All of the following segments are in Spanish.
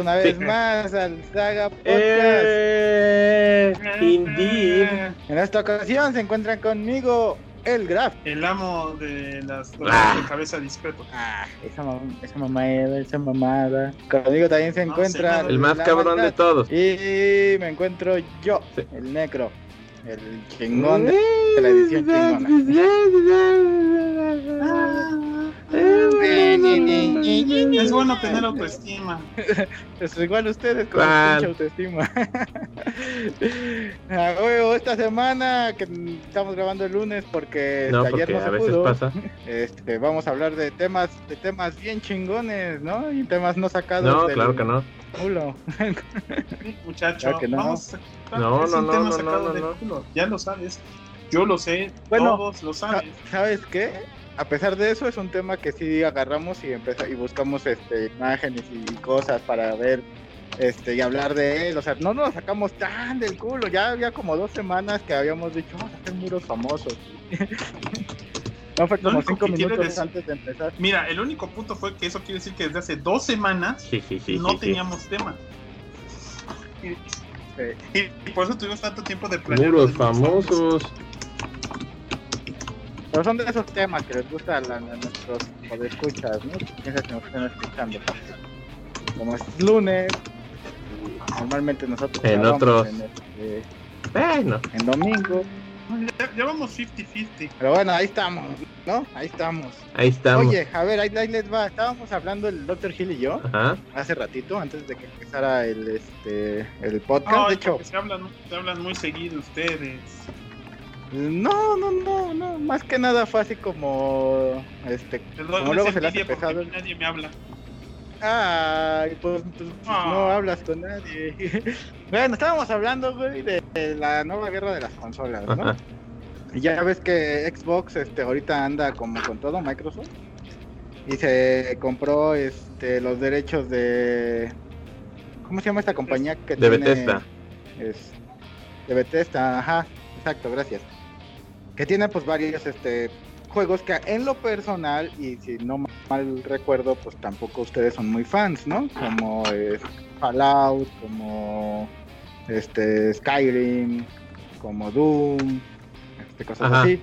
una vez más al Saga Podcast. Eh, indeed. En esta ocasión se encuentran conmigo el Graf. El amo de las Ah. de cabeza discreto. Ah, esa, mam- esa mamada, esa mamada. Conmigo también se No, encuentra. El más cabrón de todos. Y me encuentro yo, Sí. el Necro, el chingón de la edición chingona. Es bueno tener autoestima. Es igual ustedes con pinche autoestima. Ah, esta semana que estamos grabando el lunes porque No, ayer porque no se a veces pudo. pasa. Este, vamos a hablar de temas, de temas bien chingones, ¿no? Y temas no sacados No, del claro que no. culo. Muchacho, Claro que no. vamos a No, es no, un no, tema no, sacado no, del no. culo. Ya lo sabes. Yo lo sé, Bueno, todos lo Sa- saben. ¿Sabes qué? A pesar de eso, es un tema que sí agarramos y empeza- y buscamos este, imágenes y cosas para ver este, y hablar de él. O sea, no nos sacamos tan del culo. Ya había como dos semanas que habíamos dicho, vamos a hacer muros famosos. no fue como cinco minutos antes de empezar. Mira, el único punto fue que eso quiere decir que desde hace dos semanas Sí, sí, sí. no sí, sí. teníamos tema. Y, por eso tuvimos tanto tiempo de planear. Muros famosos. Pero son de esos temas que les gusta a, la- a nuestros escuchas, ¿no? Piensas que nos están escuchando. Como es lunes, normalmente nosotros En otros- en, este, Bueno, en domingo. Ya, ya vamos 50-50. Pero bueno, ahí estamos, ¿no? Ahí estamos. ahí estamos. Oye, a ver, ahí, ahí les va. Estábamos hablando el Dr. Hill y yo Ajá. hace ratito, antes de que empezara el este el podcast. No, de hecho, se hablan, se hablan muy seguido ustedes. No, no, no, no. Más que nada fue así como este. Como luego se le hace pesado. nadie me habla. Ay, pues, pues, Ah. no hablas con nadie. bueno, estábamos hablando, güey, de, de la nueva guerra de las consolas, ¿no? Ajá. Y ya ves que Xbox este ahorita anda como con todo Microsoft y se compró este los derechos de ¿cómo se llama esta compañía que De tiene Bethesda. es de Bethesda, ajá, exacto, gracias. Que tiene pues varios este juegos que en lo personal y si no mal recuerdo, pues tampoco ustedes son muy fans, ¿no? Como Fallout, como este Skyrim, como Doom, este cosas Ajá. así.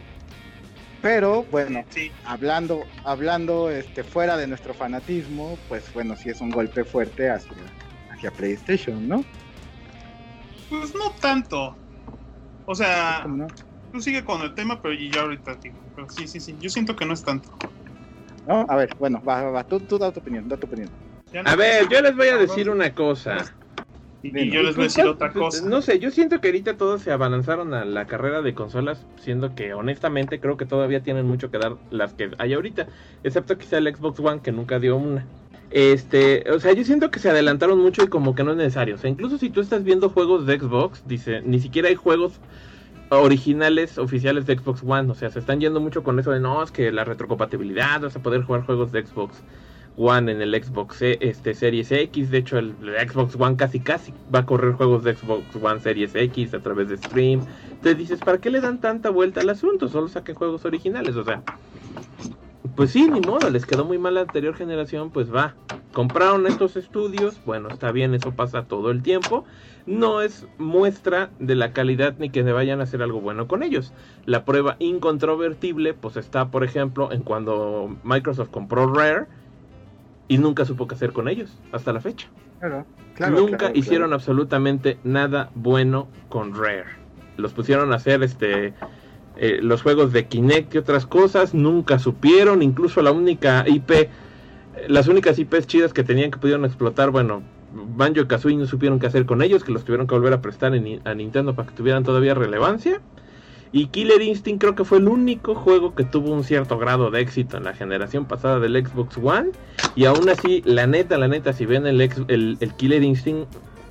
Pero bueno, Sí, hablando, hablando este, fuera de nuestro fanatismo, pues bueno, sí es un golpe fuerte hacia, hacia PlayStation, ¿no? pues no tanto. O sea, ¿Cómo no? Tú sigue con el tema, pero yo ahorita digo. Pero sí, sí, sí. Yo siento que no es tanto. ¿No? A ver, bueno, va, va, va, tú, tú da tu opinión, da tu opinión. Ya no A ver, yo les voy a decir una cosa. Y, y yo les voy a decir otra cosa. No sé, yo siento que ahorita todos se abalanzaron a la carrera de consolas, siendo que honestamente creo que todavía tienen mucho que dar las que hay ahorita, excepto quizá el Xbox One que nunca dio una. Este, o sea, yo siento que se adelantaron mucho y como que no es necesario. O sea, incluso si tú estás viendo juegos de Xbox, dice, ni siquiera hay juegos originales oficiales de Xbox One. O sea, se están yendo mucho con eso de no, es que la retrocompatibilidad, vas a poder jugar juegos de Xbox One en el Xbox eh, este, Series X. De hecho, el, el Xbox One casi casi va a correr juegos de Xbox One Series X a través de stream. Entonces dices, ¿para qué le dan tanta vuelta al asunto? Solo saquen juegos originales, o sea. Pues sí, ni modo, les quedó muy mal la anterior generación, pues va. Compraron estos estudios, bueno, está bien, eso pasa todo el tiempo. No es muestra de la calidad ni que se vayan a hacer algo bueno con ellos. La prueba incontrovertible, pues está, por ejemplo, en cuando Microsoft compró Rare y nunca supo qué hacer con ellos, hasta la fecha. Claro, claro. Nunca claro, hicieron claro. absolutamente nada bueno con Rare. Los pusieron a hacer este eh, los juegos de Kinect y otras cosas, nunca supieron, incluso la única IP, las únicas IPs chidas que tenían que pudieron explotar, bueno, Banjo y Kazooie no supieron qué hacer con ellos, que los tuvieron que volver a prestar en- a Nintendo para que tuvieran todavía relevancia. Y Killer Instinct creo que fue el único juego que tuvo un cierto grado de éxito en la generación pasada del Xbox One. Y aún así, la neta, la neta, si ven el, ex- el, el Killer Instinct,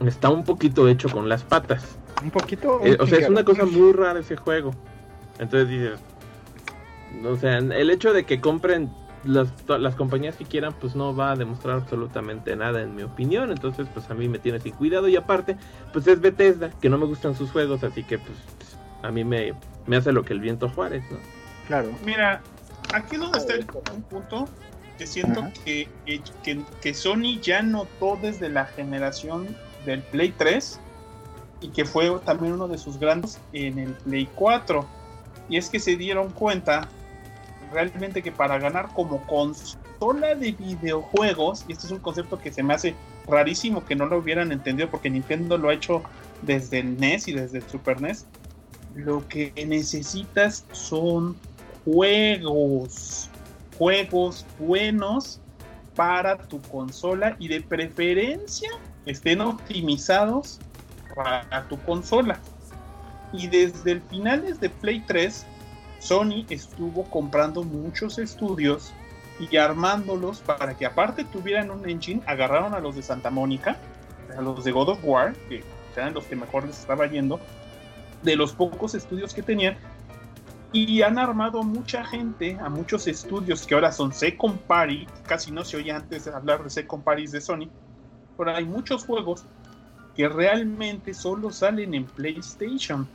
está un poquito hecho con las patas. Un poquito. Eh, o sea, es una cosa muy rara ese juego. Entonces dices, o sea, el hecho de que compren las, to- las compañías que quieran, pues no va a demostrar absolutamente nada en mi opinión. Entonces, pues a mí me tiene sin cuidado. Y aparte, pues es Bethesda, que no me gustan sus juegos, así que pues a mí me, me hace lo que el viento Juárez, ¿no? Claro. Mira, aquí donde está el- un punto que siento que, que, que, Sony ya notó desde la generación del Play 3 y que fue también uno de sus grandes en el Play 4. Y es que se dieron cuenta realmente que para ganar como consola de videojuegos, y este es un concepto que se me hace rarísimo que no lo hubieran entendido porque Nintendo lo ha hecho desde el NES y desde el Super NES, lo que necesitas son juegos, juegos buenos para tu consola y de preferencia estén optimizados para tu consola. Y desde el finales de Play 3, Sony estuvo comprando muchos estudios y armándolos para que aparte tuvieran un engine, agarraron a los de Santa Mónica, a los de God of War, que eran los que mejor les estaba yendo, de los pocos estudios que tenían, y han armado mucha gente, a muchos estudios que ahora son Second Party, casi no se oía antes hablar de Second Party de Sony, pero hay muchos juegos que realmente solo salen en PlayStation.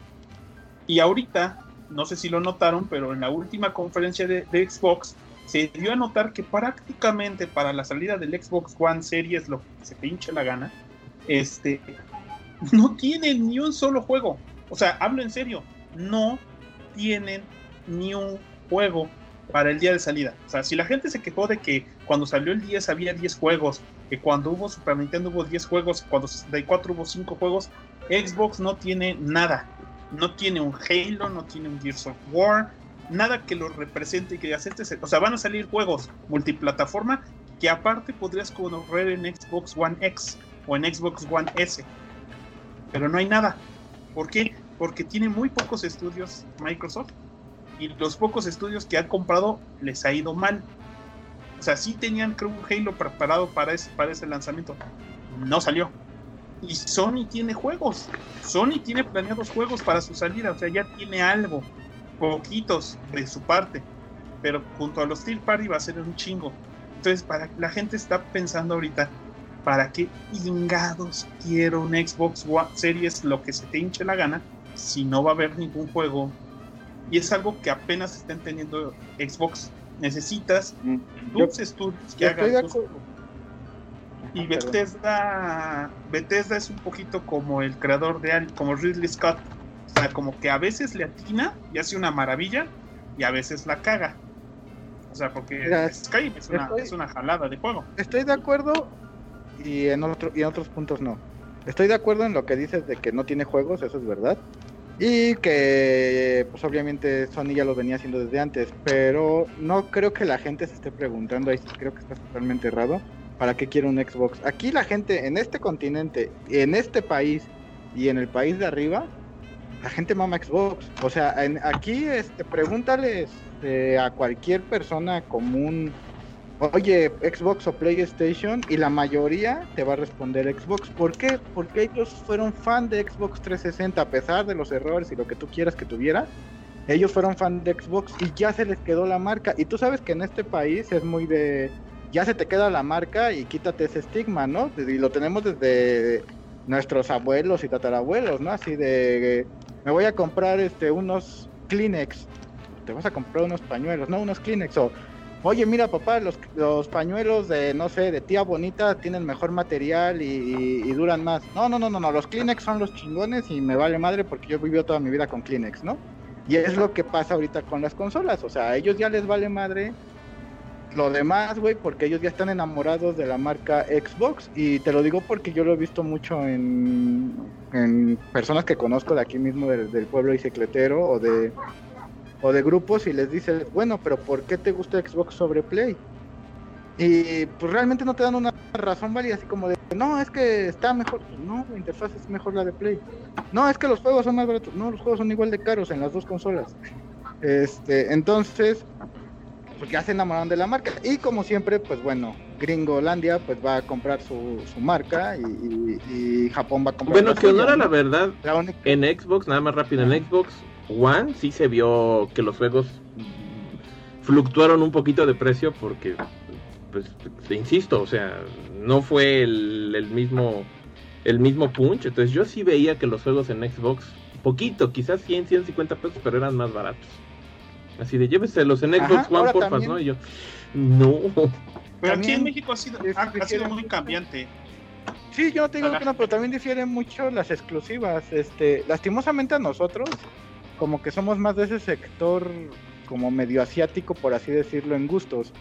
Y ahorita, no sé si lo notaron, pero en la última conferencia de, Xbox se dio a notar que prácticamente para la salida del Xbox One Series, lo que se pinche la gana, este, no tienen ni un solo juego. O sea, hablo en serio, no tienen ni un juego para el día de salida. O sea, si la gente se quejó de que cuando salió el 10 había 10 juegos, que cuando hubo Super Nintendo hubo 10 juegos, cuando 64 hubo 5 juegos, Xbox no tiene nada. No tiene un Halo, no tiene un Gears of War, nada que lo represente y que acepte. O sea, van a salir juegos multiplataforma que aparte podrías correr en Xbox One X o en Xbox One S. Pero no hay nada. ¿Por qué? Porque tiene muy pocos estudios Microsoft y los pocos estudios que han comprado les ha ido mal. O sea, sí tenían creo un Halo preparado para ese, para ese lanzamiento. No salió. Y Sony tiene juegos. Sony tiene planeados juegos para su salida. O sea, ya tiene algo. Poquitos de su parte. Pero junto a los Steel Party va a ser un chingo. Entonces, para la gente está pensando ahorita, ¿para qué ingados quiero un Xbox One Series lo que se te hinche la gana si no va a haber ningún juego y es algo que apenas estén teniendo Xbox. Necesitas dos estudios que hagan y Bethesda, Bethesda es un poquito como el creador de como Ridley Scott. O sea, como que a veces le atina y hace una maravilla y a veces la caga. O sea, porque Skype es una, es una jalada de juego. Estoy de acuerdo y en, otro, y en otros puntos no. Estoy de acuerdo en lo que dices de que no tiene juegos, eso es verdad. Y que, pues obviamente Sony ya lo venía haciendo desde antes, pero no creo que la gente se esté preguntando, ahí creo que está totalmente errado, ¿para qué quiere un Xbox? Aquí la gente en este continente, en este país y en el país de arriba, la gente mama Xbox. O sea, aquí este, pregúntale este, a cualquier persona común oye, Xbox o PlayStation, y la mayoría te va a responder Xbox. ¿Por qué? Porque ellos fueron fan de Xbox 360, a pesar de los errores y lo que tú quieras que tuviera. Ellos fueron fan de Xbox y ya se les quedó la marca. Y tú sabes que en este país es muy de. Ya se te queda la marca y quítate ese estigma, ¿no? Y lo tenemos desde nuestros abuelos y tatarabuelos, ¿no? Así de. Me voy a comprar este unos Kleenex. Te vas a comprar unos pañuelos, ¿no? Unos Kleenex. O oye, mira papá, los, los pañuelos de, no sé, de tía bonita tienen mejor material y, duran más. No, no, no, no, no, los Kleenex son los chingones y me vale madre porque yo vivido toda mi vida con Kleenex, ¿no? Y es lo que pasa ahorita con las consolas, o sea, a ellos ya les vale madre lo demás, güey, porque ellos ya están enamorados de la marca Xbox y te lo digo porque yo lo he visto mucho en, en personas que conozco de aquí mismo del, del pueblo bicicletero o de o de grupos y les dices, bueno, pero ¿por qué te gusta Xbox sobre Play? Y pues realmente no te dan una razón válida, así como de, no, es que está mejor, no, la interfaz es mejor la de Play. No, es que los juegos son más baratos, no, los juegos son igual de caros en las dos consolas. Este, entonces, pues ya se enamoraron de la marca. Y como siempre, pues bueno, Gringolandia pues va a comprar su, su marca y, Japón va a comprar. Bueno, que honora la verdad, en Xbox, nada más rápido, en Xbox One sí se vio que los juegos fluctuaron un poquito de precio porque, pues, te insisto, o sea, no fue el, mismo el mismo punch. Entonces yo sí veía que los juegos en Xbox, poquito, quizás 100, 150 pesos, pero eran más baratos. Así de lléveselos en Xbox One, porfa, ¿no? Y yo, no. Pero aquí en México ha sido, ha, sido muy cambiante. Sí, yo no tengo que no, pero también difieren mucho las exclusivas. Este, lastimosamente a nosotros, como que somos más de ese sector como medio asiático, por así decirlo, en gustos.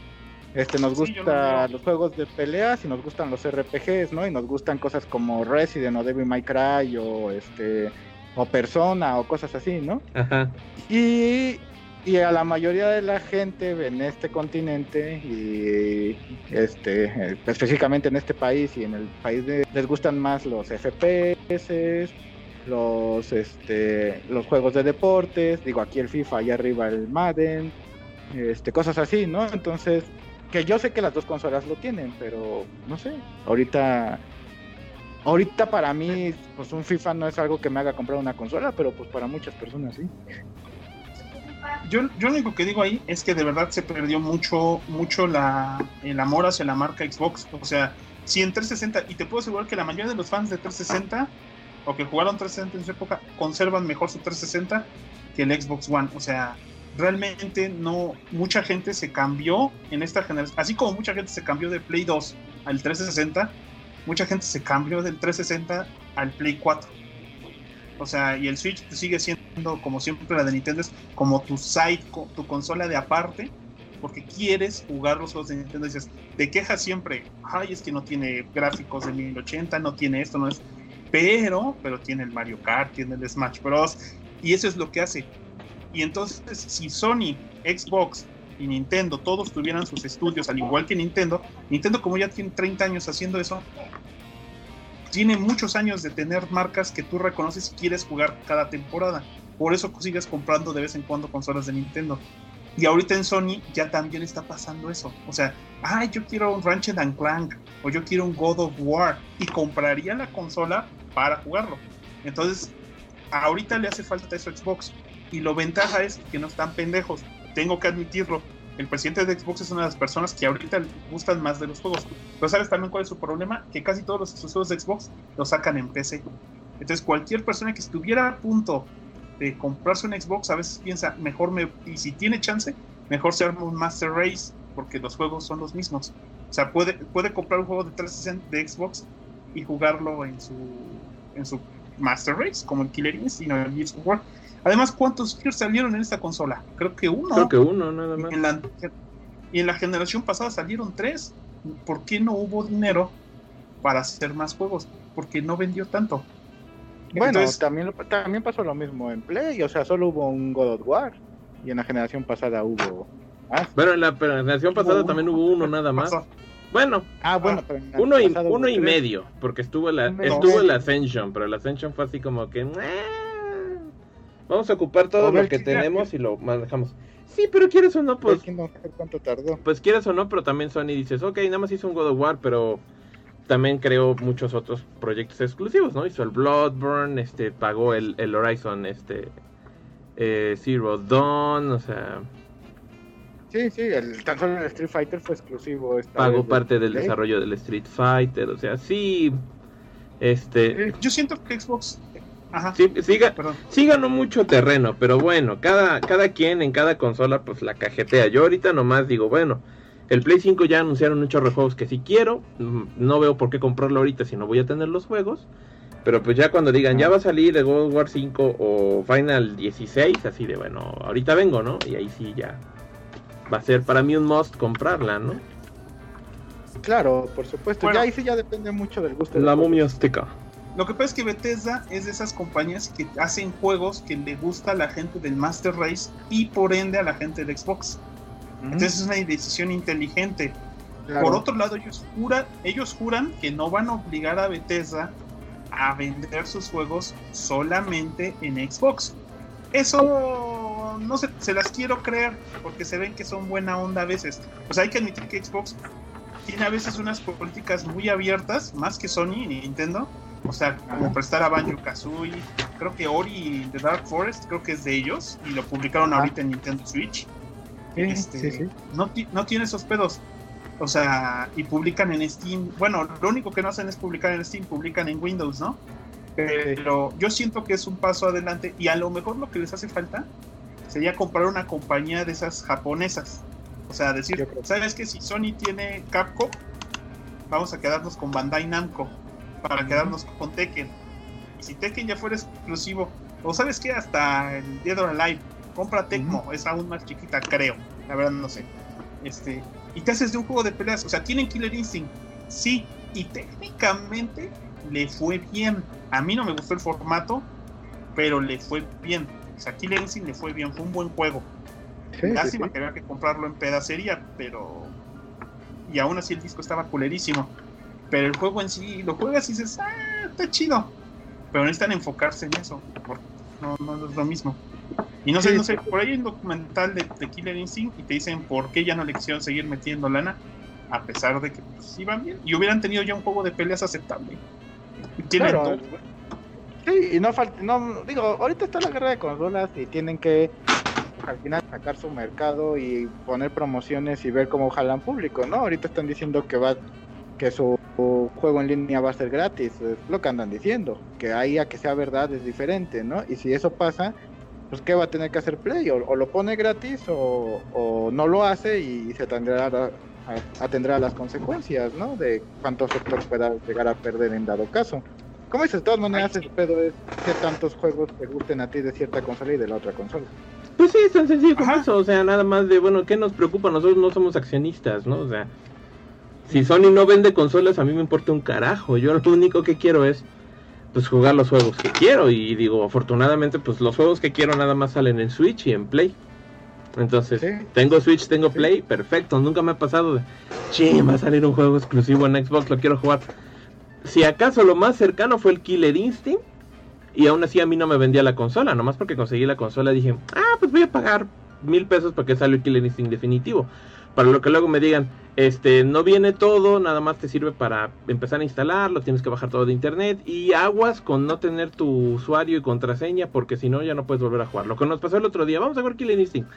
Este, nos gustan los juegos de peleas y nos gustan los RPGs, ¿no? Y nos gustan cosas como Resident o Devil May Cry o este o Persona o cosas así, ¿no? Ajá. Y, y a la mayoría de la gente en este continente y este específicamente en este país y en el país de, les gustan más los FPS, los este los juegos de deportes, digo aquí el FIFA, allá arriba el Madden, este cosas así, ¿no? Entonces que yo sé que las dos consolas lo tienen, pero no sé. Ahorita, ahorita para mí, pues un FIFA no es algo que me haga comprar una consola, pero pues para muchas personas sí. Yo, yo lo único que digo ahí es que de verdad se perdió mucho, mucho la, el amor hacia la marca Xbox. O sea, si en 360, y te puedo asegurar que la mayoría de los fans de 360 o que jugaron 360 en su época conservan mejor su 360 que el Xbox One. O sea, realmente no, mucha gente se cambió en esta generación, así como mucha gente se cambió de Play 2 al 360, mucha gente se cambió del 360 al Play 4. O sea, y el Switch sigue siendo como siempre la de Nintendo, es como tu site, tu consola de aparte, porque quieres jugar los juegos de Nintendo dices, te quejas siempre, ay, es que no tiene gráficos de 1080, no tiene esto, no es, pero, pero tiene el Mario Kart, tiene el Smash Bros. Y eso es lo que hace, y entonces, si Sony, Xbox y Nintendo todos tuvieran sus estudios, al igual que Nintendo, Nintendo como ya tiene 30 años haciendo eso, tiene muchos años de tener marcas que tú reconoces y quieres jugar cada temporada. Por eso sigues comprando de vez en cuando consolas de Nintendo. Y ahorita en Sony ya también está pasando eso. O sea, ay, yo quiero un Ratchet and Clank o yo quiero un God of War y compraría la consola para jugarlo. Entonces, ahorita le hace falta eso Xbox. Y lo ventaja es que no están pendejos. Tengo que admitirlo. El presidente de Xbox es una de las personas que ahorita gustan más de los juegos. Pero ¿sabes también cuál es su problema? Que casi todos los exclusivos de Xbox los sacan en PC. Entonces cualquier persona que estuviera a punto de comprarse un Xbox a veces piensa, mejor me... Y si tiene chance, mejor se arma un Master Race porque los juegos son los mismos. O sea, puede, puede comprar un juego de 360 de Xbox y jugarlo en su, en su Master Race, como el Killer Instinct y el Gears of War. Además, ¿cuántos Gears salieron en esta consola? Creo que uno. Creo que uno, nada más. y en la generación pasada salieron tres. ¿Por qué no hubo dinero para hacer más juegos? Porque no vendió tanto. Bueno, también, también pasó lo mismo en Play, o sea, solo hubo un God of War. Y en la generación pasada hubo Bueno, en la, generación pasada también hubo uno nada más. Bueno, ah, bueno uno, y, uno y medio, porque estuvo la, estuvo el Ascension, pero el Ascension fue así como que... Vamos a ocupar todo lo que tenemos y lo manejamos. Sí, pero quieres o no, pues. cuánto tardó. Pues quieres o no, pero también Sony dices, ok, nada más hizo un God of War, pero también creó muchos otros proyectos exclusivos, ¿no? Hizo el Bloodborne, este, pagó el, el Horizon, este, eh, Zero Dawn, o sea. Sí, sí, el, tan solo el Street Fighter fue exclusivo. Pagó parte del desarrollo del Street Fighter, o sea, sí. Este. Yo siento que Xbox Sí, ganó mucho terreno, pero bueno, cada, cada quien en cada consola pues la cajetea. Yo ahorita nomás digo, bueno, el Play 5 ya anunciaron muchos juegos que si quiero, mm, no veo por qué comprarlo ahorita si no voy a tener los juegos. Pero pues ya cuando digan, ya va a salir el God War 5 o Final 16, así de bueno, ahorita vengo, ¿no? Y ahí sí ya va a ser para mí un must comprarla, ¿no? Claro, por supuesto. Ya ahí sí ya depende mucho del gusto. La momia azteca. Lo que pasa es que Bethesda es de esas compañías que hacen juegos que le gusta a la gente del Master Race y por ende a la gente del Xbox. Entonces es una decisión inteligente. Por otro lado, ellos, juran, ellos juran que no van a obligar a Bethesda a vender sus juegos solamente en Xbox. Eso no se, se las quiero creer porque se ven que son buena onda a veces. Sea, hay que admitir que Xbox tiene a veces unas políticas muy abiertas, más que Sony y Nintendo, o sea, como prestar a Banjo Kazooie. Creo que Ori The Dark Forest, creo que es de ellos. Y lo publicaron ahorita en Nintendo Switch. este, No, no tiene esos pedos. O sea, y publican en Steam. Bueno, lo único que no hacen es publicar en Steam, publican en Windows, ¿no? Pero yo siento que es un paso adelante y a lo mejor lo que les hace falta sería comprar una compañía de esas japonesas. O sea, decir, ¿sabes que Si Sony tiene Capcom, vamos a quedarnos con Bandai Namco para quedarnos con Tekken. Y si Tekken ya fuera exclusivo, o sabes que hasta el Dead or Alive, compra Tecmo, es aún más chiquita, creo. La verdad no sé. Este, y te haces de un juego de peleas, o sea, tienen Killer Instinct, sí, y técnicamente le fue bien. A mí no me gustó el formato, pero le fue bien. O sea, Killer Instinct le fue bien, fue un buen juego. Lástima que había que comprarlo en pedacería, pero. Y aún así el disco estaba culerísimo. Pero el juego en sí, lo juegas y dices, ah, está chido. Pero necesitan enfocarse en eso, porque no, no es lo mismo. Y no sé, no sé, por ahí hay un documental de, Killer Instinct y te dicen por qué ya no le quisieron seguir metiendo lana, a pesar de que pues, iban bien y hubieran tenido ya un juego de peleas aceptable. Claro. Sí, y no falta, no, digo, ahorita está la guerra de consolas y tienen que al final sacar su mercado y poner promociones y ver cómo jalan público, ¿no? Ahorita están diciendo que va que su juego en línea va a ser gratis, es lo que andan diciendo, que ahí a que sea verdad es diferente, ¿no? Y si eso pasa, pues ¿qué va a tener que hacer Play? O, lo pone gratis o, no lo hace y se tendrá a, atendrá las consecuencias, ¿no? De cuántos sectores pueda llegar a perder en dado caso. Como dices, de todas maneras, el pedo es que tantos juegos te gusten a ti de cierta consola y de la otra consola. Pues sí, es tan sencillo como eso, o sea, nada más de, bueno, ¿qué nos preocupa? Nosotros no somos accionistas, ¿no? O sea, si Sony no vende consolas, a mí me importa un carajo. Yo lo único que quiero es pues jugar los juegos que quiero y digo, afortunadamente pues los juegos que quiero nada más salen en Switch y en Play. Entonces, tengo Switch, tengo Play, perfecto, nunca me ha pasado de, che, va a salir un juego exclusivo en Xbox, lo quiero jugar. Si acaso lo más cercano fue el Killer Instinct y aún así a mí no me vendía la consola, nomás porque conseguí la consola dije, ah, pues voy a pagar mil pesos porque sale el Killer Instinct definitivo. Para lo que luego me digan, este, no viene todo, nada más te sirve para empezar a instalarlo, tienes que bajar todo de internet y aguas con no tener tu usuario y contraseña porque si no ya no puedes volver a jugar. Lo que nos pasó el otro día, vamos a ver Killer Instinct.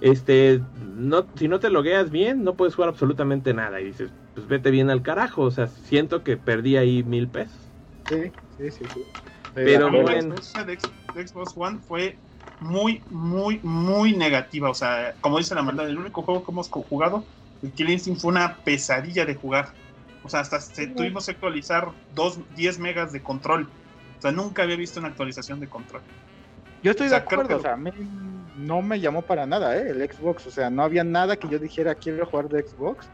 Este, no, si no te logueas bien, no puedes jugar absolutamente nada. Y dices, pues vete bien al carajo. O sea, siento que perdí ahí mil pesos. Sí, sí, sí. sí. Pero, la experiencia de Xbox One fue muy, muy, muy negativa. O sea, como dice la maldad, el único juego que hemos jugado, el Killing Instinct, fue una pesadilla de jugar. O sea, hasta tuvimos que actualizar dos, 10 megas de control. O sea, nunca había visto una actualización de control. Yo estoy de acuerdo, o sea, a mí no me llamó para nada, ¿eh? El Xbox, o sea, no había nada que yo dijera quiero jugar de Xbox.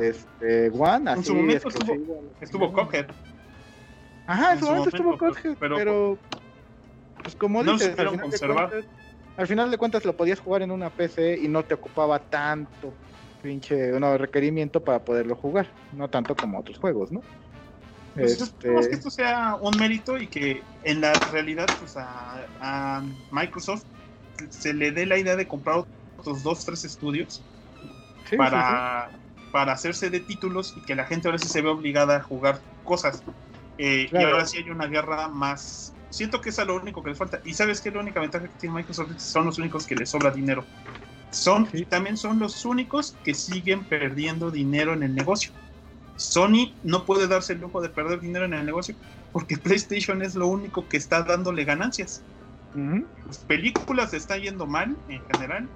Este, One, así. En su momento estuvo, estuvo Cockhead. Ajá, en, su momento, estuvo Cockhead, pero pues como dices, al final, de cuentas, lo podías jugar en una PC y no te ocupaba tanto pinche un requerimiento para poderlo jugar, no tanto como otros juegos, ¿no? Pues este... que esto sea un mérito y que en la realidad pues a, Microsoft se le dé la idea de comprar otros dos, tres estudios para, para hacerse de títulos y que la gente ahora sí se ve obligada a jugar cosas. Eh, y ahora sí hay una guerra más siento que es lo único que les falta. Y sabes que la única ventaja que tiene Microsoft son los únicos que les sobra dinero. Son y también son los únicos que siguen perdiendo dinero en el negocio. Sony no puede darse el lujo de perder dinero en el negocio porque PlayStation es lo único que está dándole ganancias. Las películas están yendo mal en general,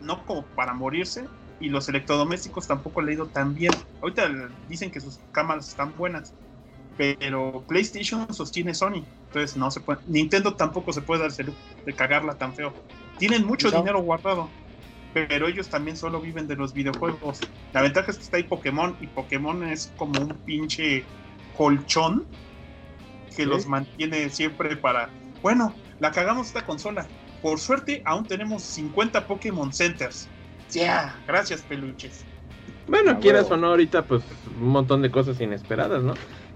no como para morirse, y los electrodomésticos tampoco han ido tan bien. Ahorita dicen que sus cámaras están buenas, pero PlayStation sostiene Sony. Entonces no se puede. Nintendo tampoco se puede darse de cagarla tan feo. Tienen mucho dinero guardado, pero ellos también solo viven de los videojuegos. La ventaja es que está ahí Pokémon y Pokémon es como un pinche colchón que los mantiene siempre para. Bueno, la cagamos esta consola. Por suerte, aún tenemos 50 Pokémon Centers. Ya, gracias, peluches. Bueno, quieras o no, ahorita, pues un montón de cosas inesperadas, ¿no?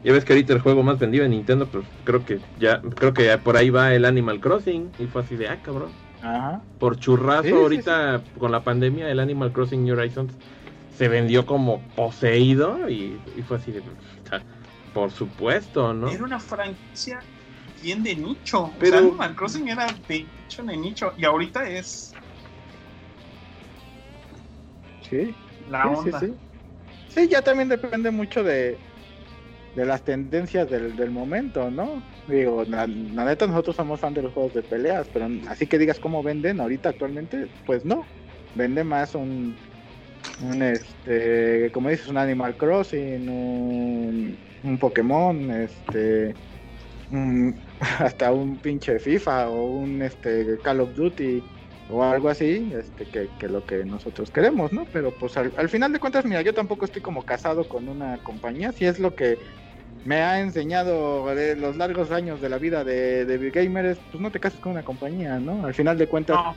Ya ves que ahorita el juego más vendido en Nintendo, pues creo que ya, creo que por ahí va el Animal Crossing. Y fue así de, ah, cabrón. Ajá. Por churrazo, ahorita con la pandemia, el Animal Crossing New Horizons se vendió como poseído y, fue así de, por supuesto, ¿no? Era una franquicia bien de nicho. Pero Animal Crossing era de nicho, de nicho. Y ahorita es. Sí. La onda. sí, ya también depende mucho de de las tendencias del, del momento, ¿no? Digo, la, neta nosotros somos fan de los juegos de peleas, pero así que digas cómo venden ahorita actualmente, pues no. Vende más un, un este, como dices, un Animal Crossing, un, un Pokémon, este, hasta un pinche FIFA o un este Call of Duty o algo así, este, que, que, lo que nosotros queremos, ¿no? Pero pues al, final de cuentas, mira, yo tampoco estoy como casado con una compañía, si es lo que me ha enseñado de los largos años de la vida de, de gamers, pues no te cases con una compañía, ¿no? Al final de cuentas, no.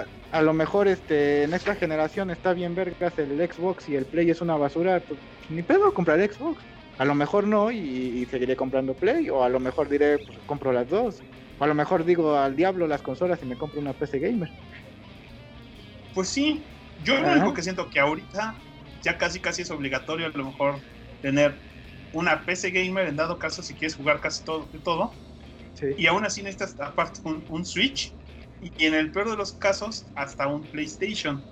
a, a, lo mejor este en esta generación está bien vergas el Xbox y el Play es una basura, pues ni pedo comprar Xbox. A lo mejor no y, y seguiré comprando Play, o a lo mejor diré, pues compro las dos. O a lo mejor digo al diablo las consolas y me compro una PC gamer. Pues sí, yo lo único que siento que ahorita ya casi casi es obligatorio a lo mejor tener una PC gamer en dado caso si quieres jugar casi todo, todo. Sí. y aún así necesitas aparte un, un, Switch y en el peor de los casos hasta un PlayStation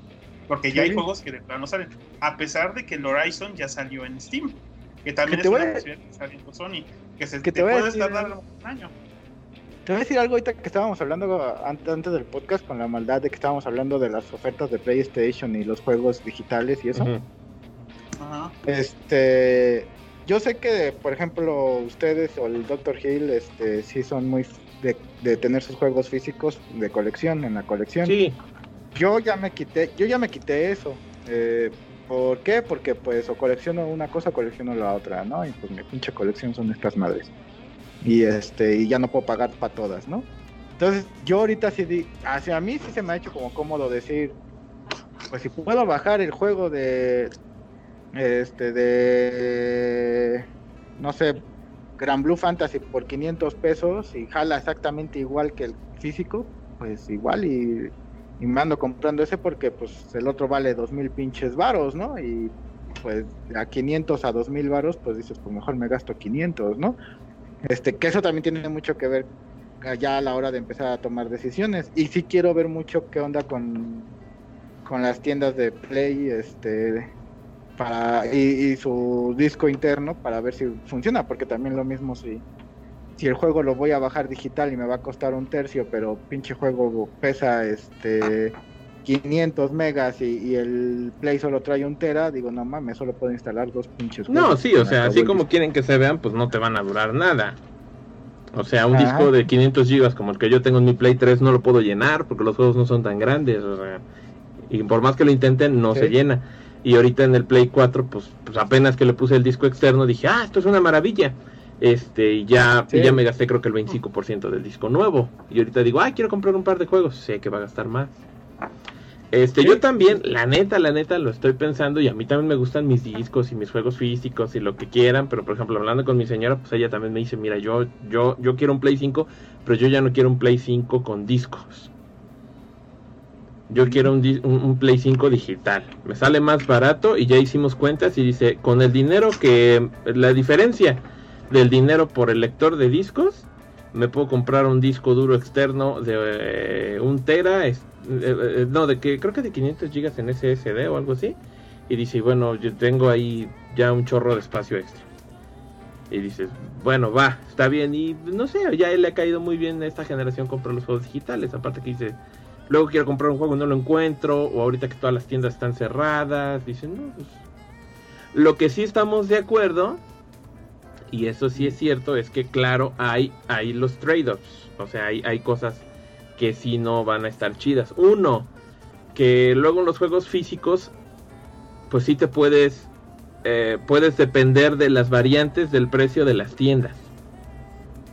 porque ya sí. hay juegos que de plano salen a pesar de que el Horizon ya salió en Steam que también es una a... que salió en Sony que se que te, te puedes decir... tardar un año te voy a decir algo ahorita que estábamos hablando antes del podcast con la maldad de que estábamos hablando de las ofertas de PlayStation y los juegos digitales y eso. Uh -huh. Este, yo sé que, por ejemplo, ustedes o el Dr. Hill, este, sí son muy de, de, tener sus juegos físicos de colección en la colección. Sí. Yo ya me quité, yo ya me quité eso. Eh, ¿Por qué? Porque pues o colecciono una cosa o colecciono la otra, ¿no? Y pues mi pinche colección son estas madres y este y ya no puedo pagar para todas, ¿no? Entonces yo ahorita sí, di, hacia mí sí se me ha hecho como cómodo decir, pues si puedo bajar el juego de, este, de, no sé, Gran Blue Fantasy por 500 pesos y jala exactamente igual que el físico, pues igual y, y me ando comprando ese porque pues el otro vale 2000 pinches varos, ¿no? Y pues a 500 a 2000 varos, pues dices, pues mejor me gasto 500, ¿no? Este, que eso también tiene mucho que ver ya a la hora de empezar a tomar decisiones. Y sí quiero ver mucho qué onda con, con las tiendas de Play, este, para, y, y, su disco interno para ver si funciona, porque también lo mismo si, si el juego lo voy a bajar digital y me va a costar un tercio, pero pinche juego pesa este 500 megas y, y, el Play solo trae un tera, digo, no mames, solo puedo instalar dos pinches. No, sí, o sea, así como quieren que se vean, pues no te van a durar nada. O sea, un Ajá. disco de 500 gigas como el que yo tengo en mi Play 3 no lo puedo llenar porque los juegos no son tan grandes, o sea, y por más que lo intenten no ¿Sí? se llena. Y ahorita en el Play 4, pues, pues apenas que le puse el disco externo dije, ah, esto es una maravilla. Este, y ya, ¿Sí? y ya me gasté creo que el 25% del disco nuevo. Y ahorita digo, ay, quiero comprar un par de juegos. Sé que va a gastar más. Este, ¿Sí? yo también, la neta, la neta, lo estoy pensando y a mí también me gustan mis discos y mis juegos físicos y lo que quieran, pero por ejemplo, hablando con mi señora, pues ella también me dice, mira, yo, yo, yo quiero un Play 5, pero yo ya no quiero un Play 5 con discos. Yo quiero un, un, un, Play 5 digital. Me sale más barato y ya hicimos cuentas y dice, con el dinero que, la diferencia del dinero por el lector de discos, me puedo comprar un disco duro externo de eh, un tera, eh, eh, no, de que creo que de 500 gigas en SSD o algo así. Y dice, bueno, yo tengo ahí ya un chorro de espacio extra. Y dices, bueno, va, está bien. Y no sé, ya le ha caído muy bien esta generación comprar los juegos digitales. Aparte que dice, luego quiero comprar un juego y no lo encuentro. O ahorita que todas las tiendas están cerradas. Dicen, no, pues... Lo que sí estamos de acuerdo y eso sí es cierto, es que claro, hay, hay los trade-offs, o sea, hay, hay cosas que sí no van a estar chidas. Uno, que luego en los juegos físicos, pues sí te puedes, eh, puedes depender de las variantes del precio de las tiendas.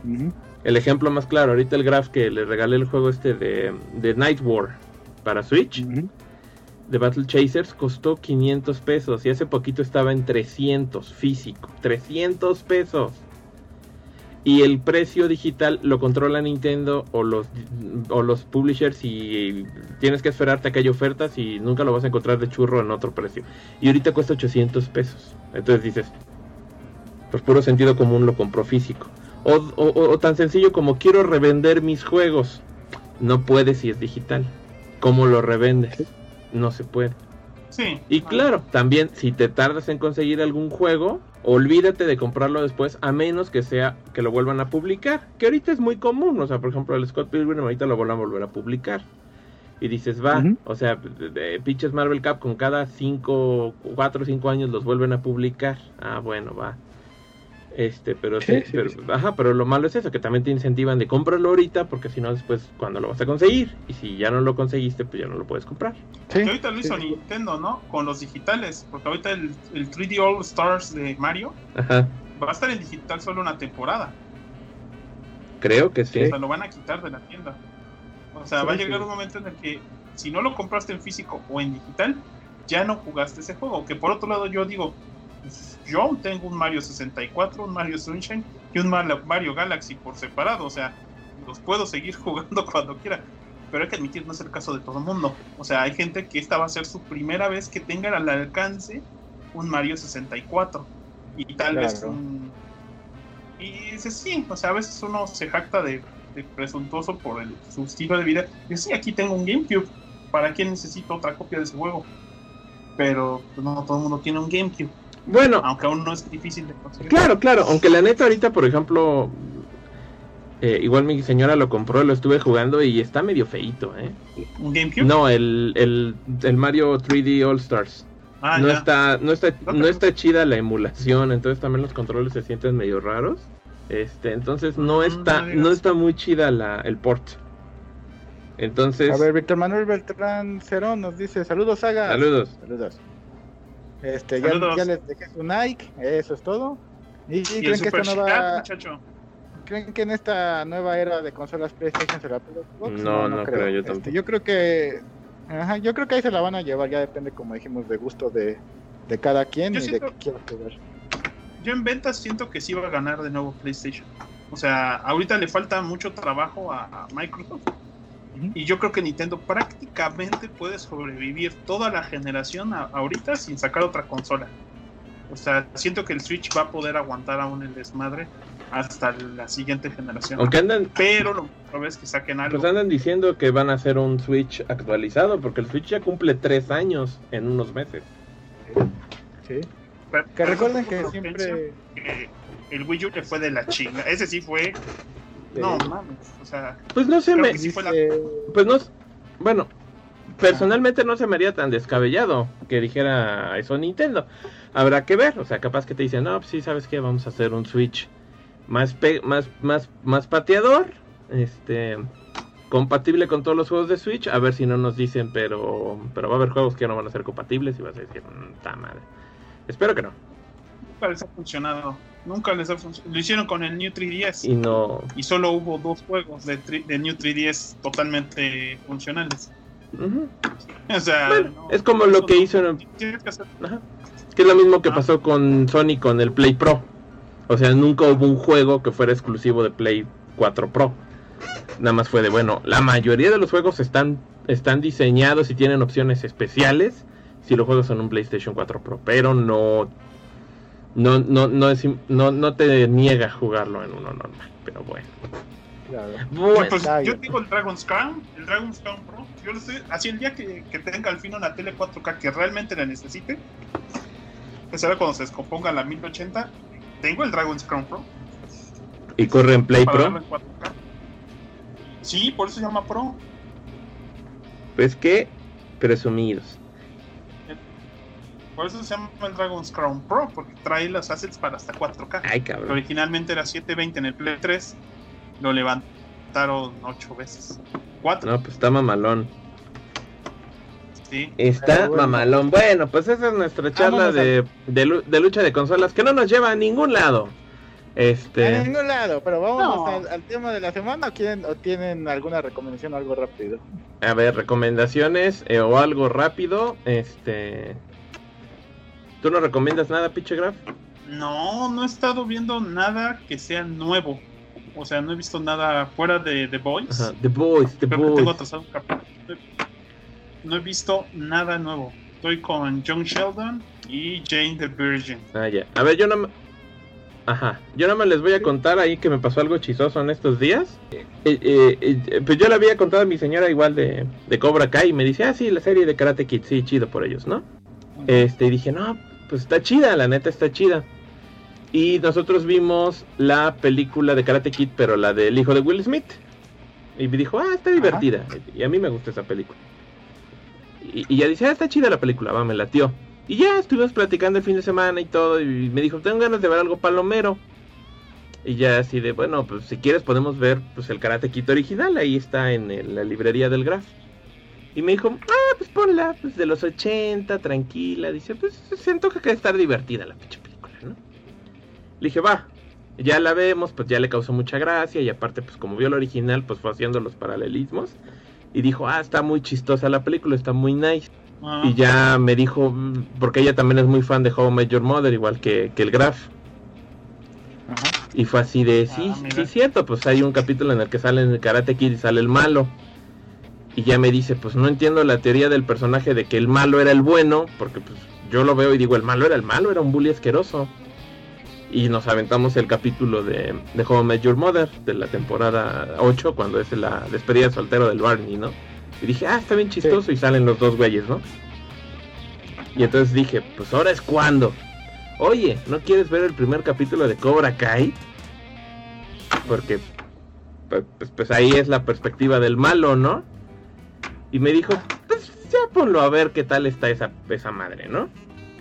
Uh. El ejemplo más claro, ahorita el Graph que le regalé el juego este de, de Night War para Switch. Uh -huh de Battle Chasers costó 500 pesos y hace poquito estaba en 300 físico, 300 pesos. Y el precio digital lo controla Nintendo o los, o los publishers y tienes que esperarte a que haya ofertas y nunca lo vas a encontrar de churro en otro precio. Y ahorita cuesta 800 pesos. Entonces dices, pues puro sentido común lo compró físico. O, o, o tan sencillo como quiero revender mis juegos. No puedes si es digital. ¿Cómo lo revendes? no se puede. Sí. Y claro, también si te tardas en conseguir algún juego, olvídate de comprarlo después a menos que sea que lo vuelvan a publicar, que ahorita es muy común, o sea, por ejemplo, el Scott Pilgrim ahorita lo vuelvan a volver a publicar. Y dices, va, o sea, de, de pinches Marvel Cap con cada 5, 4 o 5 años los vuelven a publicar. Ah, bueno, va. Este, pero Sí, sí, sí, pero, sí. ajá, pero lo malo es eso, que también te incentivan de cómpralo ahorita, porque si no después cuando lo vas a conseguir, y si ya no lo conseguiste, pues ya no lo puedes comprar. Sí, Que ahorita lo hizo. Nintendo, ¿no? Con los digitales. Porque ahorita el, el 3D All Stars de Mario Ajá, va a estar en digital solo una temporada. creo que sí. O sea, lo van a quitar de la tienda. O sea, Sí, va a sí. llegar un momento en el que si no lo compraste en físico o en digital, ya no jugaste ese juego. Que por otro lado yo digo, yo aún tengo un Mario 64, un Mario Sunshine y un Mar- Mario Galaxy por separado. O sea, los puedo seguir jugando cuando quiera. Pero hay que admitir, no es el caso de todo el mundo. O sea, hay gente que esta va a ser su primera vez que tenga al alcance un Mario 64. Y tal vez un... Y dice, sí, o sea, a veces uno se jacta de, de presuntuoso por el, su estilo de vida. Y dice, sí, aquí tengo un GameCube. ¿Para qué necesito otra copia de ese juego? Pero pues, no todo el mundo tiene un GameCube. Bueno, Aunque aún no es difícil de conseguir. Claro, claro, aunque la neta ahorita, por ejemplo, eh, igual mi señora lo compró, lo estuve jugando y está medio feito, ¿eh? ¿Un GameCube? No, el, el, el Mario 3D All Stars. Ah, no ya. está, no está, No, está chida la emulación, entonces también los controles se sienten medio raros. Este, entonces no Mm, está, no está muy chida la, el port. Entonces, A ver, Víctor Manuel Beltrán Cerón nos dice, saludos Saga. saludos. Saludos. Este, ya, les dejé su like, eso es todo. ¿Y, Y el creen, que esta Chat, nueva, muchacho. creen que en esta nueva era de consolas PlayStation se la pega Xbox? No, no creo, yo Este, tampoco. yo creo que ajá, yo creo que ahí se la van a llevar, ya depende como dijimos de gusto de, de cada quien Yo y siento- de qué quiera jugar. Yo en ventas siento que sí va a ganar de nuevo PlayStation. O sea, ahorita le falta mucho trabajo a, a Microsoft. Y yo creo que Nintendo prácticamente puede sobrevivir toda la generación a- ahorita sin sacar otra consola. O sea, siento que el Switch va a poder aguantar aún el desmadre hasta la siguiente generación. Aunque andan, Pero lo probable es que saquen algo. pues andan diciendo que van a hacer un Switch actualizado, porque el Switch ya cumple tres años en unos meses. Sí. Pero- Que recuerden que siempre que el Wii U le fue de la chinga. Ese sí fue. No Sí. mames. O sea, Pues no se me, que sí la- Pues no, bueno, personalmente no se me haría tan descabellado que dijera eso Nintendo. Habrá que ver, o sea, capaz que te dicen, no, pues sí, sabes qué, vamos a hacer un Switch más, pe- más, más, más pateador, este, compatible con todos los juegos de Switch, a ver si no nos dicen, pero, pero va a haber juegos que no van a ser compatibles y vas a decir, "Mm, ta madre. Espero que no. Nunca les ha funcionado. Nunca les ha funcionado. Lo hicieron con el New 3DS. Y no, Y solo hubo dos juegos de, tri- de New 3DS totalmente funcionales. O sea, Bueno, no, es como lo que hizo en- que hacer- Ajá. Que es lo mismo que Ah. pasó con Sony con el Play Pro. O sea, nunca hubo un juego que fuera exclusivo de Play 4 Pro. Nada más fue de, bueno, la mayoría de los juegos están, están diseñados y tienen opciones especiales si los juegos son un PlayStation 4 Pro. Pero no, no, no, no, es, no, no te niega jugarlo en uno normal. Pero bueno. claro. Bueno, Pues, yo bien. digo el Dragon's Crown, el Dragon's Crown Pro. Yo lo estoy así el día que, que tenga al fin una tele 4K que realmente la necesite. Que será cuando se descomponga la 1080. Tengo el Dragon's Crown Pro. y corre en Play Pro. verlo en 4K. Sí, por eso se llama Pro. Pues que presumidos. Por eso se llama el Dragon's Crown Pro, porque trae los assets para hasta 4K. Ay, cabrón. Originalmente era 720 en el Play 3, lo levantaron 8 veces. 4, No, pues está mamalón. sí. Está bueno. mamalón. Bueno, pues esa es nuestra charla de, de, lu- de lucha de consolas que no nos lleva a ningún lado. A Este, ningún lado, pero vamos No. al, al tema de la semana o, quieren, o tienen alguna recomendación o algo rápido. a ver, recomendaciones eh, o algo rápido. Este, ¿tú no recomiendas nada, pinche Graf? No, no he estado viendo nada que sea nuevo. O sea, no he visto nada fuera de The Boys. Ajá, The Boys, The Creo que tengo Boys. atrasado un capítulo. No he visto nada nuevo. Estoy con John Sheldon y Jane the Virgin. Ah, ya. A ver, yo no Ajá, yo nada más les voy a contar ahí que me pasó algo chistoso en estos días. Eh, eh, eh, pues yo le había contado a mi señora igual de, de Cobra Kai y me dice, ah, sí, la serie de Karate Kid, sí, chido por ellos, ¿no? Este, y dije, no, pues está chida, la neta está chida. Y nosotros vimos la película de Karate Kid, pero la del hijo de Will Smith. Y me dijo, ah, está divertida. Y a mí me gusta esa película. Y, y ya dice, ah, está chida la película, va, me latió. Y ya estuvimos platicando el fin de semana y todo. Y me dijo, tengo ganas de ver algo palomero. Y ya así de, bueno, pues si quieres podemos ver pues el Karate Kid original. Ahí está en el- la librería del Graf. Y me dijo, ah, pues ponla, pues de los 80, tranquila. Dice, pues se antoja que estar divertida la pinche película, ¿no? Le dije, va, ya la vemos, pues ya le causó mucha gracia. Y aparte, pues como vio el original, pues fue haciendo los paralelismos. Y dijo, ah, está muy chistosa la película, está muy nice. Ah, Y ya me dijo, porque ella también es muy fan de How I Met Your Mother, igual que, que el Graf. Ajá. Y fue así de, sí, Ah, sí, cierto, pues hay un capítulo en el que sale en el Karate Kid y sale el malo. Y ya me dice, pues no entiendo la teoría del personaje de que el malo era el bueno, porque pues yo lo veo y digo, el malo era el malo, era un bully asqueroso. Y nos aventamos el capítulo de, de How I Met Your Mother, de la temporada 8, cuando es la despedida de soltero del Barney, ¿no? Y dije, ah, está bien chistoso, y salen los dos güeyes, ¿no? Y entonces dije, pues ahora es cuando. Oye, ¿no quieres ver el primer capítulo de Cobra Kai? Porque pues, pues, pues ahí es la perspectiva del malo, ¿no? Y me dijo, pues ya ponlo a ver qué tal está esa, esa madre, ¿no?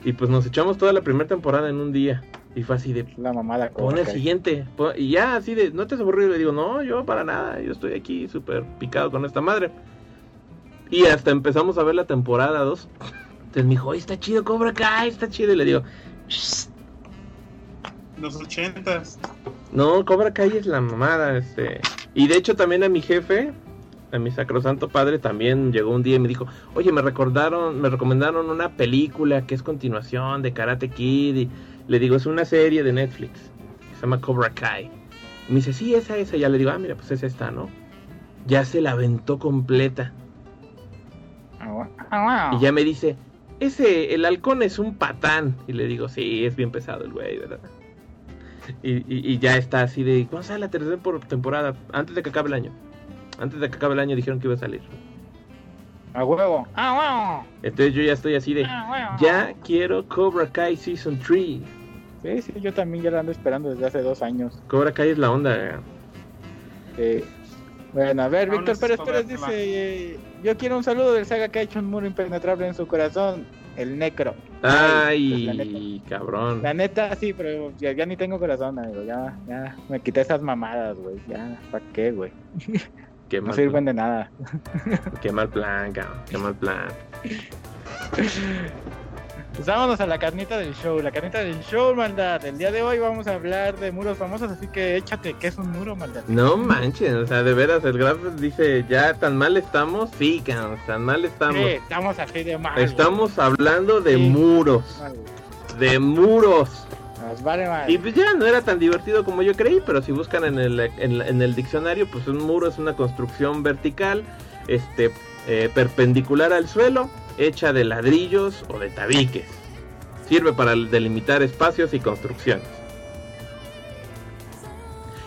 Y pues nos echamos toda la primera temporada en un día. Y fue así de, La mamada pon el siguiente. pon- Y ya así de, ¿no te has aburrido? Le digo, no, yo para nada. Yo estoy aquí súper picado con esta madre. Y hasta empezamos a ver la temporada 2. Entonces me dijo, "Oye, está chido Cobra Kai, está chido. Y le digo, "Shh, los ochentas. no, Cobra Kai es la mamada, este. Y de hecho también a mi jefe, a mi sacrosanto padre, también llegó un día y me dijo, oye, me recordaron, me recomendaron una película que es continuación de Karate Kid. Y le digo, es una serie de Netflix. que Se llama Cobra Kai. Y me dice, sí, esa, esa. Y ya le digo, ah, mira, pues es esta, ¿no? Ya se la aventó completa. Ah, ah, Y ya me dice, ese, el halcón es un patán. Y le digo, sí, es bien pesado el güey, ¿verdad? Y, y- y ya está así de, ¿cuándo sale la tercera por temporada? Antes de que acabe el año. Antes de que acabe el año dijeron que iba a salir. A huevo. Ah, huevo. Entonces yo ya estoy así de, huevo. ya quiero Cobra Kai Season 3. Sí, sí, yo también ya la ando esperando desde hace dos años. Cobra Kai es la onda. Sí. Bueno, a ver, Víctor Pérez Pérez dice: eh, Yo quiero un saludo del saga que ha hecho un muro impenetrable en su corazón, el Necro. pues, la Ay, cabrón. La neta, sí, pero ya, ya ni tengo corazón, amigo. Ya, ya me quité esas mamadas, güey. Ya, ¿para qué, güey? Qué No sirven de nada. qué mal plan, cabrón. Qué mal plan. Pues vámonos a la carnita del show. La carnita del show, maldad. El día de hoy vamos a hablar de muros famosos, así que échate, ¿qué es un muro, maldad? No manches, o sea, de veras, el Graf dice, ya tan mal estamos. Sí, cabrón, tan mal estamos. Sí, estamos así de mal. güey. Estamos hablando de Sí. muros, de muros. Nos vale mal. Y pues ya no era tan divertido como yo creí, pero si buscan en el, en, en el diccionario, pues un muro es una construcción vertical, este, eh, perpendicular al suelo, hecha de ladrillos o de tabiques. Sirve para delimitar espacios y construcciones.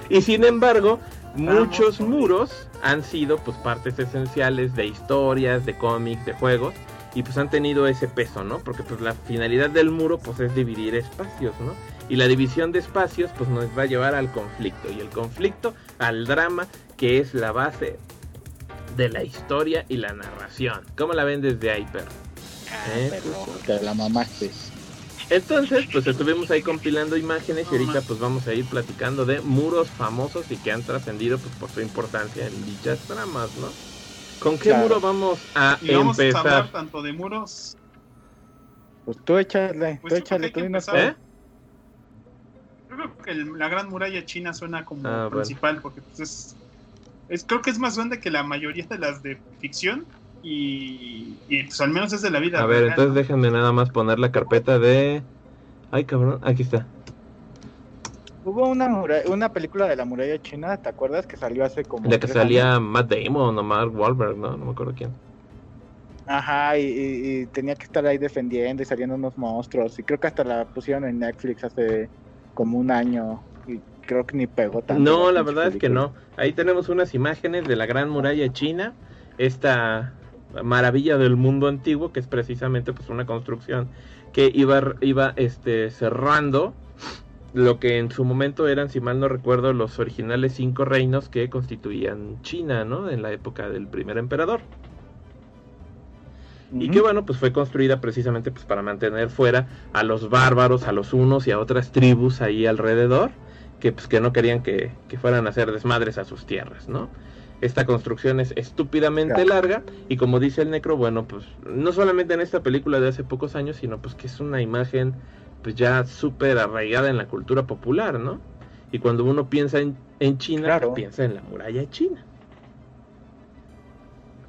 Y sin embargo, muchos muros han sido pues partes esenciales de historias, de cómics, de juegos y pues han tenido ese peso, ¿no? Porque pues la finalidad del muro pues es dividir espacios, ¿no? Y la división de espacios pues nos va a llevar al conflicto y el conflicto al drama que es la base de la historia y la narración. ¿Cómo la ven desde Hyper? ¿Eh? Te la mamaste. Entonces, pues estuvimos ahí compilando imágenes y ahorita pues vamos a ir platicando de muros famosos y que han trascendido pues por su importancia en dichas tramas, ¿no? ¿Con qué Claro. muro vamos a Y vamos a hablar empezar? tanto de muros. Pues tú échale, Pues tú échale, tú empezar. ¿Eh? Yo creo que el- la gran muralla china suena como Ah, bueno. principal, porque pues, es, es- creo que es más grande que la mayoría de las de ficción y, y, pues al menos es de la vida. A ver, real, entonces ¿no? déjenme nada más poner la carpeta de... Ay, cabrón, aquí está. Hubo una, una película de la muralla china, ¿te acuerdas? Que salió hace como. La que salía años. Matt Damon o Mark Wahlberg, ¿no? No me acuerdo quién. Ajá, y, y- y tenía que estar ahí defendiendo y saliendo unos monstruos. Y creo que hasta la pusieron en Netflix hace como un año. Y creo que ni pegó tanto. No, la verdad es que no. Ahí tenemos unas imágenes de la Gran Muralla China, esta maravilla del mundo antiguo, que es precisamente pues una construcción que iba, iba este, cerrando lo que en su momento eran, si mal no recuerdo, los originales cinco reinos que constituían China, ¿no? En la época del primer emperador. Y que bueno, pues fue construida precisamente pues para mantener fuera a los bárbaros, a los unos y a otras tribus ahí alrededor, que pues que no querían que, que fueran a hacer desmadres a sus tierras, ¿no? Esta construcción es estúpidamente larga y como dice el Necro, bueno, pues no solamente en esta película de hace pocos años, sino pues que es una imagen pues ya súper arraigada en la cultura popular, ¿no? Y cuando uno piensa en, en China, pues, piensa en la muralla china.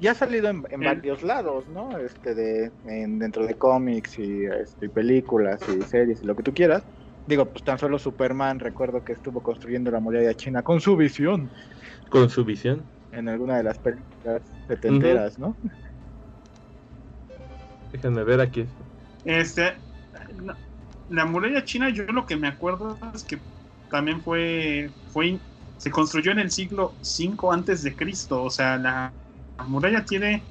Ya ha salido en, varios lados, ¿no? Este de dentro de cómics y este, películas y series y lo que tú quieras. Digo, pues tan solo Superman, recuerdo que estuvo construyendo la muralla china con su visión. Con su visión en alguna de las películas setenteras, ¿no? Déjenme ver aquí. Este, la, muralla china, yo lo que me acuerdo es que también fue, fue se construyó en el siglo V antes de Cristo, o sea, la, muralla tiene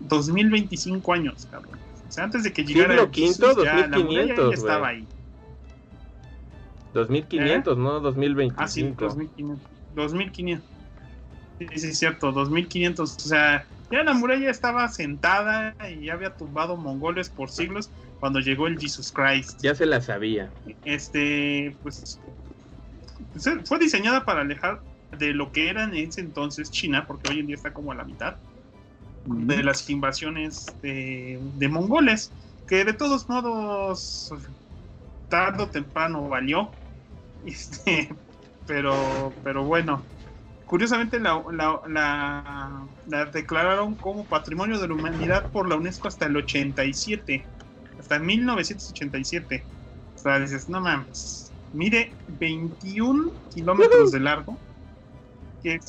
2025 años, cabrón. O sea, antes de que llegara siglo V, 2500, ya estaba ahí. 2500, ¿Eh? ¿no? 2025. Ah, sí, 2500. 2500. Sí, sí, cierto, 2500. O sea, ya la muralla estaba sentada y ya había tumbado mongoles por siglos cuando llegó el Jesus Christ. Ya se la sabía. Este, pues, fue diseñada para alejar de lo que era en ese entonces China, porque hoy en día está como a la mitad, de las invasiones de, de mongoles, que de todos modos, tarde o temprano valió. Este, pero, pero bueno, Curiosamente la, la, declararon como Patrimonio de la Humanidad por la UNESCO hasta el 87, hasta 1987. O sea, dices, no mames, mide 21 kilómetros de largo. Que,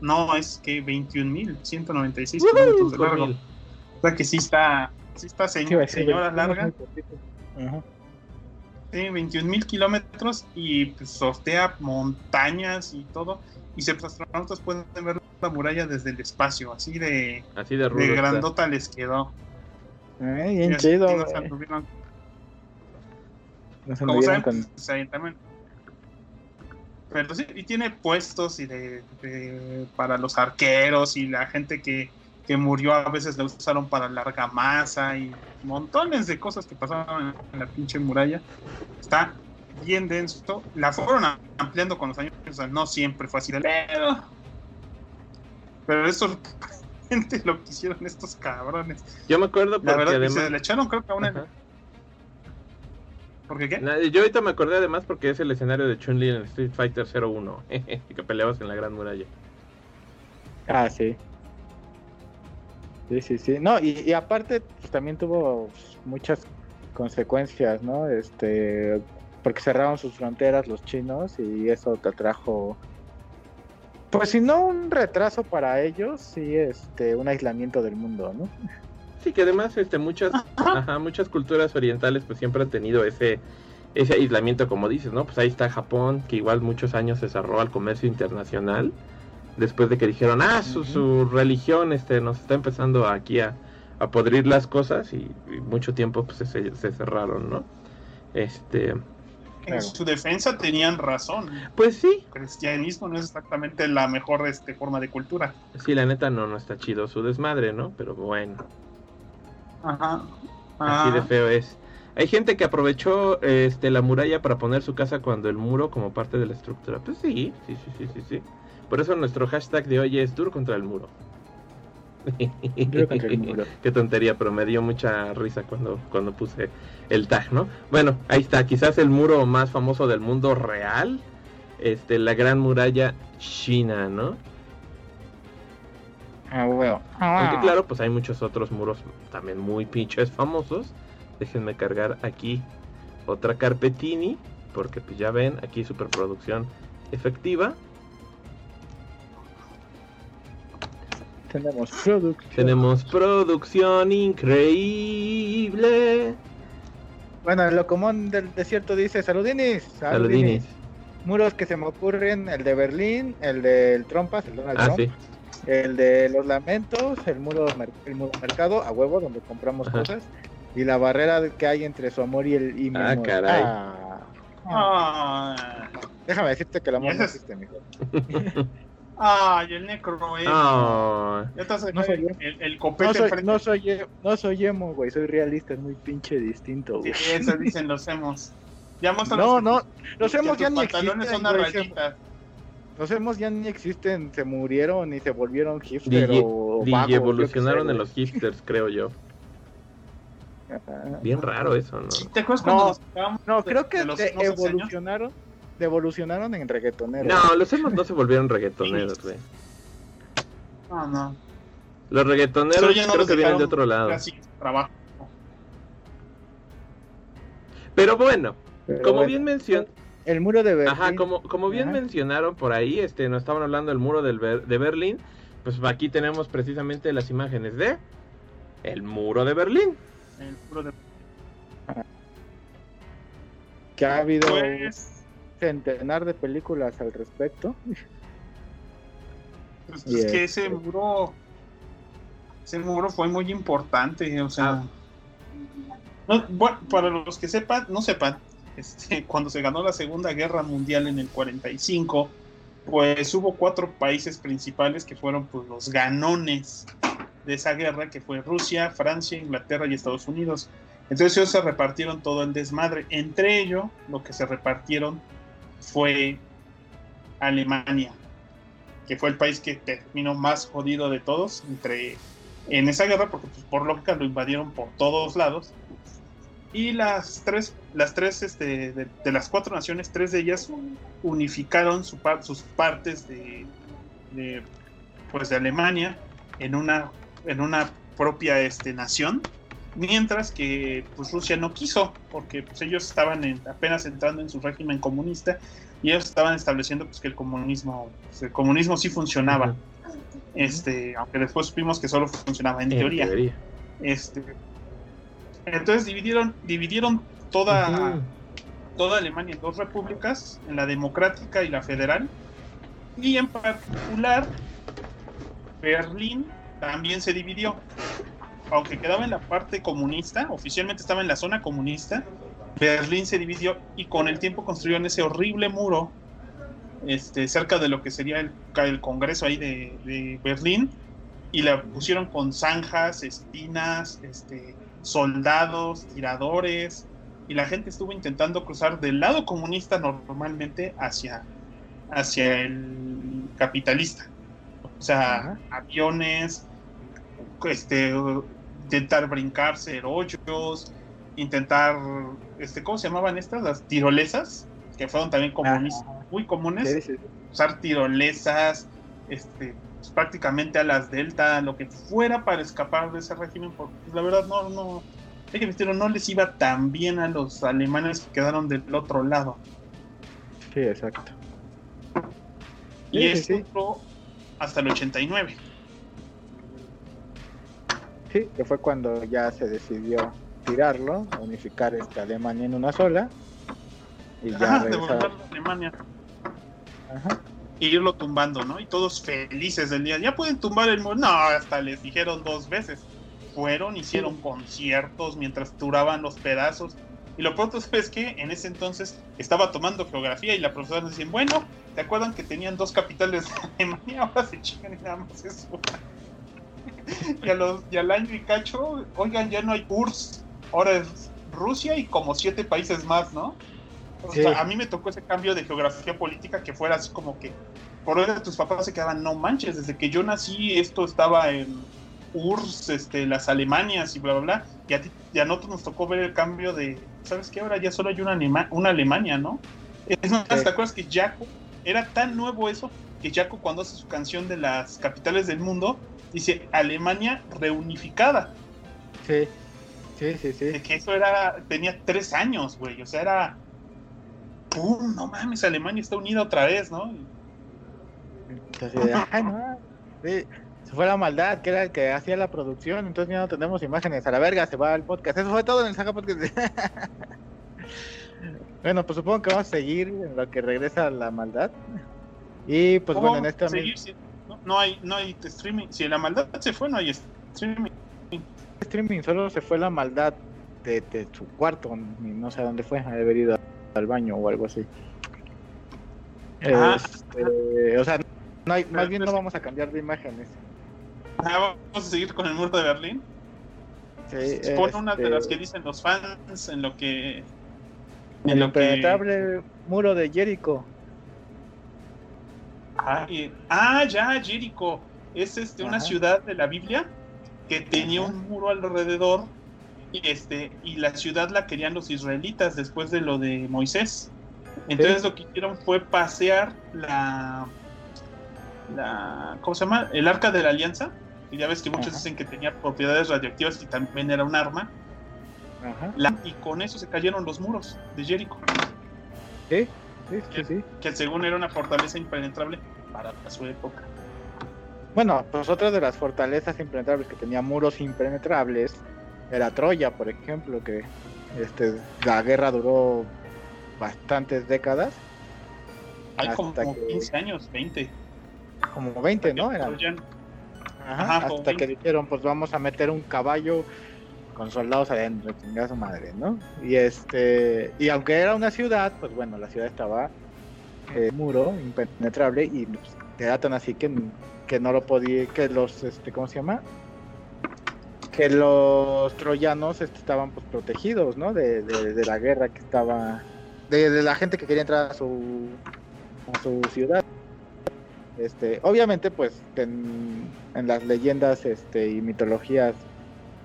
no, es que 21.196 kilómetros de largo. O sea que sí está, sí está señora, larga. Sí, 21 mil kilómetros y pues, sortea montañas y todo y los astronautas pueden ver la muralla desde el espacio, así de, así de, grandota les quedó. Eh, bien chido. Como saben, pues, también. Pero sí, y tiene puestos y de, para los arqueros y la gente que, que murió a veces la usaron para larga masa y montones de cosas que pasaban en la pinche muralla. Está bien denso. La fueron ampliando con los años, o sea, no siempre fue así de pero, pero es sorprendente lo que hicieron estos cabrones. Yo me acuerdo porque la verdad además... que se le echaron creo que a una... ¿Por qué qué? Yo ahorita me acordé además porque es el escenario de Chun-Li en Street Fighter 01, que peleabas en la Gran Muralla. Ah, sí. Sí, sí, sí. No, y, y aparte pues, también tuvo muchas consecuencias, ¿no? Este, porque cerraron sus fronteras los chinos y eso te trajo pues si no un retraso para ellos, sí este un aislamiento del mundo, ¿no? Sí, que además este muchas ajá, muchas culturas orientales pues siempre han tenido ese ese aislamiento como dices, ¿no? Pues ahí está Japón, que igual muchos años se cerró al comercio internacional después de que dijeron, "Ah, su, su religión este nos está empezando aquí a, a podrir las cosas" y, mucho tiempo pues se, se cerraron, ¿no? Este, en su defensa tenían razón. Pues sí. El cristianismo no es exactamente la mejor este, forma de cultura. Sí, la neta no, no está chido su desmadre, ¿no? Pero bueno. Ajá. Así de feo es. Hay gente que aprovechó este, la muralla para poner su casa cuando el muro como parte de la estructura. Pues sí, sí, sí, sí, sí. sí. Por eso nuestro hashtag de hoy es duro contra el muro. Qué tontería, pero me dio mucha risa cuando, cuando puse el tag, ¿no? Bueno, ahí está, quizás el muro más famoso del mundo real, este, la gran muralla china, ¿no? Ah, bueno. Aunque claro, pues hay muchos otros muros también muy pinches famosos. Déjenme cargar aquí otra carpetini, porque pues ya ven, aquí superproducción efectiva. Tenemos producción. Tenemos producción increíble. Bueno, el locomón del desierto dice saludinis. Saludinis. Muros que se me ocurren, el de Berlín, el del Trompas, el Donald ah, Trump, sí. el de los lamentos, el muro, el muro mercado, a huevo, donde compramos cosas, y la barrera que hay entre su amor y el y Ah, caray. Ah. Ah, Déjame decirte que el amor no existe, mijo. ay, el necro, eh. Ah, Ya hace No soy yo. el, el No copete soy, enfrente. no, soy, no soy emo, güey, soy realista, es muy pinche distinto, Sí, güey. eso dicen los. Ya muestran No, los- no, los hemos tus ya ni existen, son güey, se-. Los hemos ya ni existen, se murieron y se volvieron hipster DJ, o DJ vagos, evolucionaron sé, en güey. los hipsters, creo yo. Bien raro eso, ¿no? ¿Te acuerdas No, cuando nos sacábamos No, de- creo que de los de emos hace años? Evolucionaron, de evolucionaron en reggaetoneros. No, los emos no se volvieron reggaetoneros, güey. No, no. Los reggaetoneros no creo los que vienen de otro lado. Casi trabajo. Pero bueno, Pero como bueno, bien mencionó, El muro de Berlín. Ajá, como, como bien Ajá. mencionaron por ahí, este, nos estaban hablando del muro del Ber- de Berlín, pues aquí tenemos precisamente las imágenes de el muro de Berlín. El puro de- Que ha habido Pues, centenar de películas al respecto. pues, es que este- ese muro. Ese muro fue muy importante. O sea. Ah. no, bueno, para los que sepan, no sepan, este, cuando se ganó la Segunda Guerra Mundial en el 45, pues hubo cuatro países principales que fueron pues, los ganones de esa guerra, que fue Rusia, Francia, Inglaterra y Estados Unidos. Entonces ellos se repartieron todo el desmadre. Entre ellos, lo que se repartieron fue Alemania, que fue el país que terminó más jodido de todos entre en esa guerra, porque pues, por lógica lo invadieron por todos lados. Y las tres, las tres este, de, las cuatro naciones, tres de ellas unificaron sus partes de, de, pues de Alemania en una, en una propia este, nación, mientras que pues, Rusia no quiso, porque pues, ellos estaban en- apenas entrando en su régimen comunista y ellos estaban estableciendo pues, que el comunismo, pues, el comunismo sí funcionaba, este, aunque después supimos que solo funcionaba en, En teoría. teoría. Este, entonces dividieron, dividieron toda, toda Alemania en dos repúblicas, en la democrática y la federal. Y en particular, Berlín también se dividió. Aunque quedaba en la parte comunista, oficialmente estaba en la zona comunista, Berlín se dividió y con el tiempo construyeron ese horrible muro este, cerca de lo que sería el, el Congreso ahí de, de Berlín y la pusieron con zanjas, espinas, este, soldados, tiradores, y la gente estuvo intentando cruzar del lado comunista normalmente hacia, hacia el capitalista. O sea, aviones, este, intentar brincarse hoyos, intentar, este, ¿cómo se llamaban estas? Las tirolesas, que fueron también comunistas, muy comunes Sí, sí, sí. usar tirolesas, este, pues, prácticamente a las delta, lo que fuera para escapar de ese régimen, porque pues, la verdad no, no, hay que decirlo, no les iba tan bien a los alemanes que quedaron del otro lado. Sí, exacto. Y Sí, esto sí. hasta el 89. Sí, que fue cuando ya se decidió tirarlo, unificar esta Alemania en una sola. Y ya Ajá, devolverlo a Alemania Ajá. e irlo tumbando, ¿no? Y todos felices del día. Ya pueden tumbar el muro. No, hasta les dijeron dos veces. Fueron, hicieron conciertos mientras duraban los pedazos. Y lo pronto es que en ese entonces estaba tomando geografía y la profesora nos decía, bueno, ¿te acuerdan que tenían dos capitales de Alemania? Ahora se chingan y nada más eso. y, a los, y al año y cacho, oigan, ya no hay URSS. Ahora es Rusia y como siete países más, ¿no? O Sí. sea, a mí me tocó ese cambio de geografía política que fuera así como que por ahora tus papás se quedaban, no manches, desde que yo nací esto estaba en URSS, este, las Alemanias y bla, bla, bla. Y a, ti, y a nosotros nos tocó ver el cambio de, ¿sabes qué? Ahora ya solo hay una, Alema- una Alemania, ¿no? Es más, Sí. ¿te acuerdas que Jaco era tan nuevo eso que Jaco cuando hace su canción de las capitales del mundo dice Alemania reunificada? Sí, sí, sí, sí. De que eso era, tenía tres años, güey, o sea, era... ¡Pum! No mames, Alemania está unida otra vez, ¿no? Entonces, ay, no. Sí, se fue la maldad, que era el que hacía la producción, entonces ya no tenemos imágenes. A la verga, se va el podcast. Eso fue todo en el Saga Podcast. bueno, pues supongo que vamos a seguir en lo que regresa la maldad. Y pues ¿Cómo bueno, en esta seguir si- no, hay, no hay streaming. Si la maldad se fue, no hay streaming. streaming solo se fue la maldad de, de su cuarto, no sé a dónde fue, ha de haber ido al baño o algo así. Ah. Este, o sea, no hay, más bien no vamos a cambiar de imágenes. Ah, vamos a seguir con el muro de Berlín. Sí, Pon una de este, las que dicen los fans en lo que. En El lo que. impenetrable muro de Jericho. Ah, y- ah, ya, Jericho. Es este, una ciudad de la Biblia que tenía Ajá. un muro alrededor. Y, este, y la ciudad la querían los israelitas después de lo de Moisés. Entonces lo que hicieron fue pasear la, la ¿cómo se llama? El arca de la alianza. Y ya ves que muchos Ajá. dicen que tenía propiedades radioactivas y también era un arma. Ajá. La- y con eso se cayeron los muros de Jericho, Sí, sí, sí, sí. que según era una fortaleza impenetrable para su época. Bueno, pues otra de las fortalezas impenetrables que tenía muros impenetrables era Troya, por ejemplo, que este, la guerra duró bastantes décadas, Hay como que- 15 años, 20. como 20, ¿no? Ajá, hasta que 20. dijeron, pues vamos a meter un caballo con soldados adentro, chingada su madre, ¿no? Y este, y aunque era una ciudad, pues bueno, la ciudad estaba eh, muro impenetrable y pues, era tan así que, que no lo podía, que los, este, ¿cómo se llama? Que los troyanos este, estaban pues protegidos, ¿no? De, de- de la guerra que estaba, de, la gente que quería entrar a su, a su ciudad. Este, obviamente, pues en, en las leyendas este, y mitologías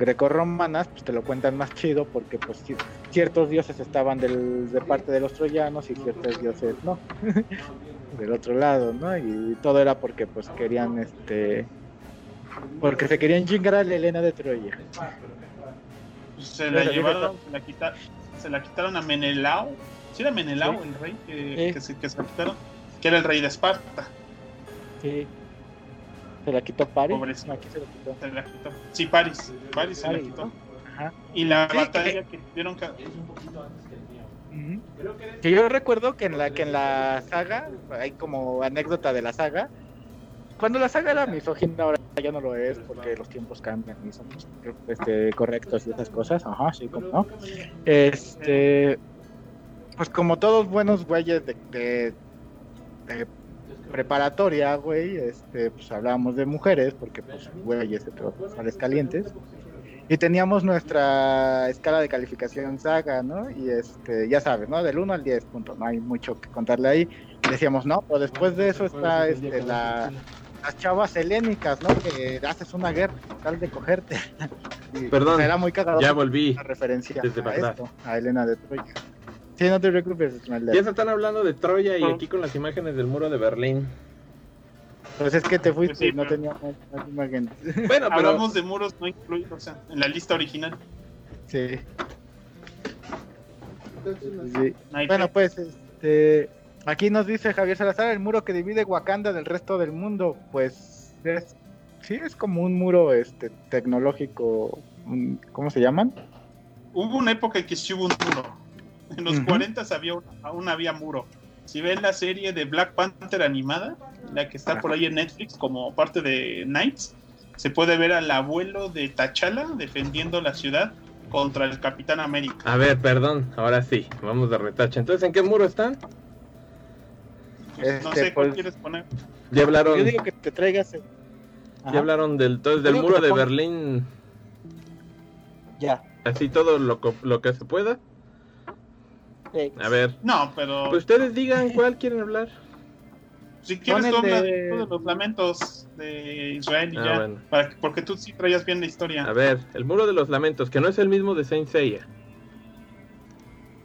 grecorromanas, pues te lo cuentan más chido porque pues ci- ciertos dioses estaban del, de parte de los troyanos y ciertos dioses no, del otro lado, ¿no? Y todo era porque pues querían, este, porque se querían chingar a la Helena de Troya. Pues se la Pero, llevaron, se la, quita- se la quitaron a Menelao. ¿Sí era Menelao Sí. el rey que, Sí. que se, que se la quitaron? Que era el rey de Esparta. Sí. Se la quitó Paris. Pobrecito. Aquí se la quitó. Se la quitó. Sí, París. París se la Paris, quitó. ¿no? Ajá. Y la Sí, batalla que tuvieron que. Ujú. Que yo recuerdo que en la que en la saga, hay como anécdota de la saga, cuando la saga era misógina, ahora ya no lo es porque los tiempos cambian y son este, correctos y esas cosas. Ajá, sí, como no. Este, pues como todos buenos güeyes de, de- de preparatoria, güey, este, pues hablábamos de mujeres porque pues güeyes, pero sales calientes. Y teníamos nuestra escala de calificación saga, ¿no? Y este, ya sabes, ¿no? Del 1 al 10, punto. No hay mucho que contarle ahí. Decíamos, no, pero después de eso está este, la, las chavas helénicas, ¿no? Que haces una guerra tal de cogerte. Y, Perdón, Era muy cagado Ya volví. referencia desde a esto, a Helena de Troya. Sí, no te preocupes. Ya se están hablando de Troya y aquí con las imágenes del muro de Berlín. Pues es que te fuiste sí, y no pero- teníamos más imágenes. Bueno, pero Hablamos de muros no incluidos, o sea, en la lista original. Sí. Bueno, pues, este, aquí nos dice Javier Salazar, el muro que divide Wakanda del resto del mundo, pues, es, sí, es como un muro, este, tecnológico, un- ¿cómo se llaman? Hubo una época en que sí hubo un muro. En los Ujú. 40 había un- aún había muro. Si ven la serie de Black Panther animada, la que está por ahí en Netflix como parte de Knights, se puede ver al abuelo de T'Challa defendiendo la ciudad contra el Capitán América. a ver, perdón, ahora sí, vamos de retache. Entonces, ¿en qué muro están? no Este, sé cuál pues- quieres poner. Ya hablaron, Yo digo que te traigas... el- ya Ajá, hablaron del, entonces, del muro de Berlín, Ya. así todo lo, lo que se pueda. A ver, No, pero pues ustedes digan cuál quieren hablar. si quieres tú de- los lamentos de Israel y Ah, ya. bueno. para que- porque tú sí traías bien la historia. A ver, el muro de los lamentos, que no es el mismo de Saint Seiya.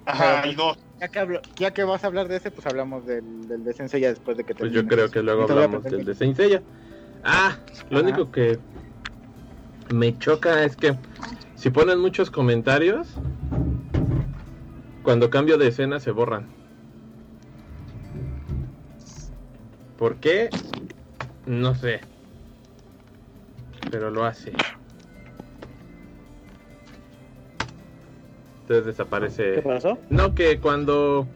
Ajá, hay dos. Ya que, hablo- ya que vas a hablar de ese, pues hablamos del, del de ya después de que Pues yo creo que luego te hablamos del de Saint Seiya. Ah, lo Ajá. único que me choca es que si ponen muchos comentarios, cuando cambio de escena se borran. ¿Por qué? No sé. Pero lo hace. Entonces ¿Qué desaparece. pasó? No, que cuando.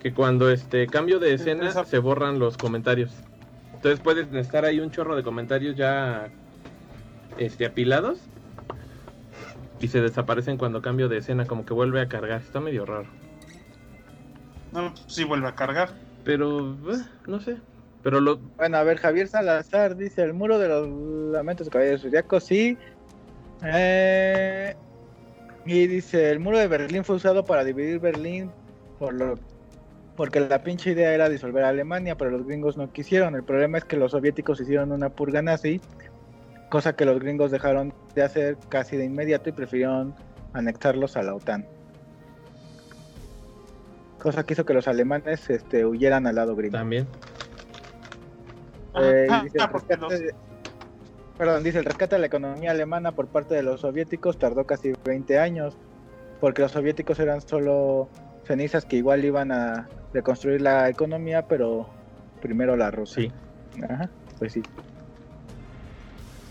Que cuando este cambio de escena se borran los comentarios. Entonces pueden estar ahí un chorro de comentarios ya este apilados. Y se desaparecen cuando cambio de escena, como que vuelve a cargar. Está medio raro. No, sí vuelve a cargar. Pero, eh, no sé. Pero lo. Bueno, a ver, Javier Salazar dice: el muro de los lamentos de Caballeros Zodiacos, sí. Eh, y dice: el muro de Berlín fue usado para dividir Berlín por lo porque la pinche idea era disolver a Alemania, pero los gringos no quisieron. El problema es que los soviéticos hicieron una purga nazi, cosa que los gringos dejaron de hacer casi de inmediato y prefirieron anexarlos a la OTAN. Cosa que hizo que los alemanes este, huyeran al lado gringo. También. Eh, Ah, dice, ah, rescate de- Perdón, dice el rescate de la economía alemana por parte de los soviéticos tardó casi 20 años, porque los soviéticos eran solo cenizas que igual iban a reconstruir la economía, pero primero la Rusia. Sí. Ajá, pues sí.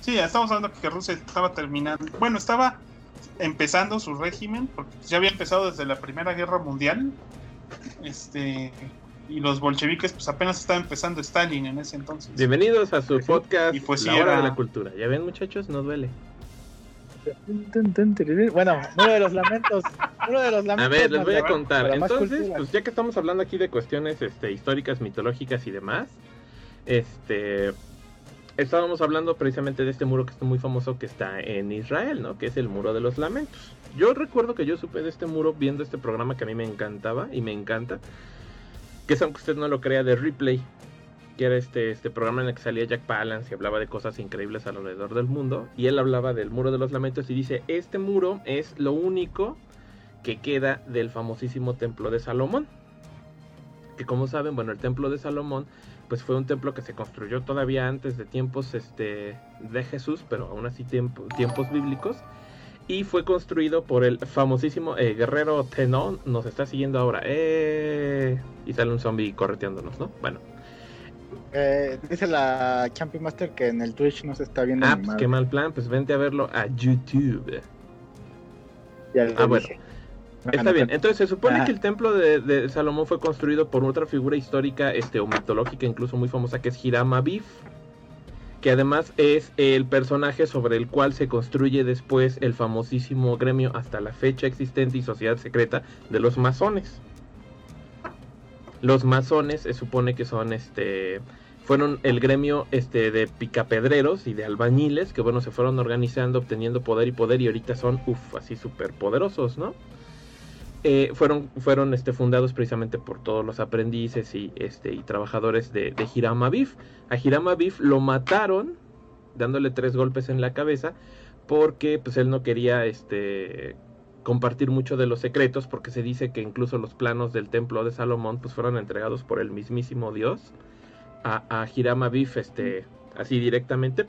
Sí, estamos hablando que Rusia estaba terminando. Bueno, estaba empezando su régimen, porque ya había empezado desde la Primera Guerra Mundial. Este. Y los bolcheviques, pues apenas estaba empezando Stalin en ese entonces. Bienvenidos a su sí. podcast Y pues sí, La Hora era- de la Cultura. Ya ven, muchachos, no duele. Bueno, uno de los lamentos. Uno de los lamentos. A ver, les voy a contar. Entonces, pues ya que estamos hablando aquí de cuestiones este, históricas, mitológicas y demás, este estábamos hablando precisamente de este muro que está muy famoso que está en Israel, ¿no? Que es el muro de los lamentos. Yo recuerdo que yo supe de este muro viendo este programa que a mí me encantaba y me encanta, que es aunque usted no lo crea de Replay, que era este, este programa en el que salía Jack Palance y hablaba de cosas increíbles alrededor del mundo, y él hablaba del muro de los lamentos y dice, este muro es lo único que queda del famosísimo templo de Salomón. Que como saben, bueno, el templo de Salomón pues fue un templo que se construyó todavía antes de tiempos este, de Jesús, pero aún así tiempo- tiempos bíblicos. Y fue construido por el famosísimo eh, guerrero Tenón. Nos está siguiendo ahora. ¡Eh! Y sale un zombie correteándonos, ¿no? Bueno. Eh, dice la Champion Master que en el Twitch no se está viendo Ah, pues qué mal plan. Pues vente a verlo a YouTube. Ya Ah, bueno. Está bien, entonces se supone Ajá. que el templo de, de Salomón fue construido por otra figura histórica este, o mitológica, incluso muy famosa, que es Hiram Abiff, que además es el personaje sobre el cual se construye después el famosísimo gremio hasta la fecha existente y sociedad secreta de los masones. Los masones se supone que son este fueron el gremio este de picapedreros y de albañiles que bueno se fueron organizando obteniendo poder y poder y ahorita son uff así súper poderosos no eh, fueron fueron este fundados precisamente por todos los aprendices y este y trabajadores de, de Hiram Abiff a Hiram Abiff lo mataron dándole tres golpes en la cabeza porque pues él no quería este compartir mucho de los secretos porque se dice que incluso los planos del templo de Salomón pues fueron entregados por el mismísimo Dios a, a este así directamente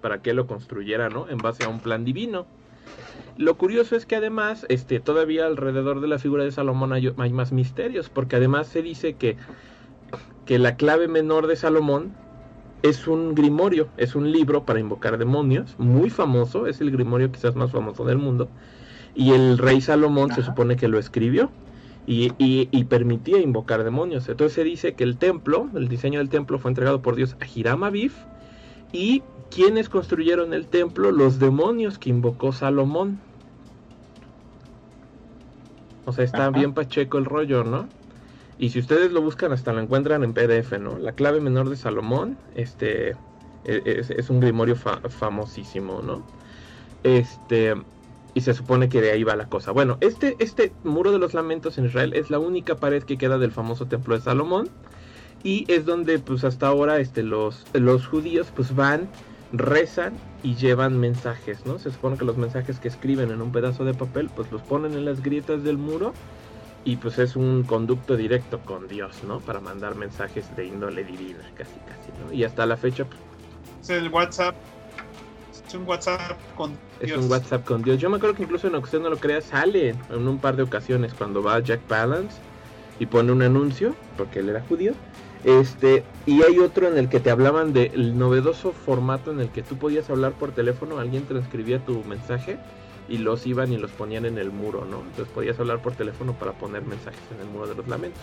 para que lo construyera no en base a un plan divino lo curioso es que además este todavía alrededor de la figura de Salomón hay, hay más misterios porque además se dice que que la clave menor de Salomón es un grimorio, es un libro para invocar demonios, muy famoso, es el grimorio quizás más famoso del mundo. Y el rey Salomón se supone que lo escribió y, y- y permitía invocar demonios. Entonces se dice que el templo, el diseño del templo fue entregado por Dios a Hiram Abiff. Y quienes construyeron el templo, los demonios que invocó Salomón. O sea, está Ajá. bien pacheco el rollo, ¿no? Y si ustedes lo buscan, hasta lo encuentran en PDF, ¿no? La clave menor de Salomón, este, e- es, es un grimorio fa- famosísimo, ¿no? Este, y se supone que de ahí va la cosa. Bueno, este, este muro de los lamentos en Israel es la única pared que queda del famoso templo de Salomón. Y es donde, pues hasta ahora, este, los, los judíos, pues van, rezan y llevan mensajes, ¿no? Se supone que los mensajes que escriben en un pedazo de papel, pues los ponen en las grietas del muro y pues es un conducto directo con Dios, ¿no? Para mandar mensajes de índole divina, casi, casi, ¿no? Y hasta la fecha pues, Es el WhatsApp. Es un WhatsApp con es Dios. un WhatsApp con Dios. Yo me acuerdo que incluso en usted no lo crea, sale en un par de ocasiones cuando va Jack Palance y pone un anuncio, porque él era judío. Este, y hay otro en el que te hablaban del novedoso formato en el que tú podías hablar por teléfono, alguien transcribía tu mensaje y los iban y los ponían en el muro, ¿no? Entonces podías hablar por teléfono para poner mensajes en el muro de los lamentos.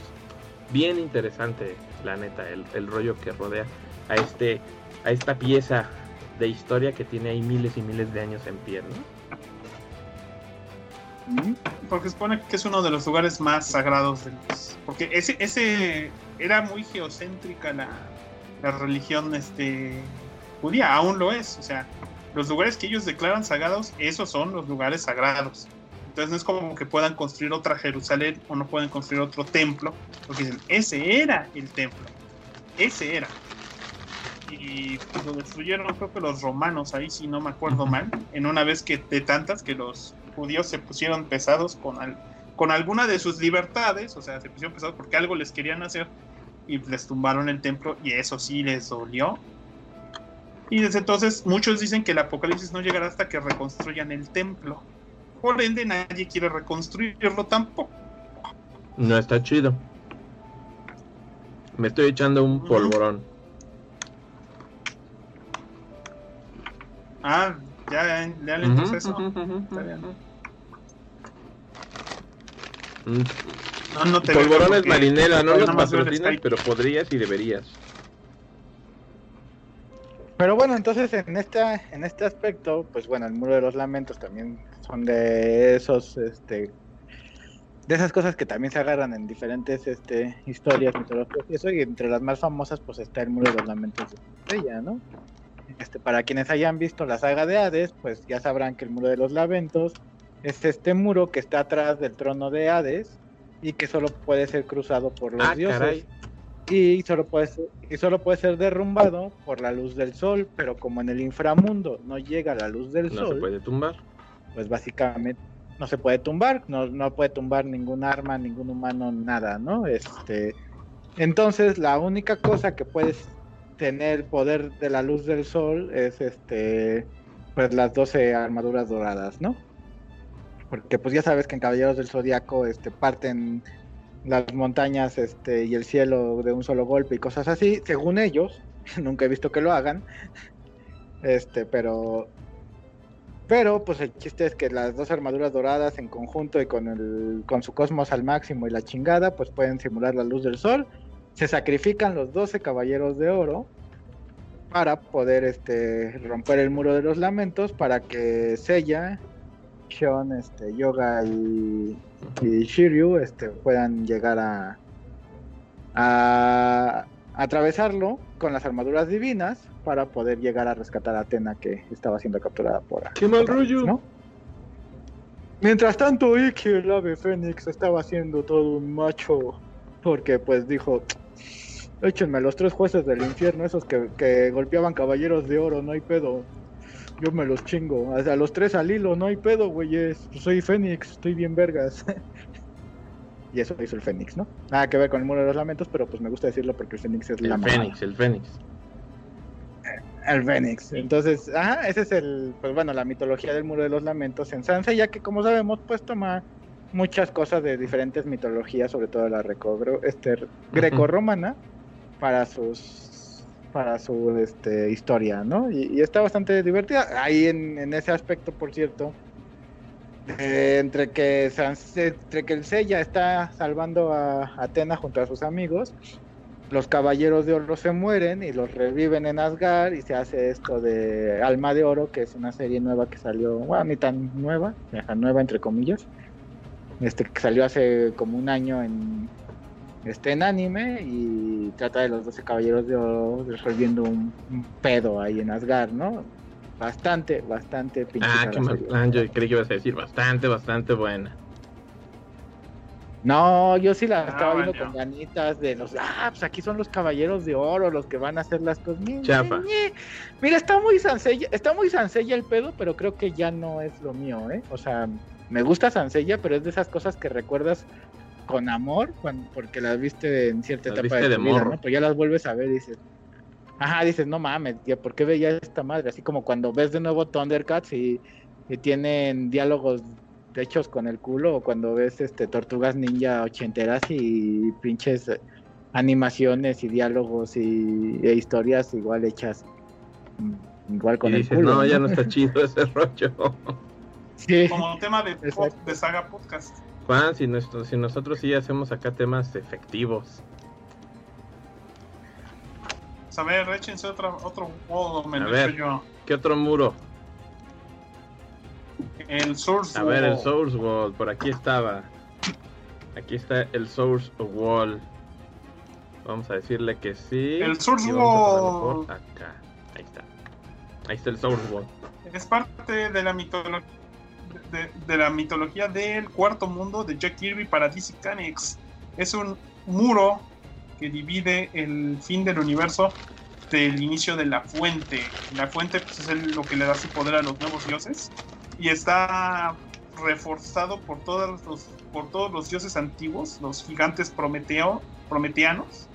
Bien interesante, la neta, el, el rollo que rodea a este, a esta pieza de historia que tiene ahí miles y miles de años en pie, ¿no? Porque supone que es uno de los lugares más sagrados de los. Porque ese, ese era muy geocéntrica la, la religión este, judía, aún lo es. O sea, los lugares que ellos declaran sagrados, esos son los lugares sagrados. Entonces no es como que puedan construir otra Jerusalén o no pueden construir otro templo, porque dicen, ese era el templo, ese era. Y pues, lo destruyeron, creo que los romanos, ahí si no me acuerdo mal, en una vez que de tantas que los judíos se pusieron pesados con, al, con alguna de sus libertades, o sea, se pusieron pesados porque algo les querían hacer y les tumbaron el templo y eso sí les dolió. Y desde entonces muchos dicen que el apocalipsis no llegará hasta que reconstruyan el templo. Por ende nadie quiere reconstruirlo tampoco. No está chido. Me estoy echando un polvorón. Ah, ya, ya le uh eso. Está bien. No, no te Polvorones marinera, no los patrocinas, pero podrías y deberías. Pero bueno, entonces en este, en este aspecto, pues bueno, el muro de los lamentos también son de esos, este, de esas cosas que también se agarran en diferentes, este, historias mitológicas y eso, y entre las más famosas, pues está el muro de los lamentos de ella, ¿no? Este, para quienes hayan visto la saga de Hades, pues ya sabrán que el muro de los lamentos es este muro que está atrás del trono de Hades y que solo puede ser cruzado por los ah, dioses. Y solo, puede ser, y solo puede ser derrumbado por la luz del sol, pero como en el inframundo no llega la luz del sol. No se puede tumbar. Pues básicamente no se puede tumbar, no, no puede tumbar ningún arma, ningún humano, nada, ¿no? Este, entonces la única cosa que puedes tener poder de la luz del sol es este pues las 12 armaduras doradas, ¿no? Porque pues ya sabes que en Caballeros del Zodiaco este parten las montañas este y el cielo de un solo golpe y cosas así, según ellos, nunca he visto que lo hagan. Este, pero pero pues el chiste es que las dos armaduras doradas en conjunto y con el con su cosmos al máximo y la chingada, pues pueden simular la luz del sol se sacrifican los 12 caballeros de oro para poder este romper el muro de los lamentos para que Seiya, Shion, este, Yoga y, Shiryu este, puedan llegar a, a atravesarlo con las armaduras divinas para poder llegar a rescatar a Atena que estaba siendo capturada por ¡Qué mal rollo! Mientras tanto, Iki, el ave Fénix, estaba haciendo todo un macho porque pues dijo, Échenme los tres jueces del infierno, esos que, golpeaban caballeros de oro, no hay pedo. Yo me los chingo. A los tres al hilo, no hay pedo, güeyes. Pues soy Fénix, estoy bien vergas. y eso hizo el Fénix, ¿no? Nada que ver con el muro de los lamentos, pero pues me gusta decirlo porque el Fénix es el la Fénix, el Fénix. El Fénix. Entonces, ajá, ese es el, pues bueno, la mitología del muro de los lamentos en Sansa, ya que como sabemos, pues toma muchas cosas de diferentes mitologías, sobre todo la este, greco-romana para sus para su este, historia, ¿no? Y, está bastante divertida. Ahí en, ese aspecto, por cierto, eh, entre que entre que el Sella está salvando a Atena junto a sus amigos, los caballeros de oro se mueren y los reviven en Asgard y se hace esto de Alma de Oro, que es una serie nueva que salió, bueno, ni tan nueva, nueva entre comillas, este que salió hace como un año en, este en anime y trata de los 12 caballeros de oro resolviendo un, pedo ahí en Asgard, ¿no? Bastante, bastante pinche. Ah, qué mal plan, yo creí que ibas a decir bastante, bastante buena. No, yo sí la ah, estaba viendo con ganitas de los, ah, pues aquí son los caballeros de oro los que van a hacer las cosas. Chapa. Mira, está muy Sansella, está muy Sansella el pedo, pero creo que ya no es lo mío, ¿eh? O sea, me gusta Sansella, pero es de esas cosas que recuerdas con amor, cuando, porque las viste en cierta etapa de, tu vida, ¿no? Pues ya las vuelves a ver y dices, ajá, dices, no mames, ¿por qué veía esta madre? Así como cuando ves de nuevo Thundercats y, y tienen diálogos hechos con el culo, o cuando ves este Tortugas Ninja ochenteras y pinches animaciones y diálogos y, e historias igual hechas mm, igual con el culo. No, ya no está chido ese rollo. Sí. Como tema de, de saga podcast. Juan, si, nuestro, si nosotros sí hacemos acá temas efectivos. A ver, échense otro, otro modo, me A ver, yo. ¿qué otro muro? El Source A ver, el Wall. Source Wall, por aquí estaba. Aquí está el Source Wall. Vamos a decirle que sí. El Source Y Wall. acá. Ahí está. Ahí está el Source Wall. Es parte de la mitología de, de la mitología del cuarto mundo de Jack Kirby para DC Comics. Es un muro que divide el fin del universo del inicio de la fuente. La fuente pues, es el- lo que le da su poder a los nuevos dioses y está reforzado por todos los por todos los dioses antiguos, los gigantes prometeo, prometeanos.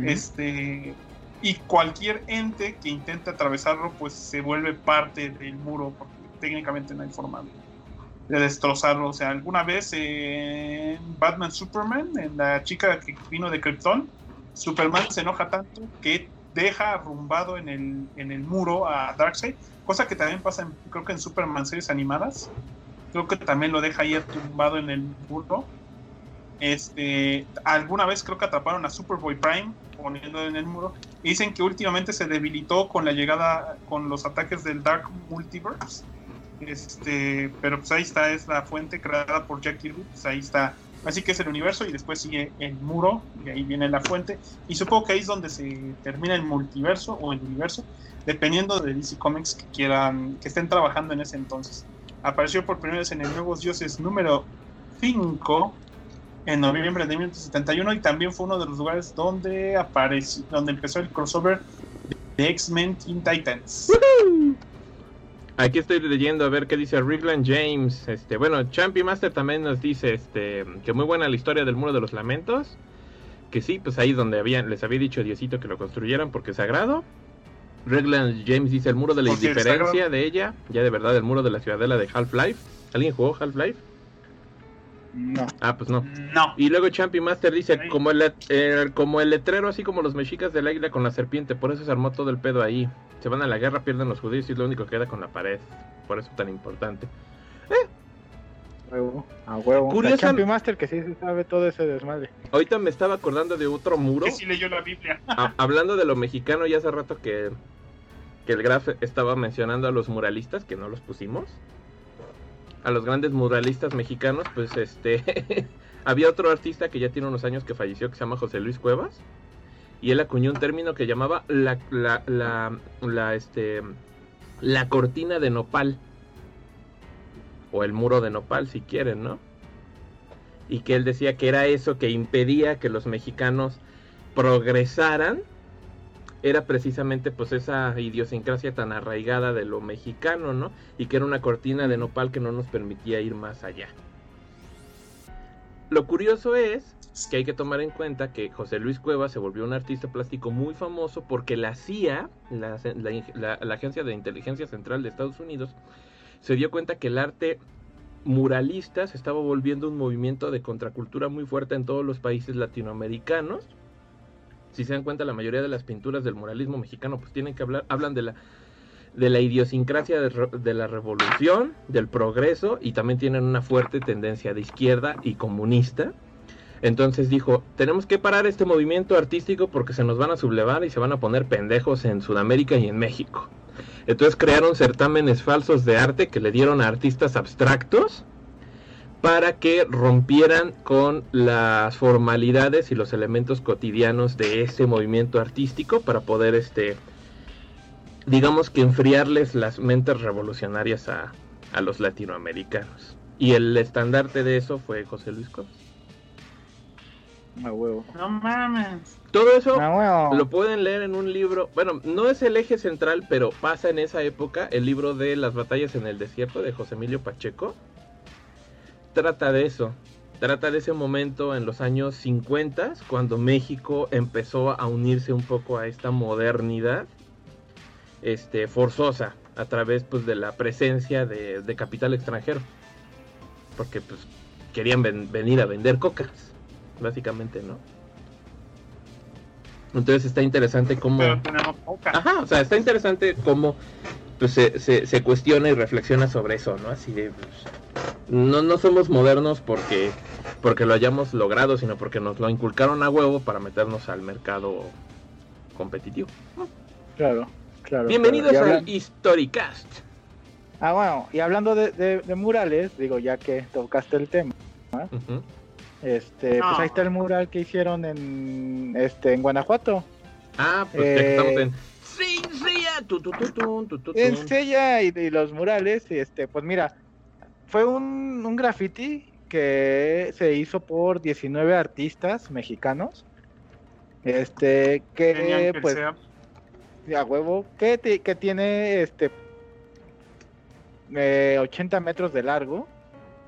Este y cualquier ente que intente atravesarlo pues se vuelve parte del muro porque técnicamente no hay forma de, de destrozarlo. O sea, alguna vez en Batman Superman, en la chica que vino de Krypton, Superman se enoja tanto que deja arrumbado en el, en el muro a Darkseid, cosa que también pasa en- creo que en Superman series animadas. Creo que también lo deja ahí tumbado en el muro. Este, alguna vez creo que atraparon a Superboy Prime poniendo en el muro. Dicen que últimamente se debilitó con la llegada, con los ataques del Dark Multiverse. Este, pero pues ahí está, es la fuente creada por Jack Kirby. Pues ahí está. Así que es el universo y después sigue el muro y ahí viene la fuente. Y supongo que ahí es donde se termina el multiverso o el universo, dependiendo de DC Comics que quieran, que estén trabajando en ese entonces. Apareció por primera vez en el Nuevos Dioses número 5 en noviembre de 1971 y también fue uno de los lugares donde apareció, donde empezó el crossover de X-Men Teen Titans. Aquí estoy leyendo a ver qué dice Rickland James. Este, bueno, Champion Master también nos dice este que muy buena la historia del muro de los lamentos. Que sí, pues ahí donde habían, les había dicho Diosito que lo construyeran porque es sagrado. Rickland James dice el muro de la es indiferencia de ella, ya de verdad el muro de la ciudadela de Half-Life. ¿Alguien jugó Half-Life? No. Ah, pues no. No. Y luego Champion Master dice, Sí. como el, eh, como el letrero, así como los mexicas del águila con la serpiente, por eso se armó todo el pedo ahí. Se van a la guerra, pierden los judíos y es lo único que queda con la pared. Por eso tan importante. A huevo. A huevo. Curiosa- La Champion Master que sí se sabe todo ese desmadre. Ahorita me estaba acordando de otro muro. Que sí leyó la Biblia. A- hablando de lo mexicano, ya hace rato que, que el Graf estaba mencionando a los muralistas, que no los pusimos. A los grandes muralistas mexicanos, pues este. había otro artista que ya tiene unos años que falleció, que se llama José Luis Cuevas. Y él acuñó un término que llamaba la, la, este, la cortina de nopal. O el muro de nopal, si quieren, ¿no? Y que él decía que era eso que impedía que los mexicanos progresaran era precisamente pues esa idiosincrasia tan arraigada de lo mexicano, ¿no? Y que era una cortina de nopal que no nos permitía ir más allá. Lo curioso es que hay que tomar en cuenta que José Luis Cueva se volvió un artista plástico muy famoso porque la CIA, la, la- Agencia de Inteligencia Central de Estados Unidos, se dio cuenta que el arte muralista se estaba volviendo un movimiento de contracultura muy fuerte en todos los países latinoamericanos. Si se dan cuenta, la mayoría de las pinturas del muralismo mexicano pues tienen que hablar, hablan de la de la idiosincrasia de, de la revolución, del progreso y también tienen una fuerte tendencia de izquierda y comunista. Entonces dijo, tenemos que parar este movimiento artístico porque se nos van a sublevar y se van a poner pendejos en Sudamérica y en México. Entonces crearon certámenes falsos de arte que le dieron a artistas abstractos para que rompieran con las formalidades y los elementos cotidianos de ese movimiento artístico para poder este digamos que enfriarles las mentes revolucionarias a, a los latinoamericanos. Y el estandarte de eso fue José Luis Cobos. A huevo. No mames. Todo eso lo pueden leer en un libro, bueno, no es el eje central, pero pasa en esa época, el libro de las batallas en el desierto de José Emilio Pacheco. Trata de eso, trata de ese momento en los años 50, cuando México empezó a unirse un poco a esta modernidad este, forzosa a través pues, de la presencia de, de capital extranjero. Porque pues querían ven- venir a vender cocas, básicamente, ¿no? Entonces está interesante cómo... Pero tenemos poca. Ajá, o sea, está interesante cómo pues, se, se, se cuestiona y reflexiona sobre eso, ¿no? Así de... pues, no, no somos modernos porque, porque lo hayamos logrado, sino porque nos lo inculcaron a huevo para meternos al mercado competitivo. Claro, claro. Bienvenidos claro. Al Historicast. Ah, bueno, y hablando de, de- de murales, digo, ya que tocaste el tema, este, pues No. ahí está el mural que hicieron en, este, en Guanajuato. Ah, pues ya que Eh, estamos en. Sí, sí, ya, tu, tu, tu, tu, tu, tu, En tu. Sella y, y los murales, y este, pues mira, fue un, un graffiti que se hizo por 19 artistas mexicanos. Este, que que pues sea. a huevo, que, que tiene este eh, 80 metros de largo,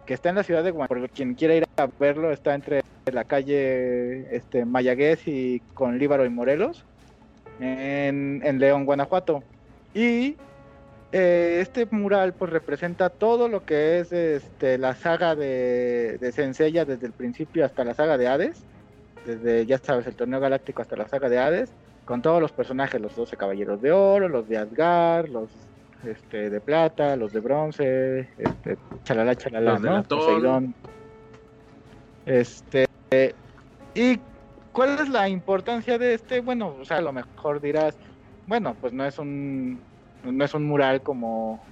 que está en la ciudad de Guanajuato. Por quien quiera ir a verlo, está entre la calle este, Mayaguez y con Líbaro y Morelos, en, en León, Guanajuato. Y eh, este mural pues representa todo lo que es este, la saga de, de desde el principio hasta la saga de Hades, desde ya sabes el torneo galáctico hasta la saga de Hades con todos los personajes, los 12 caballeros de oro, los de Asgard, los este, de plata, los de bronce, este, chalala, chalala. Poseidón. Este, ¿y cuál es la importancia de este? Bueno, o sea, a lo mejor dirás, bueno, pues no es un, no es un mural como,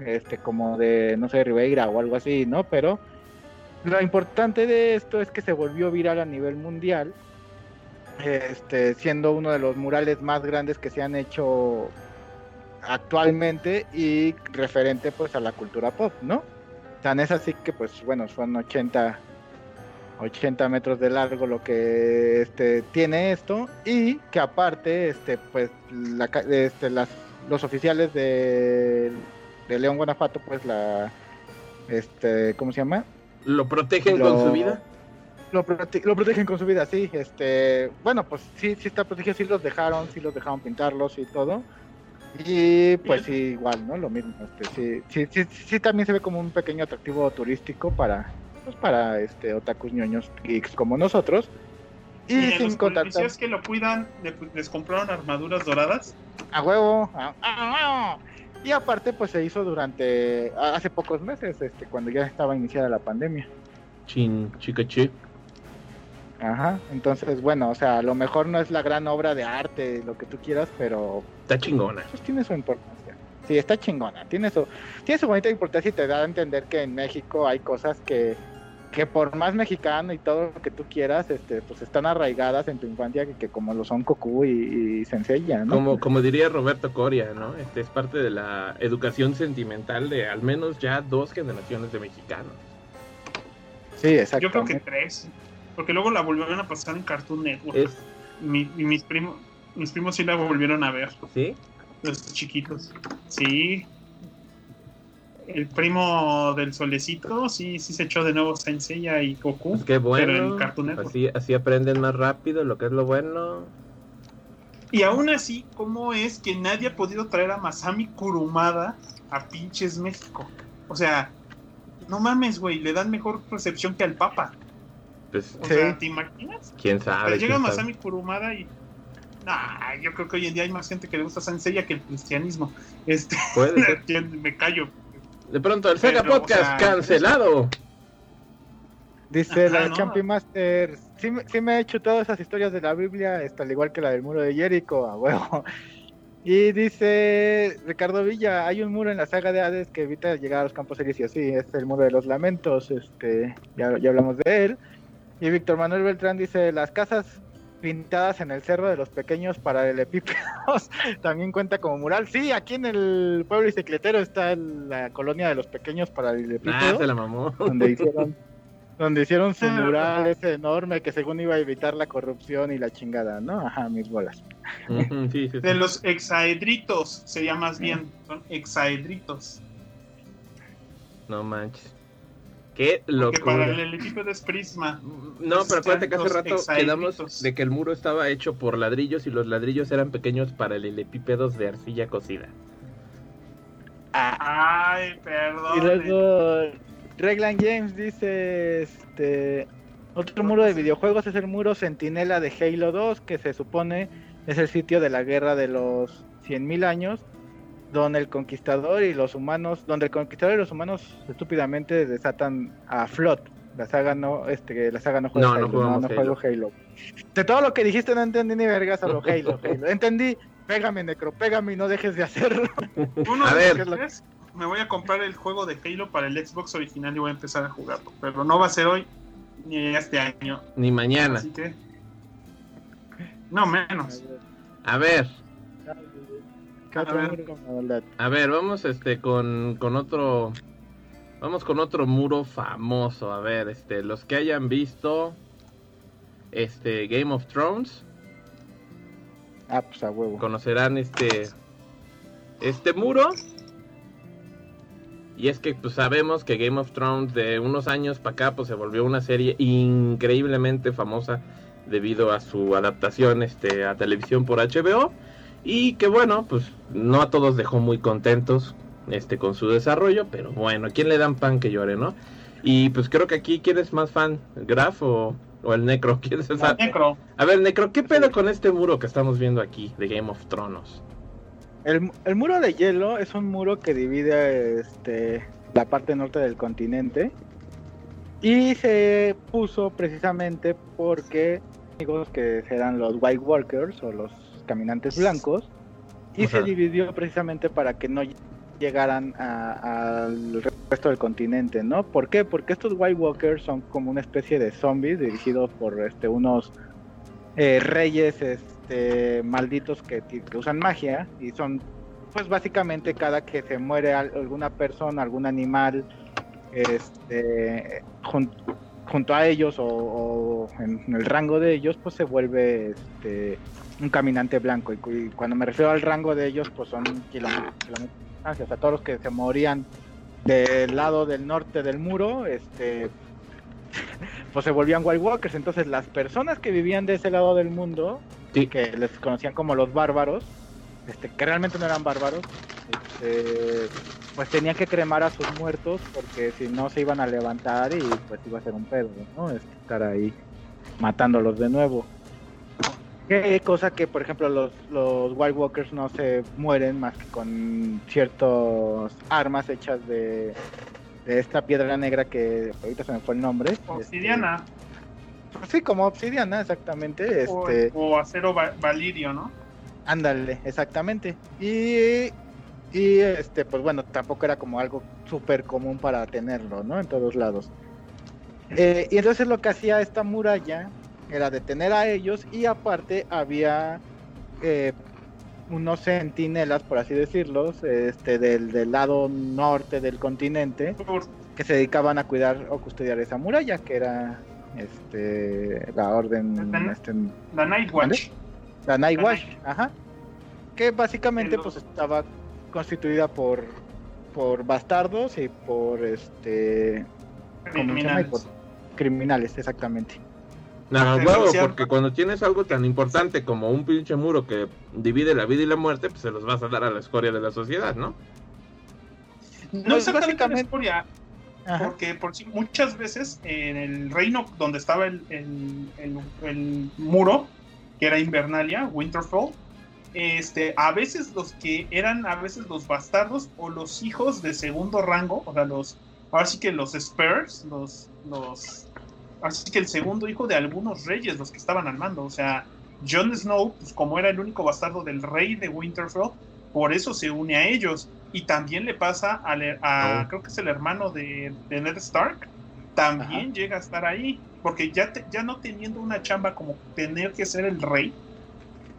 este, como de, no sé, Ribeira o algo así, ¿no? Pero lo importante de esto es que se volvió viral a nivel mundial este, siendo uno de los murales más grandes que se han hecho actualmente y referente pues a la cultura pop, ¿no? Tan es así que pues bueno, son 80, 80 metros de largo lo que este, tiene esto y que aparte este, pues la este, las, los oficiales de, de León Guanajuato pues la este, ¿cómo se llama? ¿Lo protegen Lo- con su vida? Lo, prote- lo protegen con su vida, sí. Este, bueno, pues sí, sí está protegido, sí los dejaron, sí los dejaron pintarlos y todo. Y pues sí, igual, ¿no? Lo mismo. Este, sí, sí, sí, sí, también se ve como un pequeño atractivo turístico para, pues para este otakus ñoños geeks como nosotros. Y, Y sin los contar policías que lo cuidan, le- les compraron armaduras doradas. a huevo. a- a- a- y aparte, pues se hizo durante hace pocos meses, este, cuando ya estaba iniciada la pandemia. Chin, chica, chi. Ajá. Entonces, bueno, o sea, a lo mejor no es la gran obra de arte, lo que tú quieras, pero Está chingona. pues tiene su importancia. Sí, está chingona, tiene su, tiene su bonita importancia y te da a entender que en México hay cosas que, que por más mexicano y todo lo que tú quieras, este, pues están arraigadas en tu infancia, que, que como lo son Goku y, y Senseiya, ¿no? Como, como diría Roberto Coria, ¿no? Este es parte de la educación sentimental de al menos ya dos generaciones de mexicanos. Sí, exacto. Yo creo que tres. Porque luego la volvieron a pasar en Cartoon Network. Es, Mi- y mis primos, mis primos sí la volvieron a ver. ¿Sí? Los chiquitos. Sí. El primo del solecito, sí, sí se echó de nuevo Senseiya y Goku. Pues qué bueno. Pero en. Así, así aprenden más rápido lo que es lo bueno. Y aún así, ¿cómo es que nadie ha podido traer a Masami Kurumada a pinches México? O sea, no mames, güey, le dan mejor recepción que al Papa. Pues, O Sí. sea, ¿te imaginas? quién sabe. Pero llega quién sabe. Masami Kurumada y. Nah, yo creo que hoy en día hay más gente que le gusta Senseiya que el cristianismo. Este, Puede ser. me callo. De pronto, el Sega Pero, o Podcast sea, cancelado. Dice Ajá, la ¿no? Champi Master, sí, me- sí me he hecho todas esas historias de la Biblia, está al igual que la del muro de Jericho, a huevo. Y dice Ricardo Villa, hay un muro en la saga de Hades que evita llegar a los campos elíseos, sí, es el muro de los lamentos, este, ya, ya hablamos de él. Y Víctor Manuel Beltrán dice, las casas pintadas en el cerro de los pequeños paralelepípedos también cuenta como mural. Sí, aquí en el pueblo bicicletero está el- la colonia de los pequeños Ah, paralelepípedos se la mamó. donde hicieron donde hicieron su Ah, mural ese enorme que según iba a evitar la corrupción y la chingada, ¿no? Ajá, mis bolas. Ujú, sí, sí, sí. De los hexaedritos, sería más bien. Son hexaedritos. No manches. Qué Que para el equipo es prisma. No, pero acuérdate que hace rato quedamos de que el muro estaba hecho por ladrillos y los ladrillos eran pequeños paralelepípedos de arcilla cocida. Ay, Y perdón. luego Reglan James dice este otro muro de videojuegos es el muro Centinela de Halo 2 que se supone es el sitio de la guerra de los 100.000 años donde el conquistador y los humanos, donde el conquistador y los humanos estúpidamente desatan a Flot. La saga no, este, la saga no juega No, no Halo, jugamos no, Halo. juego Halo. De todo lo que dijiste no entendí ni verga solo Halo, Halo. Entendí, pégame necro, pégame y no dejes de hacerlo. Uno A de ver. me voy a comprar el juego de Halo para el Xbox original y voy a empezar a jugarlo. Pero no va a ser hoy ni este año. Ni mañana. Así que. No, menos. A ver, ¿Qué A ver, vamos este con, con otro. Vamos con otro muro famoso. A ver, este, los que hayan visto este Game of Thrones Ah, pues a huevo. conocerán este este muro. Y es que pues sabemos que Game of Thrones de unos años para acá pues se volvió una serie increíblemente famosa debido a su adaptación este a televisión por HBO y que bueno, pues no a todos dejó muy contentos este con su desarrollo, pero bueno, ¿quién le dan pan que llore, no? Y pues creo que aquí quién es más fan, Graf o, o el Necro, ¿quién es el fan? Necro. A ver, Necro, ¿qué pedo con este muro que estamos viendo aquí de Game of Thrones? El, el muro de hielo es un muro que divide este, la parte norte del continente y se puso precisamente porque amigos que eran los White Walkers o los caminantes blancos y Ajá. se dividió precisamente para que no llegaran al resto del continente, ¿no? ¿Por qué? Porque estos White Walkers son como una especie de zombies dirigidos por este unos eh, reyes este, malditos que, usan magia y son pues básicamente cada que se muere al- alguna persona, algún animal este, jun- junto a ellos o, o en el rango de ellos pues se vuelve este, un caminante blanco y, cu- y cuando me refiero al rango de ellos pues son kilómetros, kilómetros de distancia, o sea todos los que se morían del lado del norte del muro este pues se volvían White Walkers entonces las personas que vivían de ese lado del mundo Sí. que les conocían como los bárbaros, este, que realmente no eran bárbaros, este, pues tenían que cremar a sus muertos porque si no se iban a levantar y pues iba a ser un pedo, ¿no? Estar ahí matándolos de nuevo. Qué cosa que, por ejemplo, los, los White Walkers no se mueren más que con ciertas armas hechas de, de esta piedra negra que ahorita se me fue el nombre. Obsidiana. Este, sí, como obsidiana, exactamente. o- Este, O, acero va- valirio, ¿no? Ándale, exactamente. Y, y este, pues bueno, tampoco era como algo súper común para tenerlo, ¿no? En todos lados. Eh, y entonces lo que hacía esta muralla era detener a ellos y aparte había eh, unos centinelas, por así decirlo, este, del, del lado norte del continente que se dedicaban a cuidar o custodiar esa muralla, que era este, la orden... Ujú. Este, La Night Watch. la Night La Watch, ajá. Que básicamente El- pues estaba constituida por por bastardos y por este por criminales, exactamente. Nada, Sí, huevo, porque cuando tienes algo tan importante como un pinche muro que divide la vida y la muerte, pues se los vas a dar a la escoria de la sociedad, ¿no? No Pues, exactamente la Ajá. porque por si muchas veces en el reino donde estaba el, el- el- el muro, que era Invernalia, Winterfell, este, a veces los que eran a veces los bastardos o los hijos de segundo rango, o sea, los, ahora sí que los Spurs, los, los, así que el segundo hijo de algunos reyes, los que estaban al mando, o sea, Jon Snow, pues como era el único bastardo del rey de Winterfell, por eso se une a ellos. Y también le pasa al a, Oh. creo que es el hermano de, de Ned Stark, también llega a estar ahí, porque ya, te- ya no teniendo una chamba como tener que ser el rey,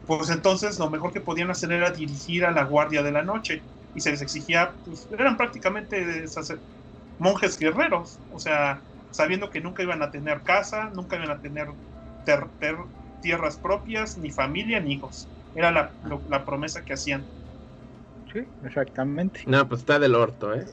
pues entonces lo mejor que podían hacer era dirigir a la Guardia de la Noche. Y se les exigía, pues eran prácticamente sacer- monjes guerreros, o sea, sabiendo que nunca iban a tener casa, nunca iban a tener ter- ter- tierras propias, ni familia, ni hijos. Era la, lo- la promesa que hacían. Sí, exactamente. No, pues está del orto, ¿eh?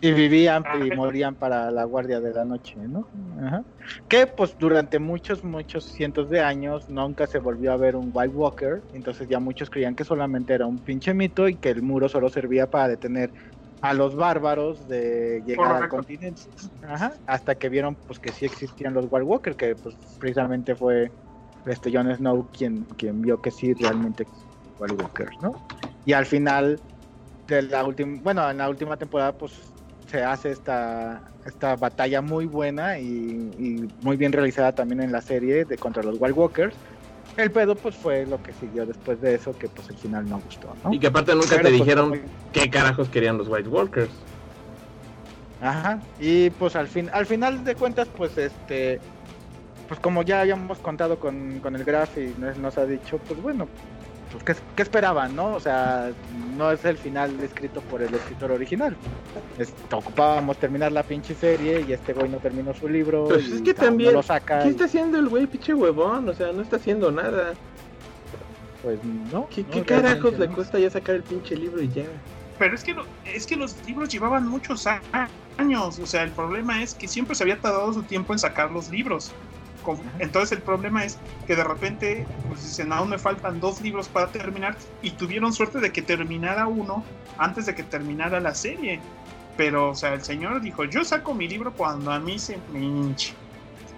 Y vivían y Ajá. morían para la guardia de la noche, ¿no? Ajá. Que pues durante muchos, muchos cientos de años nunca se volvió a ver un White Walker, entonces ya muchos creían que solamente era un pinche mito y que el muro solo servía para detener a los bárbaros de llegar al continente. Ajá. Hasta que vieron pues que sí existían los White Walker, que pues precisamente fue este Jon Snow quien, quien vio que sí realmente existían los White Walkers, ¿no? Y al final de la última, bueno, en la última temporada pues se hace esta, esta batalla muy buena y, y muy bien realizada también en la serie de contra los Wild Walkers, El pedo pues fue lo que siguió después de eso, que pues el final no gustó, ¿no? Y que aparte nunca Pero, te pues, dijeron qué carajos querían los White Walkers. Ajá. Y pues al fin, al final de cuentas, pues este, pues como ya habíamos contado con, con el Graf y nos, nos ha dicho, pues bueno, pues ¿qué, qué esperaban, no? O sea, no es el final escrito por el escritor original. Es- ocupábamos terminar la pinche serie y este güey no terminó su libro. Pues y es que no también, lo saca. ¿Qué y, está haciendo el güey, pinche huevón? O sea, no está haciendo nada. pues no. ¿Qué, no, qué carajos le no. cuesta ya sacar el pinche libro y ya? Pero es que, lo- es que los libros llevaban muchos años. O sea, el problema es que siempre se había tardado su tiempo en sacar los libros. Entonces el problema es que de repente pues dicen, aún me faltan dos libros para terminar y tuvieron suerte de que terminara uno antes de que terminara la serie. Pero, o sea, el señor dijo, yo saco mi libro cuando a mí se me hinche.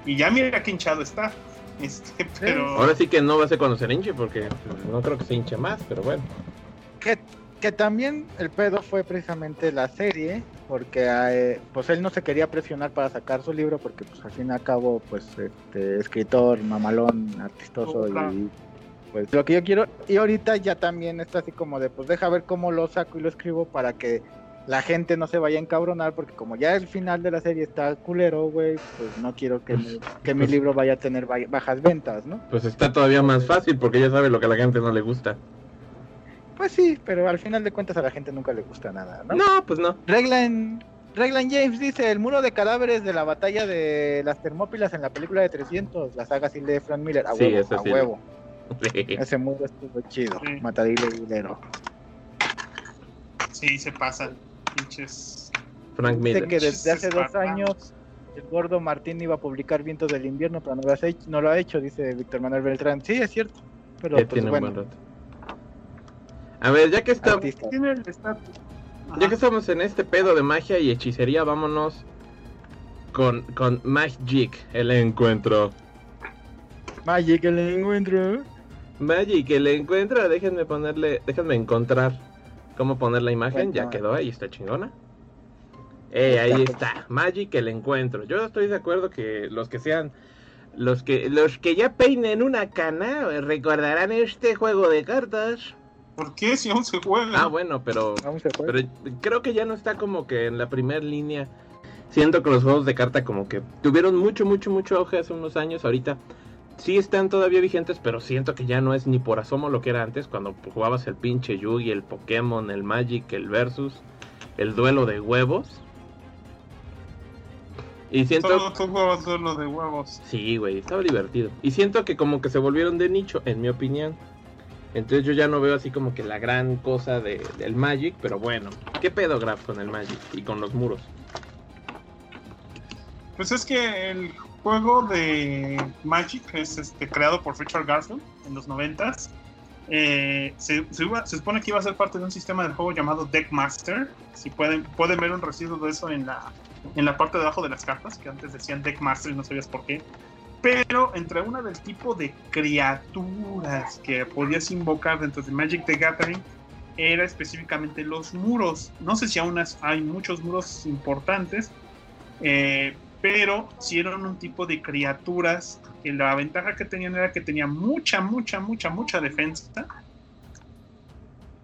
Y ya mira qué hinchado está. Este, pero... Ahora sí que no va a ser cuando se hinche porque no creo que se hinche más, pero bueno. Que, que también el pedo fue precisamente la serie, porque eh, pues él no se quería presionar para sacar su libro, porque pues al fin y al cabo, pues este escritor, mamalón, artistoso Oh, claro. y pues lo que yo quiero. Y ahorita ya también está así como de pues deja ver cómo lo saco y lo escribo para que la gente no se vaya a encabronar, porque como ya el final de la serie está culero, güey, pues no quiero que mi, que mi libro vaya a tener ba- bajas ventas, ¿no? Pues está todavía más fácil porque ya sabe lo que a la gente no le gusta. Pues sí, pero al final de cuentas a la gente nunca le gusta nada, ¿no? No, pues no. Regla en, regla en James dice, el muro de cadáveres de la batalla de las Termópilas en la película de 300, la saga así de Frank Miller, a Sí, huevo, ese a sí. huevo. Sí. Ese muro estuvo chido, Sí. matadile hilero. Sí, se pasan. Pinches. Frank Dice Miller. que desde hace dos años el gordo Martín iba a publicar Vientos del Invierno, pero no lo, has hecho- no lo ha hecho, dice Víctor Manuel Beltrán. Sí, es cierto, pero pues tiene un bueno, buen rato. A ver, ya que estatus. ya que estamos en este pedo de magia y hechicería, vámonos con, con Magic, el encuentro. Magic el encuentro. Magic, el encuentro, déjenme ponerle, déjenme encontrar cómo poner la imagen, ya quedó ahí, está chingona. Eh, Ahí ahí está. Magic el encuentro. Yo estoy de acuerdo que los que sean los que los que ya peinen una cana recordarán este juego de cartas. ¿Por qué si aún se juega? Ah, bueno, pero creo que ya no está como que en la primera línea. Siento que los juegos de carta como que tuvieron mucho, mucho, mucho auge hace unos años. Ahorita sí están todavía vigentes, pero siento que ya no es ni por asomo lo que era antes, cuando jugabas el pinche Yugi, el Pokémon, el Magic, el Versus, el duelo de huevos. Y siento... Solo tú jugabas lo de huevos. Sí, güey, estaba divertido. Y siento que como que se volvieron de nicho, en mi opinión. Entonces yo ya no veo así como que la gran cosa de, del Magic, pero bueno, ¿qué pedo Graf con el Magic y con los muros? Pues es que el juego de Magic es este, creado por Richard Garfield en los noventas. Eh, se, se supone que iba a ser parte de un sistema de juego llamado Deckmaster. Si pueden, pueden ver un residuo de eso en la, en la parte de abajo de las cartas, que antes decían Deckmaster y no sabías por qué. Pero entre una del tipo de criaturas que podías invocar dentro de Magic the Gathering era específicamente los muros. No sé si aún hay muchos muros importantes, eh, pero si eran un tipo de criaturas que la ventaja que tenían era que tenían mucha, mucha, mucha, mucha defensa.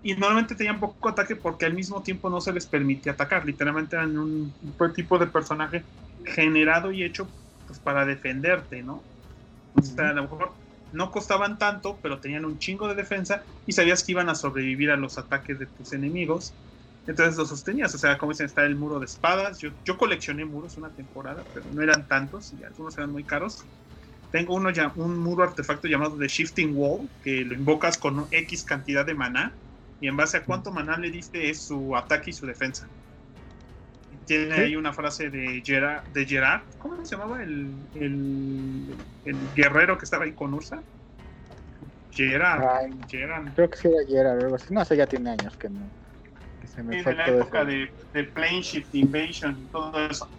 Y normalmente tenían poco ataque porque al mismo tiempo no se les permitía atacar. Literalmente eran un, un tipo de personaje generado y hecho pues, para defenderte, ¿no? A lo mejor no costaban tanto, pero tenían un chingo de defensa y sabías que iban a sobrevivir a los ataques de tus enemigos. Entonces lo sostenías, o sea, como dicen, está el muro de espadas. Yo, coleccioné muros una temporada, pero no eran tantos y algunos eran muy caros. Tengo uno un muro artefacto llamado The Shifting Wall, que lo invocas con X cantidad de maná, y en base a cuánto maná le diste es su ataque y su defensa. Tiene Sí. ahí una frase de Gerard, de Gerard ¿cómo se llamaba el, el, el guerrero que estaba ahí con Ursa? Gerard, Ay, Gerard. creo que sí era o algo así. No sé, ya tiene años que no. Que se me Sí, fue de la todo época eso. de, de Plane Shift Invasion y todo eso.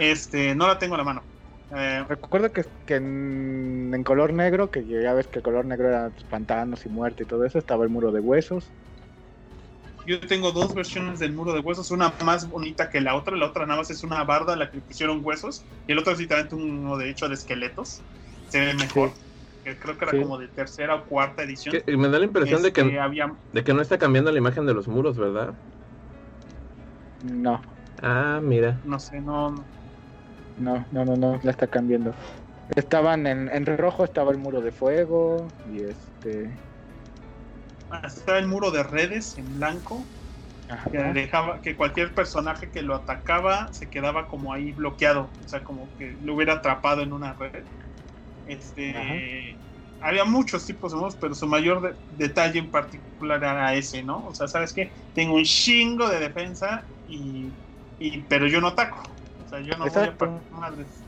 Este, no la tengo a la mano. Eh, Recuerdo que, que en, en color negro, que ya ves que el color negro era pues, pantanos y muerte y todo eso, estaba el muro de huesos. Yo tengo dos versiones del muro de huesos, una más bonita que la otra, la otra nada más es una barda a la que pusieron huesos, y el otro es literalmente uno de hecho de esqueletos, se ve mejor. creo que era Sí. como de tercera o cuarta edición. Que- me da la impresión de este, que, había de que no está cambiando la imagen de los muros, ¿verdad? No, Ah, mira. no sé, no, no- no, no, no, no, la está cambiando. Estaban en, en rojo, estaba el muro de fuego y este... estaba el muro de redes en blanco ajá. que dejaba que cualquier personaje que lo atacaba se quedaba como ahí bloqueado, o sea, como que lo hubiera atrapado en una red. Este, había muchos tipos de muros, pero su mayor de- detalle en particular era ese, ¿no? O sea, sabes qué, tengo un chingo de defensa y, y pero yo no ataco, o sea, yo no Exacto. voy a madres.